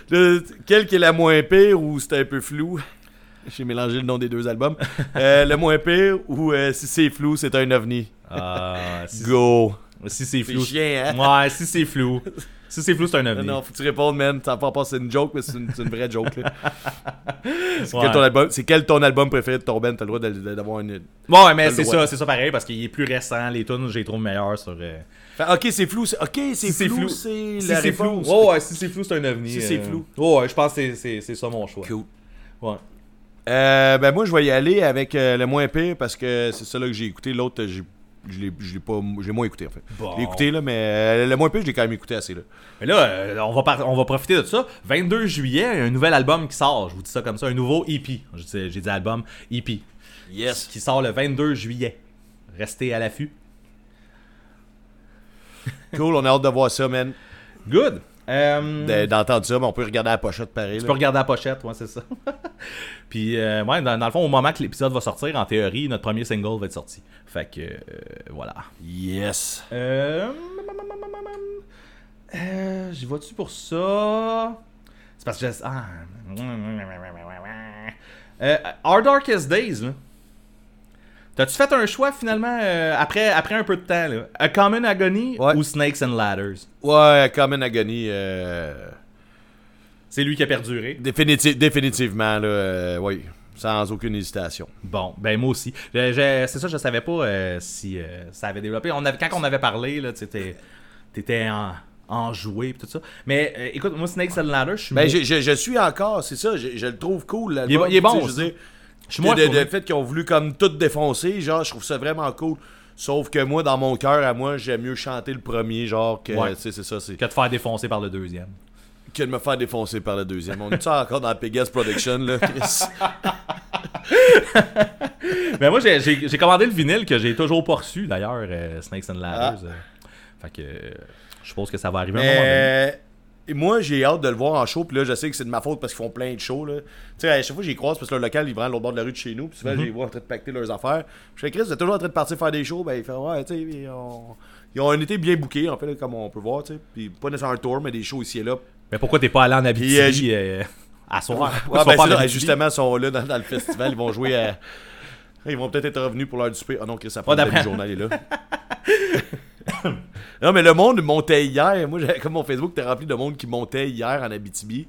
Le- Quelle qui est la moins pire ou c'est un peu flou? J'ai mélangé le nom des deux albums. Euh, le moins pire ou euh, si c'est flou, c'est un ovni. Ah, si Go. si c'est flou. chien, hein? Ouais, si c'est flou. Si c'est flou, c'est un ovni. non, faut que tu répondes, man. Va pas c'est une joke, mais c'est une, vraie joke. C'est Ouais. quel, ton album- c'est quel ton album préféré de ton band? T'as le droit d'avoir une. Ouais, mais T'as c'est ça, c'est ça pareil parce qu'il est plus récent. Les tunes, je les trouve meilleurs sur. euh, Fait, ok, c'est flou. Ok, c'est Si flou. C'est Si c'est flou. réponse. Ouais, si c'est flou, c'est un ovni. Si c'est euh, flou. Ouais, ouais, je pense que c'est ça mon choix. Cool. Ouais. Euh, ben moi je vais y aller avec euh, le moins pire parce que c'est ça là que j'ai écouté. L'autre, j'ai- je l'ai je l'ai pas, j'ai moins écouté en fait. Bon. Je l'ai écouté là, mais euh, le moins pire, je l'ai quand même écouté assez là. Mais là, euh, on, va par- on va profiter de ça. 22 juillet, un nouvel album qui sort. Je vous dis ça comme ça, un nouveau EP. Je dis- J'ai dit album EP. Yes. Qui sort le 22 juillet. Restez à l'affût. Cool, on a hâte de voir ça, man. Good. Euh, De- D'entendre ça, mais on peut regarder la pochette pareil. Tu là. peux regarder la pochette, ouais, c'est ça. Puis, euh, ouais, dans, dans le fond, au moment que l'épisode va sortir, en théorie, notre premier single va être sorti. Fait que, euh, voilà. Yes. Euh. Euh. J'y vas-tu pour ça? C'est parce que j'ai. Ah. Euh, Our Darkest Days, là. T'as-tu fait un choix finalement euh, après, après un peu de temps, là? A Common Agony Ouais. ou Snakes and Ladders? Ouais, Common Agony, euh, C'est lui qui a perduré. définiti- définitivement, là, euh, oui, sans aucune hésitation. Bon, ben moi aussi. C'est ça, je savais pas euh, si ça avait développé. On avait, quand on avait parlé, là, tu étais, t'étais en, enjoué et tout ça. Mais euh, écoute, moi, Snakes and Ladders, je suis Ben, je, je, je suis encore, c'est ça, je, je le trouve cool. Il est bon- il est bon Tu sais, Je aussi. veux dire, je suis moins de, de- retourné. le fait qu'ils ont voulu comme tout défoncer, genre, je trouve ça vraiment cool. Sauf que moi, dans mon cœur, à moi, j'aime mieux chanter le premier, genre, que, Ouais. c'est ça, c'est que de faire défoncer par le deuxième. que de me faire défoncer par le deuxième. On est encore dans Pegasus Production, là, Chris? Mais moi, j'ai- commandé le vinyle que j'ai toujours pas reçu, d'ailleurs, euh, Snakes and Ladders. euh. Fait que euh, je suppose que ça va arriver un moment donné. Et moi, j'ai hâte de le voir en show. Puis là, je sais que c'est de ma faute parce qu'ils font plein de shows. Tu sais, à chaque fois, j'y croise parce que leur local, ils vont à l'autre bord de la rue de chez nous. Puis souvent, Mhm. je les vois en train de pacter leurs affaires. Puis je fais, Chris, vous êtes toujours en train de partir faire des shows? Ben, ils font, ouais, tu sais, ils ont... ils ont un été bien booké, en fait, là, comme on peut voir. tu sais. Puis pas nécessairement un tour, mais des shows ici et là. Mais pourquoi t'es pas allé en Puis, euh, Abitibi euh, à soir? Ouais, ben, Abitibi? justement, ils sont là dans, dans le festival. Ils vont jouer à. Ils vont peut-être être revenus pour l'heure du souper. Ah non, Chris, ça prend Ouais, le journal est là. non, mais le monde montait hier. Moi, j'avais- comme mon Facebook était rempli de monde qui montait hier en Abitibi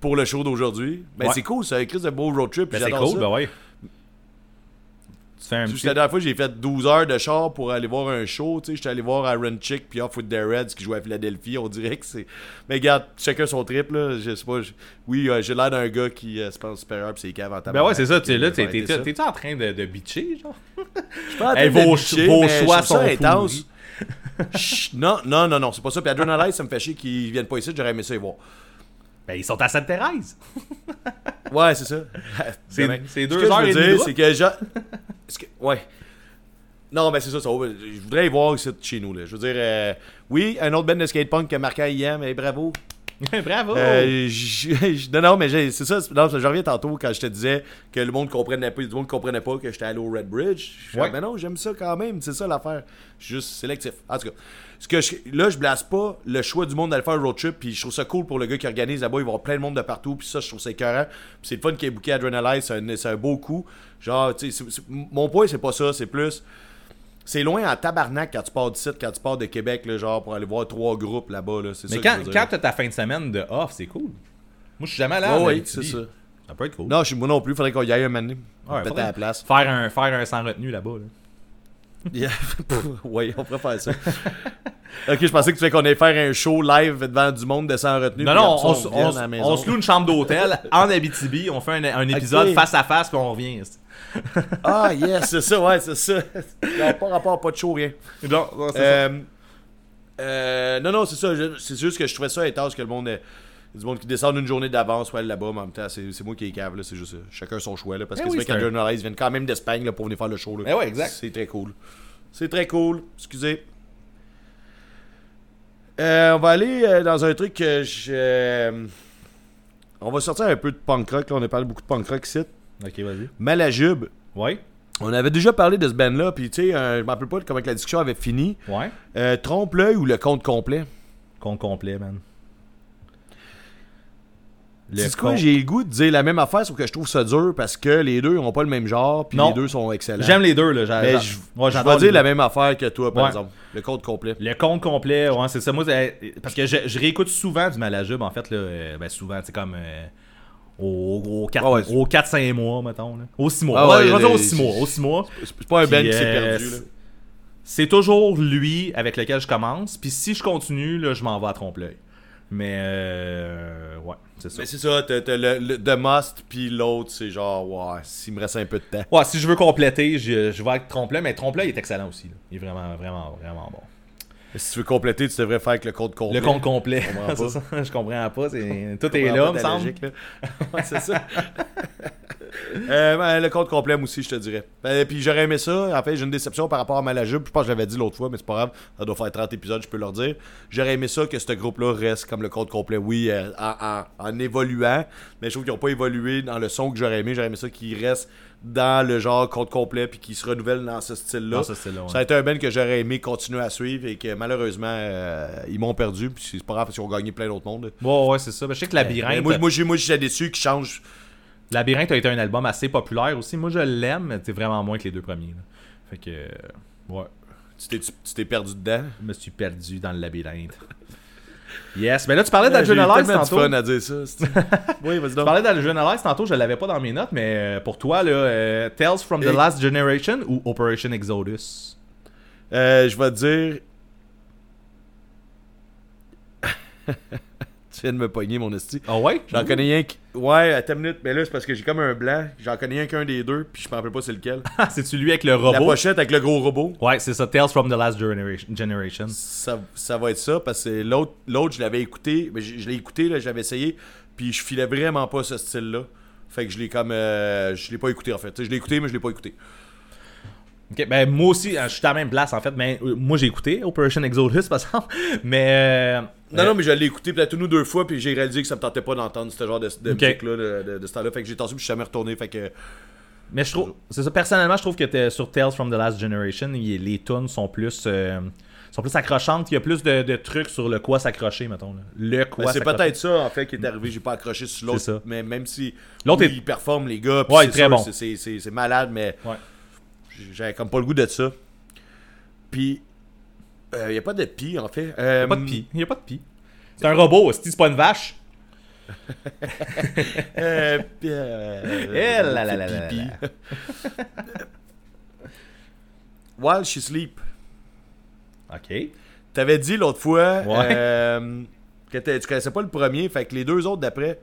pour le show d'aujourd'hui. Ben, Ouais. c'est cool, ça a écrit un beau road trip. Ben, c'est cool, ça. ben ouais. Tu fais un petit... La dernière fois, j'ai fait 12 heures de char pour aller voir un show. Tu sais, j'étais allé voir Aaron Chick puis Off with the Reds qui jouait à Philadelphie. On dirait que c'est. Mais regarde, chacun son trip, là. Je sais pas. je- Oui, euh, j'ai l'air d'un gars qui euh, se pense supérieur puis c'est cave en Ben ouais, c'est ça, tu sais, là, t'es-tu en train de, de bitcher, genre? Je Hey, de vos- bitcher, vos choix sont intense. Chut, non, non, non, non, c'est pas ça. Puis Adrenaline, ça me fait chier qu'ils viennent pas ici. J'aurais aimé ça y voir. Ben, ils sont à Sainte-Thérèse. Ouais, c'est ça. C'est- c'est Ce deux que je heures veux et dire, c'est que je... que- Ouais. Non, ben c'est ça, ça. Je voudrais y voir ici chez nous. Là. Je veux dire, euh, oui, un autre band de skatepunk que Marquant y aime, et bravo. Bravo! Euh, non, non, mais c'est ça. Non, je reviens tantôt quand je te disais que le monde comprenait pas, du monde comprenait pas que j'étais allé au Red Bridge. Ouais. Mais non, j'aime ça quand même. C'est ça l'affaire. Je suis juste sélectif. En tout cas, ce que je- là, je blase pas le choix du monde d'aller faire un road trip. Puis je trouve ça cool pour le gars qui organise là-bas. Il va y avoir plein de monde de partout. Puis ça, je trouve ça écœurant. Puis c'est le fun qui est booké Adrenaline. C'est un, un beau coup. Genre, tu sais, mon point, c'est pas ça. C'est plus. C'est loin en tabarnak quand tu pars du site, quand tu pars de Québec, là, genre, pour aller voir trois groupes là-bas. Là. C'est Mais ça que quand, veux dire. quand t'as ta fin de semaine de off, c'est cool. Moi, je suis jamais là. Ouais, Abitibi. c'est ça. Ça peut être cool. Non, je suis moi non plus, faudrait qu'on y aille un moment donné. Ouais, Peut-être faudrait à la place. Faire un, faire un sans retenue là-bas. là. Yeah. ouais, on pourrait faire ça. ok, je pensais que tu voulais qu'on allait faire un show live devant du monde de sans retenue. Non, puis non, après on, ça, se- revienne on à se- la on maison. se loue une chambre d'hôtel en Abitibi, on fait un, un épisode face à face, puis on revient. Ah, yes, c'est ça, ouais, c'est ça. Non, pas rapport, pas de show, rien. Non, non, c'est ça. Euh, euh, non, non, c'est ça. je- C'est juste que je trouvais ça intense que le monde. ait- Du monde qui descend une journée d'avance, ouais, là-bas, mais en même temps, c'est c'est moi qui est cave, là, c'est juste ça. Chacun son choix, là, parce Eh que oui, c'est vrai c'est que un- Journalize viennent quand même d'Espagne là, pour venir faire le show. Là. Eh ouais, exact. C'est très cool. C'est très cool. Excusez. Euh, on va aller euh, dans un truc que je. euh, on va sortir un peu de punk rock. Là. On a parlé beaucoup de punk rock ici. Ok, vas-y. Malajube. Ouais, On avait déjà parlé de ce band-là, puis tu sais, euh, je me rappelle pas comment que la discussion avait fini. ouais. Euh, Trompe-l'œil ou le compte complet? Compte complet, man. C'est quoi, j'ai le goût de dire la même affaire, sauf que je trouve ça dur parce que les deux ont pas le même genre, puis les deux sont excellents. J'aime les deux, là. Mais je, ouais, vais dire la même affaire que toi, par Ouais. exemple. Le compte complet. Le compte complet, ouais, c'est ça. Moi, c'est- parce que je, je réécoute souvent du Malajube, en fait, là. euh, ben, souvent, c'est comme. euh, au, au 4, Ah ouais. 4-5 mois, mettons. Là. Au 6 mois. Ah ouais, dire au 6 mois. Au 6 mois. C'est pas un Puis, qui s'est euh, perdu, là. C'est toujours lui avec lequel je commence. Puis si je continue, là, je m'en vais à trompe-l'œil. Mais, euh, ouais, c'est ça. Mais c'est ça, t'as t'as le, le The Must, puis l'autre, c'est genre, ouais, s'il me reste un peu de temps. Ouais, si je veux compléter, je, je vais avec trompe-l'œil. Mais trompe-l'œil est excellent aussi. là. Il est vraiment, vraiment, vraiment bon. Si tu veux compléter, tu devrais faire avec le compte complet. Le compte complet. Je comprends ça, je comprends pas. Tout est là, pas me semble. logique, là. ouais, c'est ça. Euh, ben, le compte complet, moi aussi, je te dirais. Ben, puis j'aurais aimé ça. En fait, j'ai une déception par rapport à Malajube. Je pense que je l'avais dit l'autre fois, mais c'est pas grave. Ça doit faire 30 épisodes, je peux leur dire. J'aurais aimé ça que ce groupe-là reste comme le compte complet, oui, euh, en, en- en évoluant. Mais je trouve qu'ils n'ont pas évolué dans le son que j'aurais aimé. J'aurais aimé ça qu'ils restent dans le genre compte complet puis qu'ils se renouvellent dans ce style-là. Ouais. Ça a été un band que j'aurais aimé continuer à suivre et que malheureusement, euh, ils m'ont perdu. Puis c'est pas grave parce qu'ils ont gagné plein d'autres mondes. Ouais, ouais, c'est ça. Ben, je sais que Mais Labyrinthe. moi, moi, j'ai- moi, j'étais déçu qu'ils changent. Labyrinthe a été un album assez populaire aussi. Moi, je l'aime, mais c'est vraiment moins que les deux premiers. là. Fait que, euh, ouais, tu t'es perdu dedans? je me suis perdu dans le labyrinthe. Yes, mais là, tu parlais d'Adrenalize tantôt. fun à dire ça. oui, vas-y Tu parlais d'Adrenalize tantôt, je l'avais pas dans mes notes, mais euh, pour toi, là, euh, Tales from the Et- Last Generation ou Operation Exodus? Euh, je vais te dire. tu viens de me pogner, mon esti. Ah ouais? J'en connais rien qui. Ouais, attends une minute, mais là, c'est parce que j'ai comme un blanc. J'en connais rien qu'un des deux, puis je me rappelle pas c'est lequel. Ah, c'est-tu lui avec le La robot pochette avec le gros robot. Ouais, c'est ça, Tales from the Last Generation. Ça, ça va être ça, parce que l'autre, l'autre je l'avais écouté. Mais je, je l'ai écouté, là, j'avais essayé, puis je filais vraiment pas ce style-là. Fait que je l'ai comme. euh, je l'ai pas écouté, en fait. Je l'ai écouté, mais je l'ai pas écouté. Ok, ben moi aussi, euh, je suis à la même place en fait, mais euh, moi j'ai écouté Operation Exodus par exemple, mais euh, Non, euh, non, mais je l'ai écouté peut-être une ou deux fois, puis j'ai réalisé que ça me tentait pas d'entendre ce genre de, de Ok. musique-là, de, de, de ce temps-là. Fait que j'ai tenté, puis je suis jamais retourné. Fait que. mais je trouve, c'est ça, personnellement je trouve que t'es- sur Tales from the Last Generation, il- les tunes sont plus, euh, sont plus accrochantes, il y a plus de, de trucs sur le quoi s'accrocher, mettons. là. Le quoi Ben, c'est peut-être ça, en fait, qui est arrivé. J'ai pas accroché sur l'autre. Mais même si. L'autre est- ils performent, les gars. puis Ouais, c'est très sûr, bon. c'est malade, mais. Ouais. J'avais comme pas le goût de ça. Puis. Il y a pas de pis, en fait. Euh, Il y a pas de il y a pas de pis. C'est un robot, c'est pas une vache. Euh, puis, euh, Eh là là là là. While she sleep. Ok. T'avais dit l'autre fois Ouais. euh, que tu connaissais pas le premier, fait que les deux autres d'après,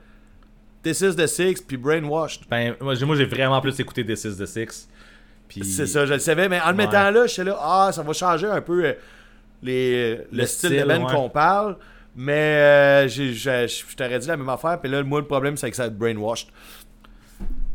This is the Six puis Brainwashed. Ben, moi j'ai vraiment plus écouté This is the Six. Puis... C'est ça, je le savais, mais en le Ouais. mettant là, je sais là, ah, ça va changer un peu euh, les, le, Le style, style, de band ouais. qu'on parle. Mais euh, je t'aurais dit la même affaire, puis là, moi, le problème, c'est que ça a Brainwashed.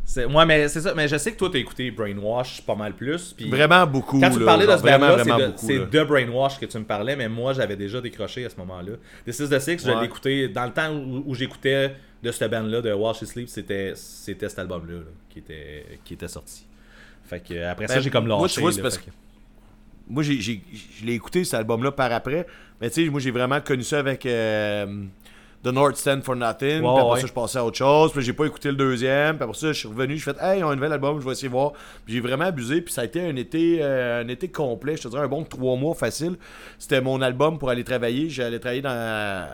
C'est- Ouais, mais c'est ça. Mais je sais que toi, t'as écouté Brainwash pas mal plus. Puis Vraiment beaucoup. quand tu me là, parlais de ce band-là, vraiment, c'est de, de Brainwash que tu me parlais, mais moi, j'avais déjà décroché à ce moment-là. This is the Six, je Ouais. l'écoutais dans le temps où, où j'écoutais de cette band-là, de Wash and Sleep, c'était, c'était cet album-là là, qui, était, qui était sorti. Fait que après ça, Ben, j'ai comme moi, lâché. tu vois, c'est là, parce fait que- Moi, j'ai, je l'ai écouté cet album-là par après. Mais tu sais, moi, j'ai vraiment connu ça avec euh, The North Stand for Nothing. puis après ouais. ça, je passais à autre chose. Puis j'ai pas écouté le deuxième. Puis après ça, je suis revenu. Je fais, hey, ils ont un nouvel album, je vais essayer de voir. Puis j'ai vraiment abusé. Puis ça a été un été, euh, un été complet. Je te dirais un bon trois mois facile. C'était mon album pour aller travailler. J'allais travailler dans,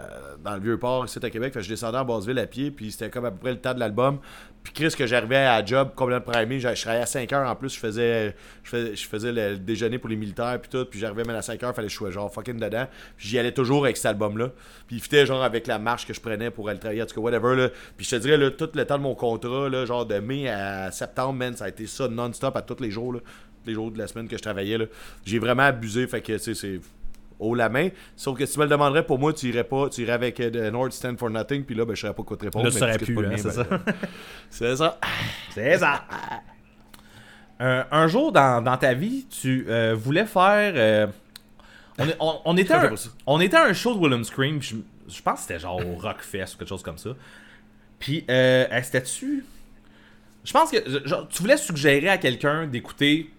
dans le Vieux-Port, ici à Québec. Fait que je descendais en Basseville à pied. Puis c'était comme à peu près le temps de l'album. Puis Chris, que j'arrivais à la job complètement primé, je je travaillais à 5 heures en plus, je faisais je faisais, je faisais le déjeuner pour les militaires puis tout, puis j'arrivais même à 5 heures, fallait que je genre fucking dedans. Puis j'y allais toujours avec cet album-là. Puis il fitait genre avec la marche que je prenais pour aller travailler, en tout cas, whatever. Là. Puis je te dirais, là, tout le temps de mon contrat, là, genre de mai à septembre, man, ça a été ça non-stop à tous les jours, là, les jours de la semaine que je travaillais. J'ai vraiment abusé, fait que, tu sais, c'est haut la main. Sauf que si tu me le demanderais, pour moi, tu irais pas, tu irais avec euh, The North Stand for Nothing, puis là, ben, je saurais pas quoi te répondre. Là, tu mais pas le hein, c'est ben, C'est ça. C'est ça. Un, un jour dans, dans ta vie, tu euh, voulais faire. euh, on, est- on- on était Ça un, ça. on était à un show de Willem Scream. Je, je pense que c'était genre au Rockfest ou quelque chose comme ça. Puis, euh, c'était-tu. Je pense que genre, tu voulais suggérer à quelqu'un d'écouter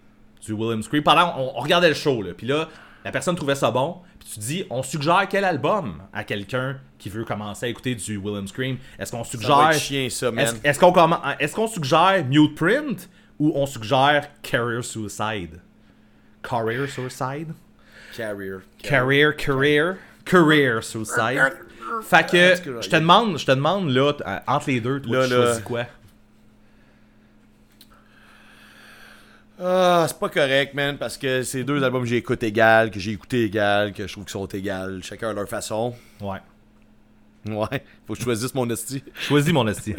du Willem Scream pendant on, on regardait le show. Là, puis là, la personne trouvait ça bon. Puis tu dis, on suggère quel album à quelqu'un qui veut commencer à écouter du Willem Scream? Est-ce qu'on suggère. Est-ce qu'on commen- est-ce qu'on suggère Mute Print ou on suggère Career Suicide? Career Suicide? Carrier. Career, career, career suicide. Fait que je te demande, je te demande là, euh, entre les deux, toi, Là, tu là. choisis quoi? Ah, c'est pas correct, man, parce que c'est deux albums que j'écoute égal, que j'ai écouté égal, que je trouve qu'ils sont égales, chacun à leur façon. Ouais. Ouais, faut que je choisisse mon esti. Choisis mon esti.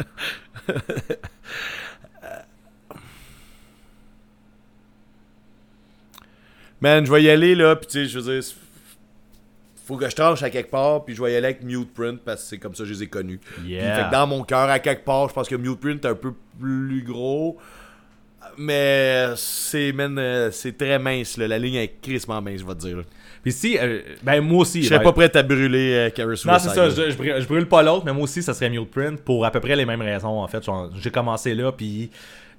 Man, je vais y aller, là, pis tu sais, je veux dire, faut que je tranche à quelque part, puis je vais y aller avec Mute Print, parce que c'est comme ça que je les ai connus. Yeah. fait que dans mon cœur, à quelque part, je pense que Mute Print est un peu plus gros, mais c'est, euh, c'est très mince, là. La ligne est crissement mince, je vais te dire. là. Puis si, euh, ben moi aussi. Je serais ben- pas prêt à brûler euh, Non, c'est ça, je, je brûle, je brûle pas l'autre, mais moi aussi, ça serait Mute Print pour à peu près les mêmes raisons, en fait. J'ai commencé là, puis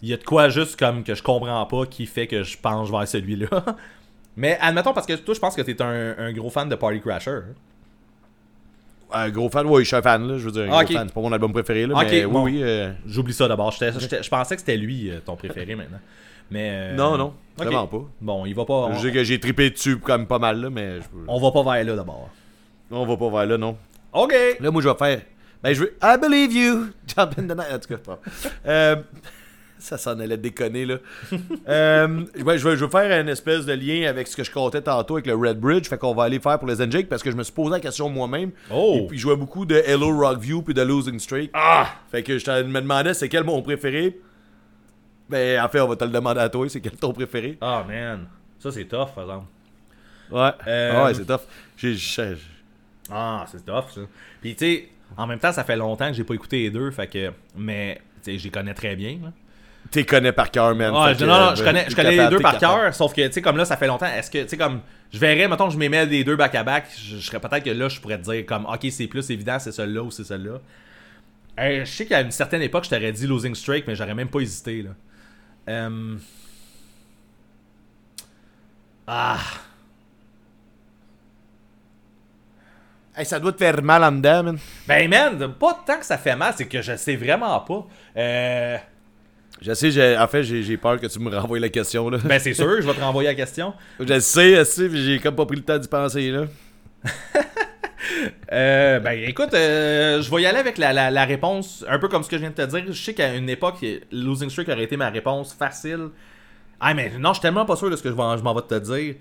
il y a de quoi juste comme que je comprends pas qui fait que je penche vers celui-là. mais admettons, parce que toi, je pense que t'es un, un gros fan de Party Crasher. hein. Un gros fan, oui, je suis un fan, là. Je veux dire, un gros ok. fan. C'est pas mon album préféré, là. Ok, mais oui, bon. oui. euh, J'oublie ça d'abord. Je pensais que c'était lui, euh, ton préféré maintenant. Mais. euh, Non, non, vraiment pas. Bon, il va pas. Je sais que j'ai trippé dessus comme pas mal, là, mais je- on va pas vers là d'abord. on va pas vers là, non. Ok! Là, moi, je vais faire. Ben, je veux. I believe you! Jump in the night. En tout cas, c'est pas. Euh, ça s'en allait déconner, là. euh, ouais, je, veux, je veux faire une espèce de lien avec ce que je comptais tantôt avec le Red Bridge. Fait qu'on va aller faire pour les Zenjake parce que je me suis posé la question moi-même. Oh. Et puis, je jouais beaucoup de Hello Rockview puis de Losing Streak. Ah! Fait que je me demandais c'est quel mon préféré? Ben, en fait, on va te le demander à toi. C'est quel ton préféré? Ah, man. Ça, c'est tough, par exemple. Ouais. Euh, Ah ouais, c'est tough. J'ai. j'ai- Ah, c'est tough, ça. Puis, tu sais, en même temps, ça fait longtemps que j'ai pas écouté les deux, fait que. Mais, tu sais, j'y connais très bien, là. T'es connais par cœur, man. Je, non, non, euh, je connais, je connais les deux par cœur, sauf que, tu sais, comme là, ça fait longtemps. Est-ce que, tu sais, comme. Je verrais, mettons, que je m'aimais les deux back-à-back, je, je serais peut-être que là, je pourrais te dire, comme, ok, c'est plus évident, c'est celui-là ou c'est celui-là. Euh, je sais qu'à une certaine époque, je t'aurais dit Losing Streak, mais j'aurais même pas hésité, là. Euh... Ah. Hey, ça doit te faire mal en dedans, man. Ben, man, pas tant que ça fait mal, c'est que je sais vraiment pas. Euh. Je sais, j'ai- en fait, j'ai j'ai peur que tu me renvoies la question, là. Ben, c'est sûr, je vais te renvoyer la question. je sais, je sais, j'ai comme pas pris le temps d'y penser, là. Euh, ben écoute, euh, je vais y aller avec la, la- la réponse, un peu comme ce que je viens de te dire. Je sais qu'à une époque, Losing Streak aurait été ma réponse facile. Ah, mais non, je suis tellement pas sûr de ce que je m'en je m'en vais te dire.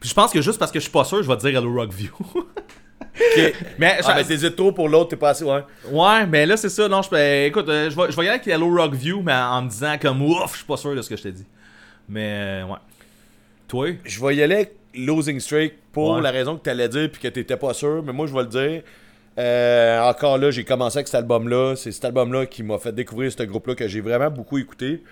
Puis je pense que juste parce que je suis pas sûr, je vais te dire Hello Rockview. mais, Ah, ben trop pour l'autre, t'es pas assez, ouais. ouais, mais là c'est ça. Non, je, ben, écoute, euh, je, vais, je vais y aller avec Hello Rockview, mais en me disant comme ouf, je suis pas sûr de ce que je t'ai dit. Mais euh, ouais. Toi? Je vais y aller avec Losing Streak pour Ouais. la raison que t'allais dire puis que t'étais pas sûr, mais moi, je vais le dire. Euh, encore là, j'ai commencé avec cet album-là. C'est cet album-là qui m'a fait découvrir ce groupe-là que j'ai vraiment beaucoup écouté.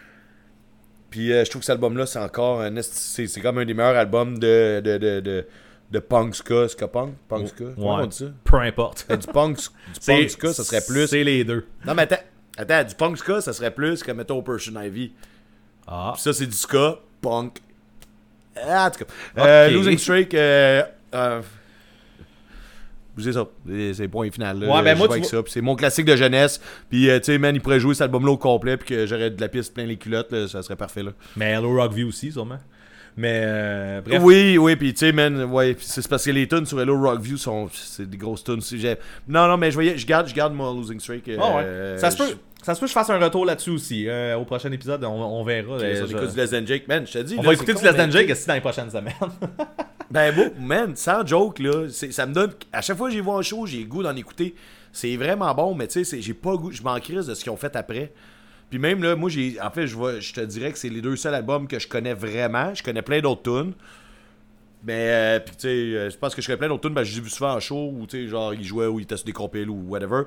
Puis je trouve que cet album-là, c'est encore un c'est, c'est comme un des meilleurs albums de, de, de, de, de punk ska. Ska punk? Punk ska? Comment Ouais. on dit ça? Peu importe. Euh, Du punk, du punk ska, ça serait plus. C'est les deux. Non, mais attends. Attends, du punk ska, ça serait plus que, mettons, Persian Ivy. Ah. Puis ça, c'est du ska, punk. Ah, en tout cas. Euh. Losing Streak, euh, euh, c'est ça. C'est point final. là. Ouais, ben moi, vois- c'est mon classique de jeunesse. Puis, euh, tu sais, man, il pourrait jouer cet album-là au complet. Puis que j'aurais de la piste plein les culottes. là, ça serait parfait. Là. Mais Hello Rockview aussi, sûrement. Mais euh, bref. Oui, oui. Puis, tu sais, man, ouais. c'est parce que les tunes sur Hello Rockview sont. C'est des grosses tunes. Non, non, mais je, voyais, je, garde, je garde mon Losing Streak. euh, Ah ouais. ça, se peut, ça se peut que je fasse un retour là-dessus aussi. euh, au prochain épisode, on, on verra. on euh, écoute du Than Jake, man. Je te dis. on là, va écouter du Less mais Jake aussi dans les prochaines semaines. Ben, bon, man, sans joke, là, ça me donne. À chaque fois que j'y vois un show, j'ai goût d'en écouter. C'est vraiment bon, mais tu sais, j'ai pas goût. Je m'en crise de ce qu'ils ont fait après. Puis même là, moi, j'ai. En fait, je, vois, je te dirais que c'est les deux seuls albums que je connais vraiment. Je connais plein d'autres tunes. Mais, euh, puis tu sais, euh, je pense que je connais plein d'autres tunes, ben, j'ai vu souvent en show, où tu sais, genre, ils jouaient ou ils étaient sur des compiles ou whatever.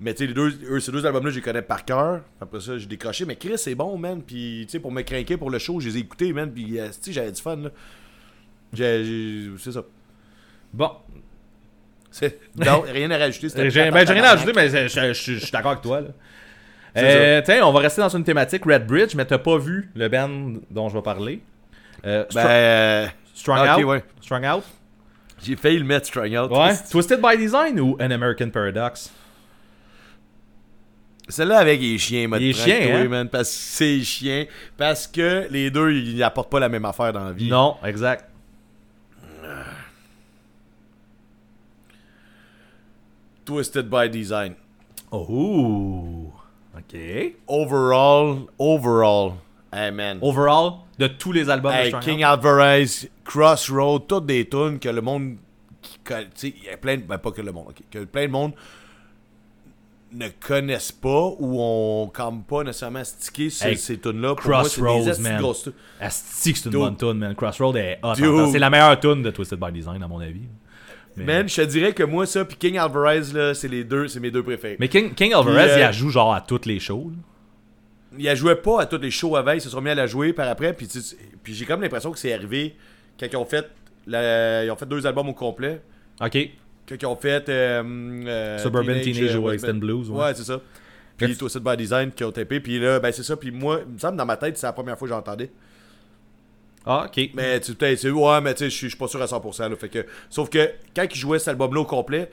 Mais tu sais, les deux, eux, ces deux albums-là, je les connais par cœur. Après ça, j'ai décroché. Mais Chris, c'est bon, man. Puis, tu sais, pour me craquer pour le show, je les ai écoutés, man. Puis, euh, tu sais, j'avais du fun, là. J'ai- j'ai- C'est ça. bon. C'est- Non, rien à rajouter. J'ai ben, en j'ai rien à tabarnak. ajouter, mais je suis d'accord avec toi. Là. Euh, tiens, on va rester dans une thématique Red Bridge, mais t'as pas vu le band dont je vais parler. Euh, Ben, Str- euh, Strung ok, Out? ouais. Strung Out? J'ai failli le mettre, Strung Out. Ouais. Twisted by Design ou An American Paradox? Celle-là avec les chiens, m'a Les chiens, oui, hein? man, parce que c'est chiens. Parce que les deux, ils apportent pas la même affaire dans la vie. Non, exact. Twisted by Design. Oh. Ok. Overall, overall. Hey, man. Overall, de tous les albums de Hey, Strung King Out. Alvarez, Crossroad, toutes des tunes que le monde qui connaît, tu sais, il y a plein de, ben pas que le monde, ok, que plein de monde ne connaissent pas ou ont comme pas nécessairement stické sur Hey, ces tunes là. Pour moi, c'est des Crossroads, de man. Asti que c'est une bonne tune, man. Crossroad est hot. C'est la meilleure tune de Twisted by Design, à mon avis. Mais, Man, je te dirais que moi ça puis King Alvarez là, c'est les deux, c'est mes deux préférés. mais King, King Alvarez, Puis, euh, il a joue genre à toutes les shows. là. Il a joué pas à tous les shows avant, ils se sont mis à la jouer par après puis puis j'ai comme l'impression que c'est arrivé quand ils ont fait la- ils ont fait deux albums au complet. Ok. Quand ils ont fait euh, euh, Suburban Teenage and Blues, ouais. Ouais, c'est ça. Puis- Twisted by Design qui ont tapé. Puis là, ben c'est ça. Puis moi, il me semble dans ma tête, c'est la première fois que j'entendais. Ah, ok. Mais tu c'est ouais, mais tu sais, je suis- pas sûr à 100%. Là, fait que, sauf que quand ils jouaient cet album-là au complet,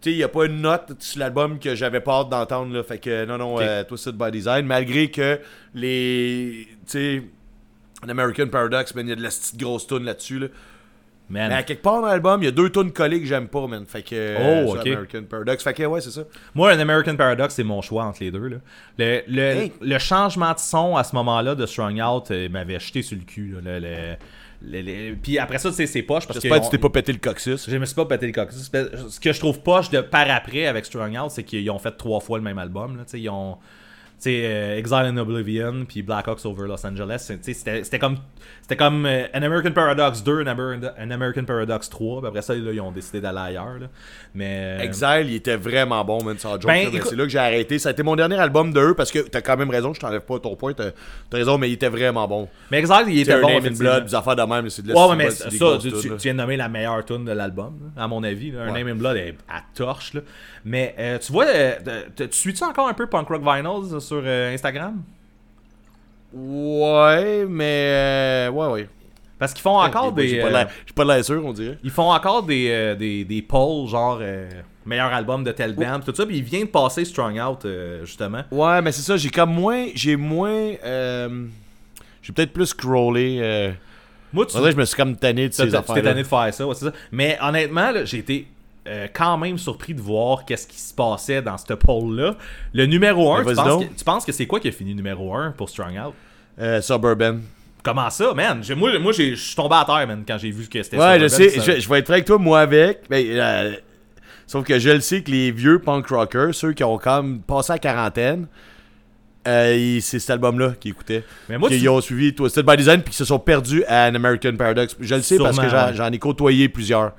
tu sais, il n'y a pas une note sur l'album que j'avais pas hâte d'entendre. Là, fait que non, non, euh, Twisted by Design, malgré que les. Tu sais, American Paradox, il y a de la petite grosse tune là-dessus. Là. Man. Mais à quelque part dans l'album, il y a deux tunes collées que j'aime pas, man. Fait que. euh, Oh, ok. American Paradox. Fait que, ouais, c'est ça. Moi, un American Paradox, c'est mon choix entre les deux. Là. Le, le, Hey. le changement de son à ce moment-là de Strung Out euh, m'avait jeté sur le cul. là. Le- le- le- le- Puis après ça, tu sais, c'est poche parce que. J'espère que tu t'es pas pété le coccyx. Je me suis pas pété le coccyx. Ce que je trouve poche de par après avec Strung Out, c'est qu'ils ont fait trois fois le même album. Là. Ils ont. Sais, euh, Exile in Oblivion puis Black Ops Over Los Angeles. C'était comme, c'était comme euh, An American Paradox 2, An, Amer- An American Paradox 3. Puis après ça, là, ils ont décidé d'aller ailleurs. là. Mais, euh, Exile, il était vraiment bon, man. Ben, écoute- c'est là que j'ai arrêté. Ça a été mon dernier album d'eux parce que t'as quand même raison, je t'enlève pas ton point. T'as t'as raison, mais il était vraiment bon. mais Exile, il était bon. Name in. Blood, des affaires de même, c'est de la Ouais, mais ça, tu, viens de nommer la meilleure tune de l'album, à mon avis. là. Un Ouais. Name in Blood est à torche. Là. Mais euh, tu vois, euh, tu suis-tu encore un peu Punk Rock Vinyls sur euh, Instagram? Ouais, mais. euh, ouais, ouais. Parce qu'ils font encore J'ai des. pas euh, l'air- J'ai pas l'air sûr, on dirait. ils font encore des, des, des polls, genre euh, meilleur album de tel band, tout ça. Puis ils viennent de passer Strung Out, euh, justement. Ouais, mais c'est ça, j'ai comme moins. J'ai moins. euh, j'ai peut-être plus scrollé. Euh, Moi, tu que je me suis comme tanné de ces affaires. tanné de faire ça, ouais, c'est ça. Mais honnêtement, j'ai été euh, quand même surpris de voir qu'est-ce qui se passait dans ce poll-là. Le numéro 1, Mais tu, penses que, tu penses que c'est quoi qui a fini numéro 1 pour Strung Out? Euh, Suburban. Comment ça, man? J'ai- Moi, moi je suis tombé à terre, man, quand j'ai vu que c'était Ouais, je sais, ça- je, je vais être franc avec toi, moi avec. Mais, euh, sauf que je le sais que les vieux punk rockers, ceux qui ont quand même passé la quarantaine, euh, c'est cet album-là qu'ils écoutaient. Mais moi, Qu'ils tu- ont suivi Twisted by Design puis qui se sont perdus à An American Paradox. Je le sais parce que j'en ai côtoyé plusieurs.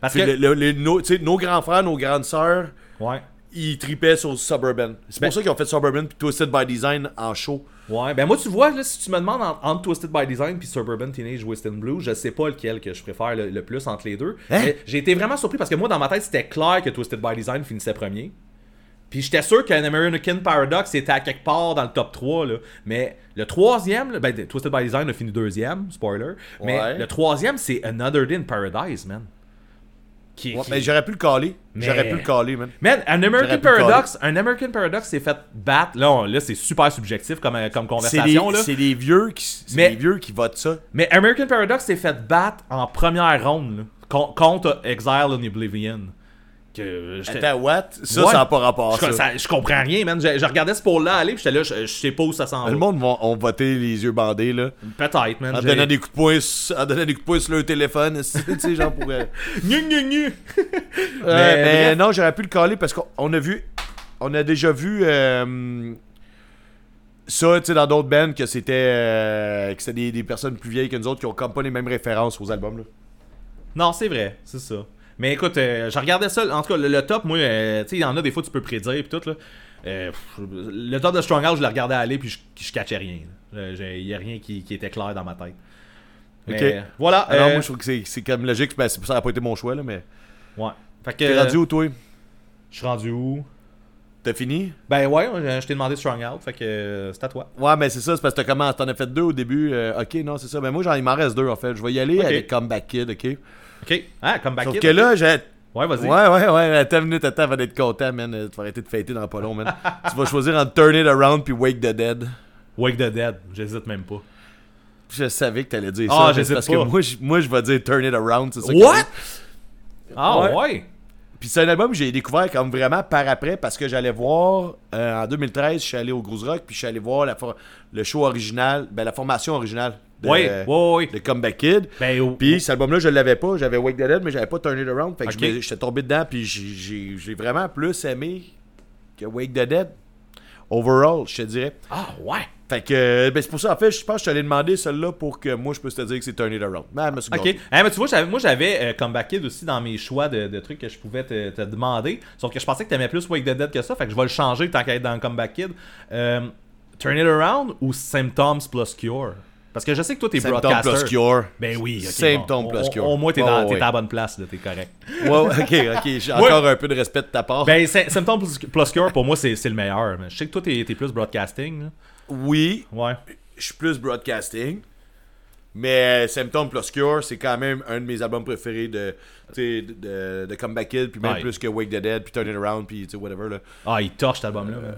Parce que. le- le- les- nos, grands frères, nos grandes sœurs, Ouais. ils tripaient sur Suburban. C'est Ben- pour ça qu'ils ont fait Suburban puis Twisted by Design en show. Ouais, ben moi tu vois, là, si tu me demandes en- entre Twisted by Design puis Suburban Teenage Western Blue, je sais pas lequel que je préfère le, le plus entre les deux. Hein? Mais J'ai été vraiment surpris parce que moi dans ma tête c'était clair que Twisted by Design finissait premier. Puis j'étais sûr qu'un American Paradox était à quelque part dans le top 3, là. Mais le troisième, là, ben Twisted by Design a fini deuxième, spoiler. Mais Ouais. le troisième c'est Another Day in Paradise, man. Qui, Ouais, qui- mais j'aurais pu le caler. Mais- J'aurais pu le caler, man. Man, un American Paradox, un American Paradox s'est fait battre. Là, on- là c'est super subjectif comme, comme C'est conversation. c'est les vieux qui c'est Mais- les vieux qui votent ça. Mais American Paradox s'est fait battre en première ronde là, contre Exile in Oblivion. Que j'étais- Attends, what? Ça, Ouais. ça n'a pas rapport, je, ça. ça- je comprends rien, man. Je, je regardais ce pôle-là aller, puis j'étais là, je, je sais pas où ça s'en va. Le monde va, ont voté les yeux bandés, là. Peut-être, man. En donnant des coups de en donnant des coups de poing sur leur téléphone, tu sais, genre pour... euh, Gnu, gnu, gnu. Mais non, j'aurais pu le caler parce qu'on on a vu. On a déjà vu euh, ça, tu sais, dans d'autres bands que c'était euh, que c'était des, des personnes plus vieilles que nous autres qui ont comme pas les mêmes références aux albums. Là. Non, c'est vrai, c'est ça. Mais écoute, euh, je regardais ça, en tout cas, le, le top, moi, euh, tu sais, il y en a des fois, tu peux prédire, puis tout, là. Euh, pff, le top de Stronghouse, je le regardais aller, puis je, je catchais rien. Il y a rien qui, qui était clair dans ma tête. Mais, Ok. Voilà. Alors, euh, moi, je trouve que c'est- c'est comme logique. Ben, ça n'a pas été mon choix, là, mais. ouais. Fait que, T'es rendu où, toi? Je suis rendu où? T'as fini? Ben ouais, je t'ai demandé Stronghouse, fait que euh, c'est à toi. Ouais, mais c'est ça, c'est parce que T'en as fait deux au début. euh, ok, non, c'est ça. Mais moi, j'en, il m'en reste deux, en fait. Je vais y aller Ok. avec Comeback Kid, ok? Ok. Ah, Comeback Sauf Kid, que là, j'ai. Ouais, vas-y. Ouais, ouais, ouais, attends une minute, attends, avant d'être content, man. Tu vas arrêter de fêter dans pas long, man. tu vas choisir entre Turn It Around puis Wake the Dead. Wake the Dead, j'hésite même pas. Je savais que t'allais dire Ah, ça. j'hésite parce pas. que moi, je, moi, je vais dire Turn It Around, c'est ça. What? Ah Ouais. ouais? Puis c'est un album que j'ai découvert comme vraiment par après parce que j'allais voir euh, en 2013, je suis allé au Groove Rock puis je suis allé voir la le show original, ben la formation originale de, Ouais, ouais, ouais. de Comeback Kid. Ben, Puis cet album-là, je l'avais pas, j'avais Wake the Dead, mais j'avais pas Turn It Around. Fait que j'étais tombé dedans puis j'ai- vraiment plus aimé que Wake the Dead. Overall, je te dirais. Ah ouais. Fait que, euh, ben c'est pour ça, en fait, je pense que je t'allais demander celle-là pour que moi je puisse te dire que c'est Turn It Around. Mais me suis Ok. Ah, mais tu vois, moi j'avais euh, Comeback Kid aussi dans mes choix de, de trucs que je pouvais te, te demander. Sauf que je pensais que t'aimais plus Wake the Dead que ça. Fait que je vais le changer tant qu'à être dans Comeback Kid. Euh, Turn It Around ou Symptoms plus Cure? Parce que je sais que toi t'es Symptom broadcaster. plus Cure. Ben oui, ok. Symptom bon. plus Cure. Au moins t'es dans- à la bonne place, là, t'es correct. Ouais, ok, ok. J'ai encore un peu de respect de ta part. Ben, Sy- Symptoms plus, Cure, pour moi, c'est le meilleur. Mais je sais que toi, t'es t'es plus broadcasting. là. oui, Ouais. je suis plus broadcasting. Mais Symptom Plus Cure, c'est quand même un de mes albums préférés de, de, de, de Comeback Kid, puis même Ouais. plus que Wake the Dead, puis Turn It Around, puis whatever. Là. Ah, il torche cet album-là. Euh,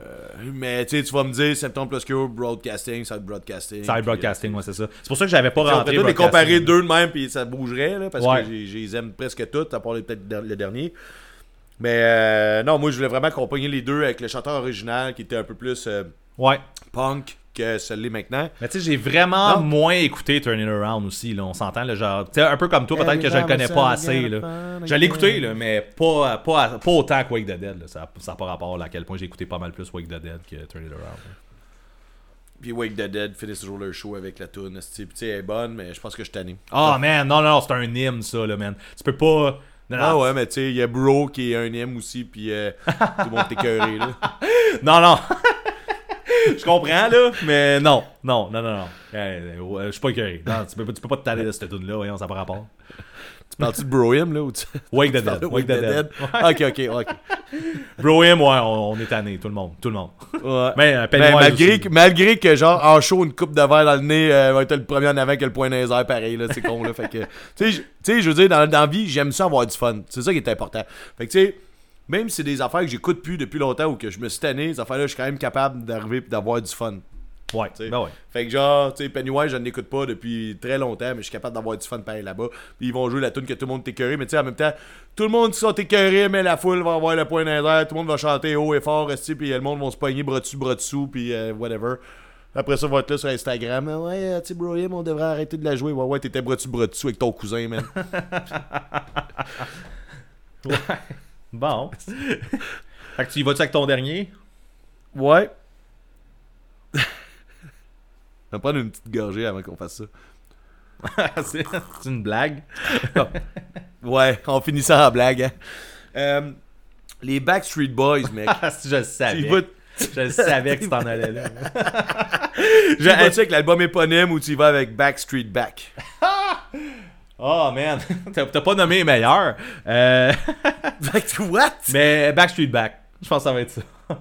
mais tu vas me dire Symptom Plus Cure, broadcasting, side broadcasting. Side broadcasting, ouais, c'est ça. C'est pour ça que j'avais pas euh, On rentré. peut les comparer deux de même, puis ça bougerait, là, parce Ouais. que je les aime presque toutes, à part peut-être le dernier. Mais euh, non, moi, je voulais vraiment accompagner les deux avec le chanteur original, qui était un peu plus euh, Ouais. punk que celui maintenant. Mais tu sais, j'ai vraiment Non. moins écouté Turn It Around aussi, là, on s'entend, là, genre, tu sais, un peu comme toi, peut-être que je le connais pas assez, là. Je l'ai écouté, là, mais pas, pas, pas autant que Wake the Dead, là. Ça n'a pas rapport là, à quel point j'ai écouté pas mal plus Wake the Dead que Turn It Around. là. Puis Wake the Dead finissent toujours leur show avec la tune. Puis tu sais, elle est bonne, mais je pense que je t'anime. Ah, man, non, non, non, c'est un hymne, ça, là, man. Tu peux pas... Non, Ah ouais, mais tu sais, il y a Bro qui est un M aussi, puis euh, tout le monde est écœuré, là. non, non. Je comprends, là, mais non, non, non, non, non. Euh, je suis pas écœuré. Non, tu peux, pas- tu peux pas te taler de cette tune-là, voyons, ça pas rapport. Tu parles-tu de Bro M, là, ou tu... Wake the Dead, de Wake the Dead. Ok, ok, ok. Bro Him, ouais, on, on est tanné, tout le monde, tout le monde. Ouais. Mais, euh, Ben, malgré, que, malgré que, genre, en show, une coupe de verre dans le nez euh, va être le premier en avant que le point dans les airs, pareil, là, c'est con, là. Fait que, tu sais, je- tu sais, je veux dire, dans, dans la vie, j'aime ça avoir du fun. C'est ça qui est important. Fait que, tu sais, même si c'est des affaires que j'écoute plus depuis longtemps ou que je me suis tanné, ces affaires-là, je suis quand même capable d'arriver et d'avoir du fun. Ouais, ben ouais. Fait que genre, tu sais, Pennywise, je ne l'écoute pas depuis très longtemps, mais je suis capable d'avoir du fun pareil là-bas. Puis ils vont jouer la tune que tout le monde est écœuré, mais tu sais, en même temps, tout le monde sont écœurés, mais la foule va avoir le point airs, tout le monde va chanter haut et fort, esti, puis le monde va se pogner bras dessus, bras dessous, puis euh, whatever. Après ça, on va être là sur Instagram. Ah Ouais, euh, tu sais, Brohim, on devrait arrêter de la jouer. Ouais, ouais, t'étais bras dessus, bras dessous avec ton cousin, man. Bon. fait que tu y vas-tu avec ton dernier? ouais. On va prendre une petite gorgée avant qu'on fasse ça. c'est une blague. Ouais, on finit ça en blague. hein. Euh, les Backstreet Boys, mec. Ah, si je le savais. tu Je le savais que tu t'en allais là. tu vas-tu avec l'album éponyme ou tu y vas avec Backstreet Back? Oh man, t'as pas nommé les meilleurs. Euh, Back what? mais Backstreet Back. Je pense que ça va être ça.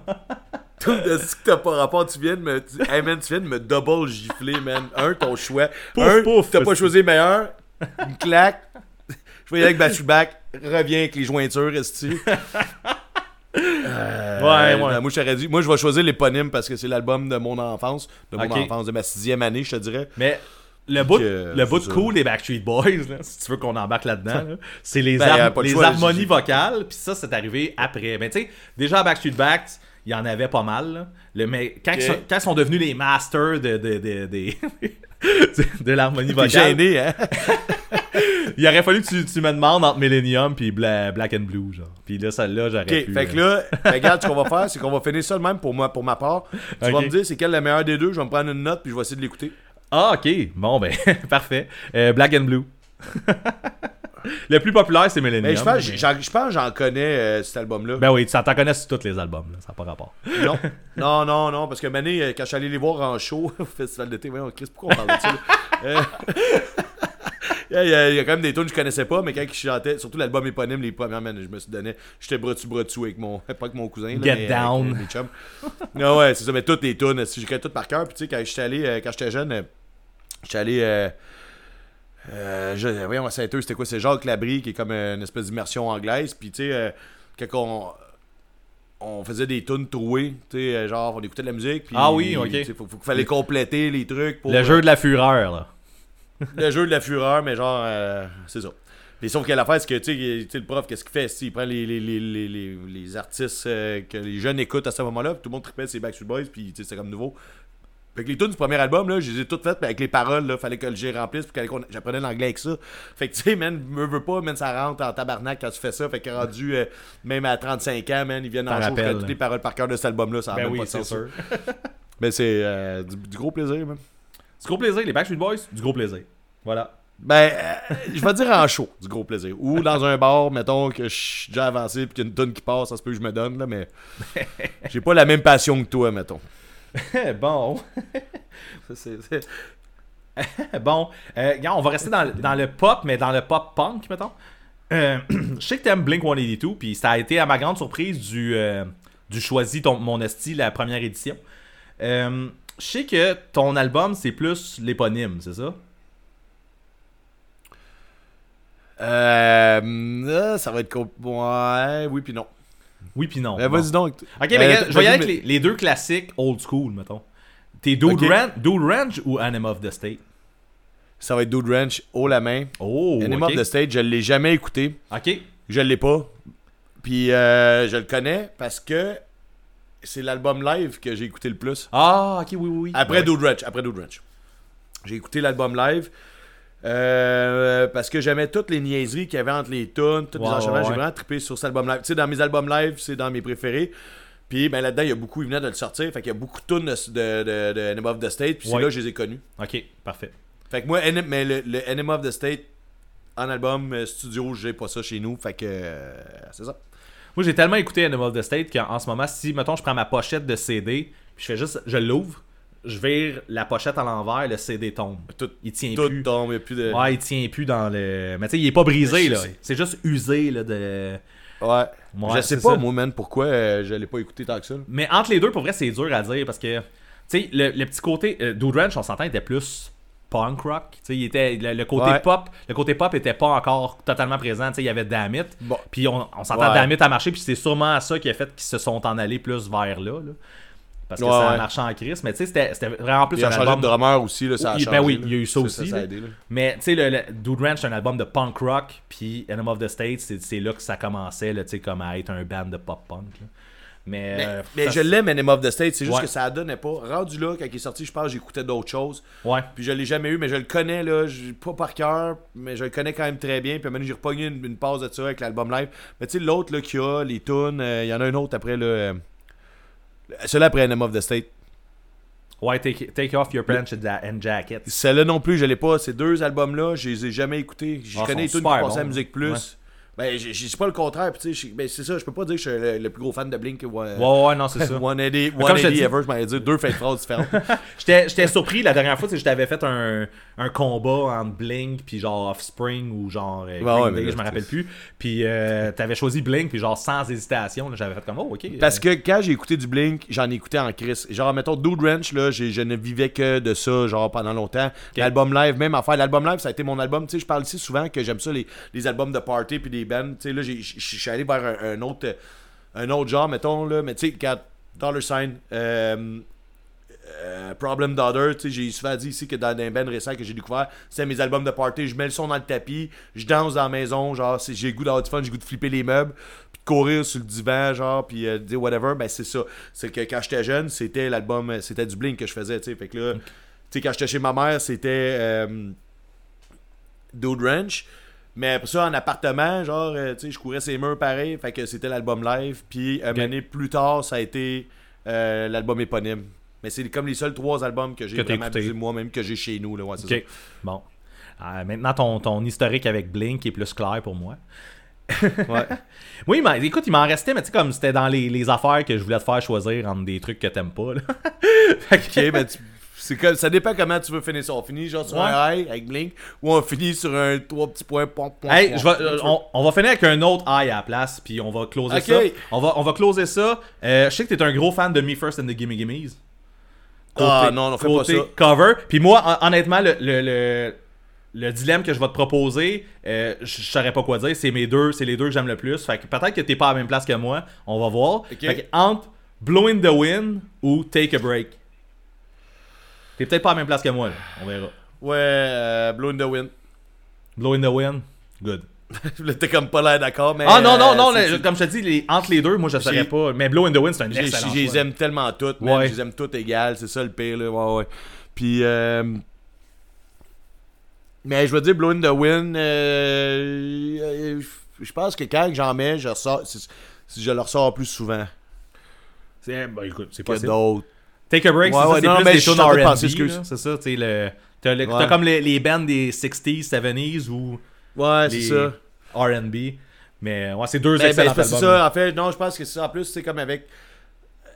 Tout de ce que t'as pas rapport, tu viens de me. tu- Hey man, tu viens de me double gifler, man. Un, ton choix. Pouf, Un, pouf, t'as pas choisi le meilleur. Une claque. Je vais y aller avec Backstreet Back. Reviens avec les jointures, est Euh, Ouais, ouais. Moi, j'aurais dit, moi, je vais choisir l'éponyme parce que c'est l'album de mon enfance, de mon enfance, de ma sixième année, je te dirais. Mais le bout, le bout de cool des Backstreet Boys, là, si tu veux qu'on embarque là-dedans, là, c'est les, Ben, les choix, harmonies vocales, puis ça, c'est arrivé après. Mais tu sais, déjà à Backstreet Back, il y en avait pas mal. là. Le, mais quand, ils sont, quand ils sont devenus les masters de, de, de, de, de l'harmonie vocale, gêné, hein? il aurait fallu que tu, tu me demandes entre Millennium puis Bla- Black and Blue, genre. Puis là, celle-là, j'aurais Ok, pu... fait que euh, là, ben, regarde, ce qu'on va faire, c'est qu'on va finir ça de même pour, moi, pour ma part. Tu vas me dire c'est quel le meilleur des deux, je vais me prendre une note puis je vais essayer de l'écouter. Ah, ok. Bon, ben, parfait. Euh, Black and Blue. le plus populaire, c'est Millennium. Mais Ben, je pense, je que j'en connais euh, cet album-là. Ben oui, tu t'en connais sur tous les albums, là, ça n'a pas rapport. Non, non, non, non, parce que Mané, euh, quand je suis allé les voir en show au festival d'été, voyons, Chris, pourquoi on parle de ça? Euh, Il y, a, il y a quand même des tunes que je connaissais pas, mais quand ils chantaient, surtout l'album éponyme, les premières, man, je me suis donné, j'étais bras dessus bras dessous avec mon, pas avec mon cousin, là, Get mais down. avec, mes chums. Non, ouais, c'est ça, mais toutes les tunes, si j'ai tout par cœur, puis tu sais, quand j'étais allé, quand j'étais jeune, j'étais allé, euh, euh, je, voyons, à c'était quoi, c'est Jacques Labrie, qui est comme euh, une espèce d'immersion anglaise, puis tu sais, euh, quand on, on faisait des tunes trouées, tu sais, euh, genre, on écoutait de la musique, puis Ah oui, ok. sais, faut, fallait compléter les trucs pour Le jeu de la fureur, là. le jeu de la fureur, mais genre, euh, c'est ça. Mais sauf que l'affaire, c'est que, tu sais, le prof, qu'est-ce qu'il fait? Il prend les, les, les, les, les, artistes euh, que les jeunes écoutent à ce moment-là, puis tout le monde tripait ses Backstreet Boys, puis tu sais, c'est comme nouveau. Fait que les tunes du premier album, là, je les ai toutes faites, puis avec les paroles, là, fallait que le G remplisse, puis qu'on- j'apprenais l'anglais avec ça. Fait que, tu sais, man, me veux pas, man, ça rentre en tabarnak quand tu fais ça. Fait que rendu, euh, même à 35 ans, man, ils viennent en show, toutes les paroles par cœur de cet album-là, ça a Ben oui, pas c'est sûr. Mais c'est euh, du, du gros plaisir, man. Du gros plaisir, les Backstreet Boys, du gros plaisir. Voilà. Ben, euh, je vais dire en show, du gros plaisir. Ou dans un bar, mettons que je suis déjà avancé puis qu'il y a une tonne qui passe, ça se peut que je me donne, là, mais j'ai pas la même passion que toi, mettons. bon. Bon. Euh, on va rester dans, dans le pop, mais dans le pop punk, mettons. Euh, je sais que t'aimes Blink 182, puis ça a été à ma grande surprise du, euh, du Choisi ton, mon esti, la première édition. Euh, je sais que ton album, c'est plus l'éponyme, c'est ça? Ça va être Ouais, oui puis non. Oui, puis non. Ben, Bon. vas-y donc. Ok, mais Euh, je vais y aller avec les, les deux classiques old school, mettons. T'es Dude. Ran- Dude Ranch ou Anima of the State? Ça va être Dude Ranch, haut la main. Oh, ok. of the Stage, je l'ai jamais écouté. Ok. Je l'ai pas. Puis euh, je le connais parce que c'est l'album live que j'ai écouté le plus. Ah, ok, oui, oui, oui. Après Ouais. Dude Ranch, après Dude Ranch. J'ai écouté l'album live euh, parce que j'aimais toutes les niaiseries qu'il y avait entre les tunes, tous les enchaînements. ouais, J'ai vraiment trippé sur cet album live. Tu sais, dans mes albums live, c'est dans mes préférés. Puis ben, là-dedans, il y a beaucoup, il venait de le sortir. Fait qu'il y a beaucoup de tunes de, de, Enema of the State. Puis c'est là que je les ai connus. Ok, parfait. Fait que moi, mais le, le Enema of the State en album euh, studio, j'ai pas ça chez nous. Fait que euh, c'est ça. Moi, j'ai tellement écouté Animal of the State qu'en ce moment, si, mettons, je prends ma pochette de CD, puis je fais juste, je l'ouvre, je vire la pochette à l'envers, le CD tombe. Tout, Il tient tout plus. tombe, il n'y a plus de. Ouais, il tient plus dans le. Mais tu sais, il est pas brisé, là. C'est juste usé, là, de. Ouais. Ouais, je sais pas, ça. moi, man, pourquoi euh, je l'ai pas écouté tant que ça. là. Mais entre les deux, pour vrai, c'est dur à dire parce que, tu sais, le, le petit côté. euh, Dude Ranch, on s'entend, était plus punk rock. Tu sais, il était. Le, le côté Ouais. pop, le côté pop était pas encore totalement présent. Tu sais, il y avait Damit. Bon. Puis on, on s'entend Ouais. Damit à marcher, puis c'est sûrement ça qui a fait qu'ils se sont en allés plus vers là. là. Parce que Ouais, ça a ouais. marché en crise. Mais tu sais, c'était c'était vraiment plus Il a un changé album. de drummer aussi, là, ça a changé. ben oui, là. il y a eu ça aussi, Ça, aidé. Mais tu sais, le, le Dude Ranch, c'est un album de punk rock, puis Enemy of the States, c'est c'est là que ça commençait, tu sais, comme à être un band de pop-punk. là. Mais, Mais, euh, mais je l'aime, Enema of the State, c'est juste Ouais. que ça donnait pas. Rendu là, quand il est sorti, je pense j'écoutais d'autres choses. Ouais. Puis je l'ai jamais eu, mais je le connais, là, pas par cœur, mais je le connais quand même très bien. Puis maintenant, j'ai repogné une, une passe de ça avec l'album live. Mais tu sais, l'autre, là, qui a les tunes, euh, il y en a un autre après, là. Celui-là après Enema of the State. Ouais, take, take off your pants and ja- and jacket. Celle-là non plus, je l'ai pas. Ces deux albums-là, je les ai jamais écoutés. Je Ah, connais tout qui à. Musique Plus. Ouais. Ben, je dis pas le contraire. tu sais, ben, c'est ça, je peux pas dire que je suis le, le plus gros fan de Blink. One, Ouais, ouais, non, c'est ça. 180, comme je te 180 dis- ever, je m'allais dire deux de phrases différentes. J'étais j'étais surpris la dernière fois, c'est que je t'avais fait un, un combat entre Blink puis genre Offspring ou genre euh, Ouais, Day, là, je me rappelle plus. Puis euh, t'avais choisi Blink puis genre sans hésitation, j'avais fait comme oh ok. Parce que quand j'ai écouté du Blink, j'en ai écouté en crise. Genre, mettons, Dude Ranch, là, je ne vivais que de ça, genre, pendant longtemps. L'album live, même affaire. L'album live, ça a été mon album. Tu sais, je parle ici souvent que j'aime ça, les, les albums de party puis des bands. Tu sais, là, je suis allé vers un, un autre, un autre genre, mettons, là. Mais tu sais, quand Dollar Sign, euh, euh, Problem Daughter, tu sais, j'ai souvent dit ici que dans un band récent que j'ai découvert, c'est mes albums de party. Je mets le son dans le tapis, je danse dans la maison, genre, j'ai le goût d'avoir du fun, j'ai le goût de flipper les meubles, puis de courir sur le divan, genre, puis euh, dire whatever. Ben, c'est ça. C'est que quand j'étais jeune, c'était l'album, c'était du Blink que je faisais, tu sais. Fait que là, tu sais, quand j'étais chez ma mère, c'était euh, Dude Ranch. Mais après ça, en appartement, genre, euh, tu sais, je courais ses murs pareil. Fait que c'était l'album live. Puis, une année plus tard, ça a été euh, l'album éponyme. Mais c'est comme les seuls trois albums que j'ai vraiment moi-même, que j'ai chez nous. Là, ouais, Ok. Bon. Euh, maintenant ton, ton historique avec Blink est plus clair pour moi. ça. Ouais. Oui, mais écoute, il m'en restait, mais tu sais, comme c'était dans les, les affaires que je voulais te faire choisir entre des trucs que t'aimes pas. Là. Fait que- ok, ben, tu- c'est comme, ça dépend comment tu veux finir ça. On finit genre sur Ouais. un high avec Blink ou on finit sur un trois petits points. Pom, pom, Hey, pom, je vais- pom, euh, pom. on, on va finir avec un autre high à la place, puis on va closer ça. On va, on va closer ça. Euh, je sais que t'es un gros fan de Me First and the Gimme Gimmes. Ah, non, non, fais pas ça. cover. Puis moi, hon- honnêtement, le, le, le, le dilemme que je vais te proposer, euh, je je saurais pas quoi dire. C'est mes deux, c'est les deux que j'aime le plus. Fait que peut-être que t'es pas à la même place que moi. On va voir. Fait que entre Blow in the Wind ou Take a Break. T'es peut-être pas à la même place que moi. là. On verra. Ouais, euh, Blow in the Wind. Blow in the Wind? Good. T'es comme pas l'air d'accord, mais. Ah non, non, non, euh, le- c'est- comme je te dis, les, entre les deux, moi je saurais pas. Mais Blow in the Wind, c'est un excellent Je les aime tellement toutes, man. Ouais. Je les aime toutes égales, c'est ça le pire, là. Ouais, ouais. Puis, euh, Mais je veux dire, Blow in the Wind, euh, euh, je pense que quand j'en mets, je, ressors, je le ressors plus souvent C'est, bah, écoute, c'est que possible. d'autres. Take a break, Ouais, c'est ouais, plus mais des de R&B, c'est ça, tu le... T'as, Ouais. comme les, les bands des 60s, 70s ou Ouais, c'est les ça. R&B. Mais ouais, c'est deux Ben, ben, excellents c'est ça, en fait, non, je pense que c'est ça. En plus, c'est comme avec. euh,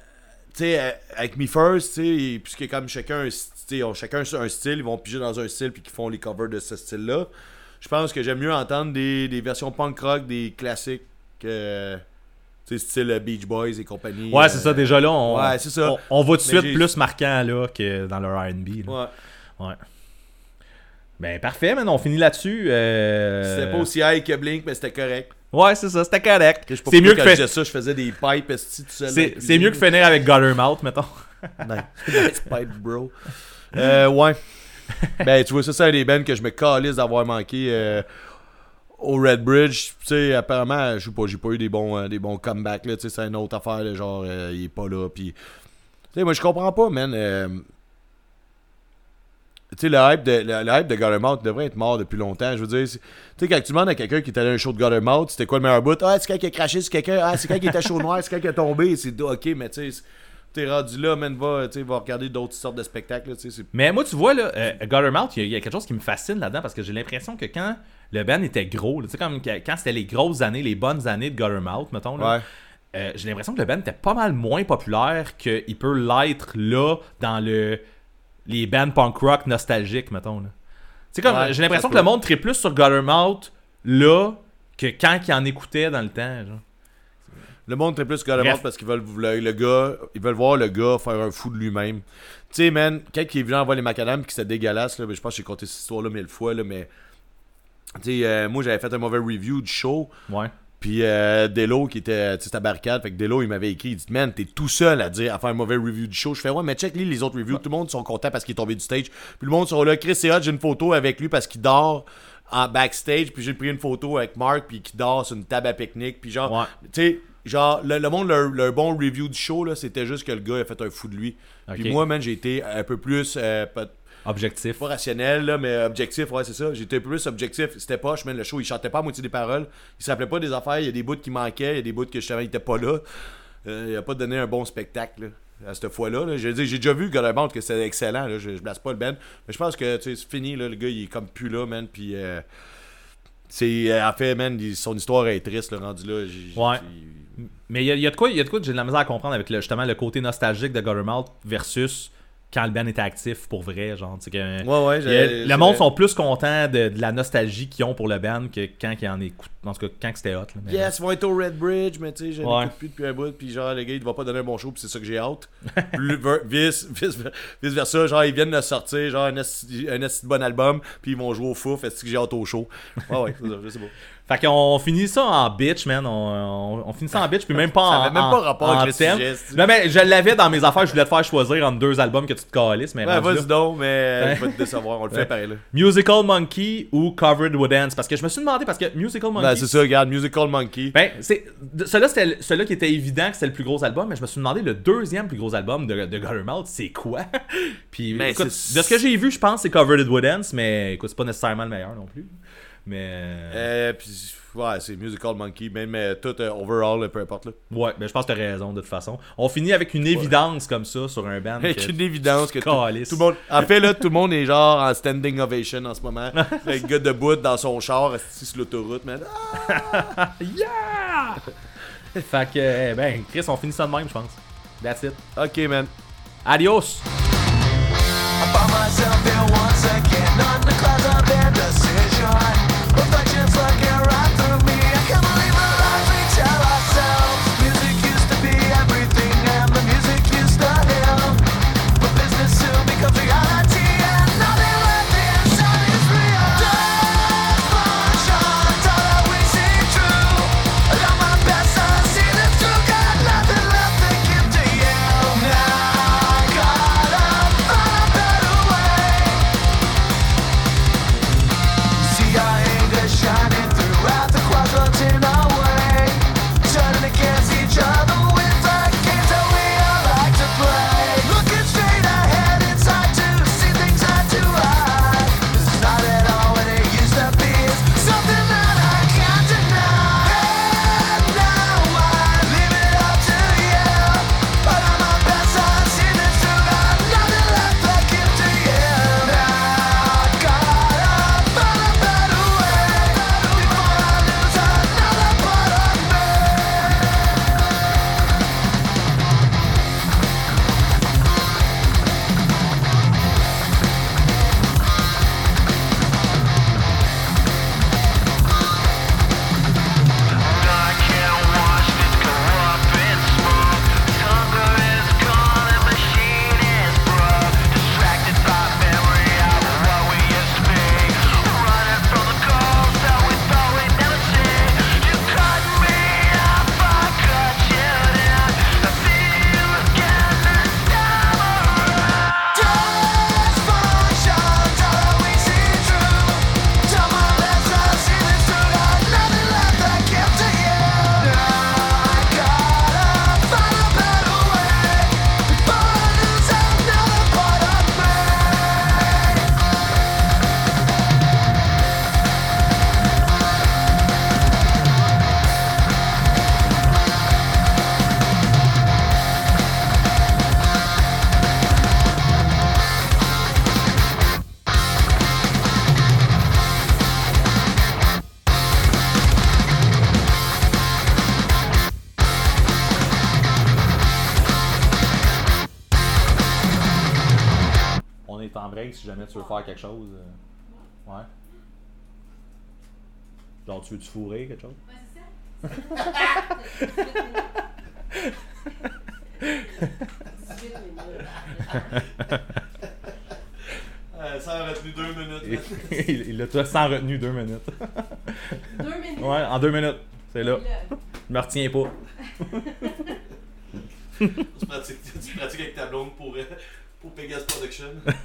sais, euh, avec Me First, puisque comme chacun, un st- tu sais, ont chacun un style, ils vont piger dans un style puis qu'ils font les covers de ce style-là. Je pense que j'aime mieux entendre des, des versions punk rock, des classiques, que. Sais, style euh, Beach Boys et compagnie. Ouais, euh, c'est ça, déjà là, on, Ouais, ça. on, on va tout de suite plus marquant là que dans le R&B. Ouais. Ouais. Ben parfait, maintenant on finit là-dessus. euh, C'était pas aussi high que Blink, mais c'était correct. Ouais, c'est ça, c'était correct. C'est mieux, que fait... ça, je faisais des pipes tout seul. c'est, mieux que finir avec Guttermouth, mettons. Nice. Nice pipe, bro. Euh, ouais. Ben, tu vois, ça, c'est un des bands que je me calisse d'avoir manqué euh, au Red Bridge. Tu sais, apparemment, je sais pas, j'ai pas eu des bons, euh, des bons comebacks, là. Tu sais, c'est une autre affaire, genre, euh, il est pas là. Puis, tu sais, moi, je comprends pas, man. euh, tu sais, le hype de, le, hype de devrait être mort depuis longtemps. Je veux dire, tu sais, quand tu demandes quelqu'un qui est allé à un show de Guttermouth, c'était quoi le meilleur bout? Ah, c'est quand il a craché sur quelqu'un. Ah, c'est quand il était chaud noir. C'est quand il a tombé. C'est ok, mais tu sais, t'es rendu là, man, va, regarder d'autres sortes de spectacles, là, Mais moi, tu vois, là, euh, Guttermouth, il y, a- il y a quelque chose qui me fascine là-dedans parce que j'ai l'impression que quand le band était gros, tu sais, comme quand c'était les grosses années, les bonnes années de Guttermouth, mettons, là, Ouais. euh, j'ai l'impression que le band était pas mal moins populaire qu'il peut l'être là dans le les bands punk rock nostalgiques, mettons. là. Comme, Ouais, j'ai l'impression que le monde tripe plus sur Guttermouth là que quand il en écoutait dans le temps. genre. Le monde est plus le Bref. monde parce qu'ils veulent le, le gars, ils veulent voir le gars faire un fou de lui-même. Tu sais, man, quand il est venu en voir les macadam qui c'était dégueulasse, là, ben, je pense que j'ai compté cette histoire-là mille fois, là, mais. Tu sais, euh, moi j'avais fait un mauvais review du show. Ouais. Puis euh, Delo qui était, tu sais, c'était à barricade, fait que Delo il m'avait écrit, il dit man, t'es tout seul à dire à faire un mauvais review du show. Je fais ouais, mais check lui les autres reviews, tout le monde sont contents parce qu'il est tombé du stage. Puis le monde sont là, Chris c'est hot, j'ai une photo avec lui parce qu'il dort en backstage, puis j'ai pris une photo avec Mark puis qui dort sur une table à pique-nique, puis genre, Ouais. tu sais, genre le, le monde leur, leur bon review du show là, c'était juste que le gars a fait un fou de lui. Puis moi man, j'ai été un peu plus euh, Objectif. pas rationnel, là, mais objectif, ouais, c'est ça. J'étais plus objectif. C'était pas, je le show, il chantait pas à moitié des paroles. Il se rappelait pas des affaires. Il y a des bouts qui manquaient, il y a des bouts que justement, il était pas là. Euh, il a pas donné un bon spectacle, là. à cette fois-là. là. J'ai déjà vu Guttermouth que c'était excellent. Là. Je, je blase pas le band. Mais je pense que tu sais, c'est fini. Là. Le gars, il est comme plus là, man. Puis. euh, c'est, en fait, man, il- son histoire est triste, le rendu là. Ouais. Mais il y, a- il y a de quoi, il y a de quoi que j'ai de la misère à comprendre avec le, justement le côté nostalgique de Guttermouth versus quand le band était actif pour vrai, genre, que Ouais, ouais, a- le monde sont plus contents de, de la nostalgie qu'ils ont pour le band que quand ils en écoutent, en tout cas quand c'était hot. là. Mais- Yes, ils vont être au Red Bridge, mais tu sais, je Ouais. n'écoute plus depuis un bout, puis genre, le gars, il va pas donner un bon show, puis c'est ça que j'ai hâte. Plus- vice, vice, vice versa, genre, ils viennent de sortir, genre, un un de bon album, puis ils vont jouer au fouf, est-ce que j'ai hâte au show? Ouais, ouais, c'est ça, je sais pas. Fait qu'on finit ça en bitch, man. On, on, on finit ça en bitch, puis même pas en. Ça avait même pas rapport en avec le thème. sujet, Non, mais je l'avais dans mes affaires, je voulais te faire choisir entre deux albums que tu te calisses, mais. Ouais, vas-y donc, mais je vais te décevoir, on le Ouais. fait pareil, là. Musical Monkey ou Covered with Parce que je me suis demandé, parce que Musical Monkey. Ben, c'est ça, regarde, Musical Monkey. Ben, c'est. Celui-là, c'était celui-là qui était évident que c'était le plus gros album, mais je me suis demandé le deuxième plus gros album de, de Guttermouth, c'est quoi? Puis, Mais écoute, de ce que j'ai vu, je pense que c'est Covered with mais écoute, c'est pas nécessairement le meilleur non plus. Mais. Euh, puis, ouais, c'est Musical Monkey, même euh, tout euh, overall, peu importe, là. Ouais, ben je pense que t'as raison de toute façon. On finit avec une évidence comme ça sur un band. Avec que- une évidence que tout, le monde. En fait, là, tout le monde est genre en standing ovation en ce moment. le gars debout dans son char, assis sur l'autoroute, man. Ah! Yeah! fait que, eh ben, Chris, on finit ça de même, je pense. That's it. Ok, man. Adios! I faire quelque chose. euh, Ouais. Genre, tu veux-tu fourrer quelque chose? Euh, ça a retenu deux minutes. il il l'a tout sans retenu deux minutes. Deux minutes. Ouais, en deux minutes. C'est là. Là. Je me retiens pas. tu, pratiques, tu pratiques avec ta blonde pour, euh, pour Pegasus Production.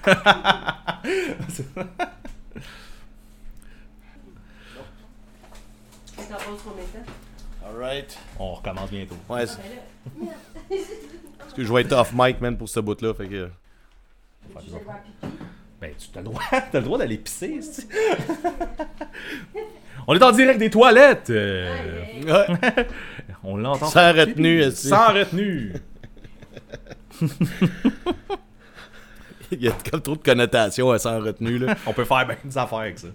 T'en poses combien de temps? Alright. On recommence bientôt. Ouais, c'est- parce que je vais être off mic, man, pour ce bout-là. Fait que. vais faire pipi. Ben, tu as le droit, t'as le droit d'aller pisser. On est en direct des toilettes. euh, Ouais. On l'entend. Sans retenue, esti. Sans retenue. Il y a comme trop de connotations à sans retenue, là. On peut faire bien des affaires avec ça.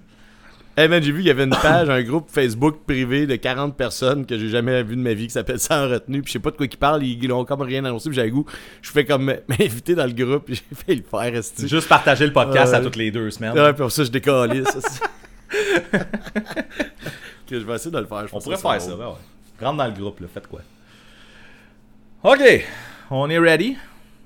Hey man, j'ai vu, il y avait une page, un groupe Facebook privé de 40 personnes que j'ai jamais vu de ma vie qui s'appelle Sans retenue. Puis je sais pas de quoi ils parlent, ils l'ont comme rien annoncé. Puis j'ai le goût, je fais comme m'inviter dans le groupe. Puis j'ai fait le faire, esti. Juste partager le podcast à toutes les deux semaines. Ouais, puis pour ça, je décollais. ça, que je vais essayer de le faire. je On pourrait faire ça, ben ouais. Rentre dans le groupe, là, faites quoi? Ok, on est ready.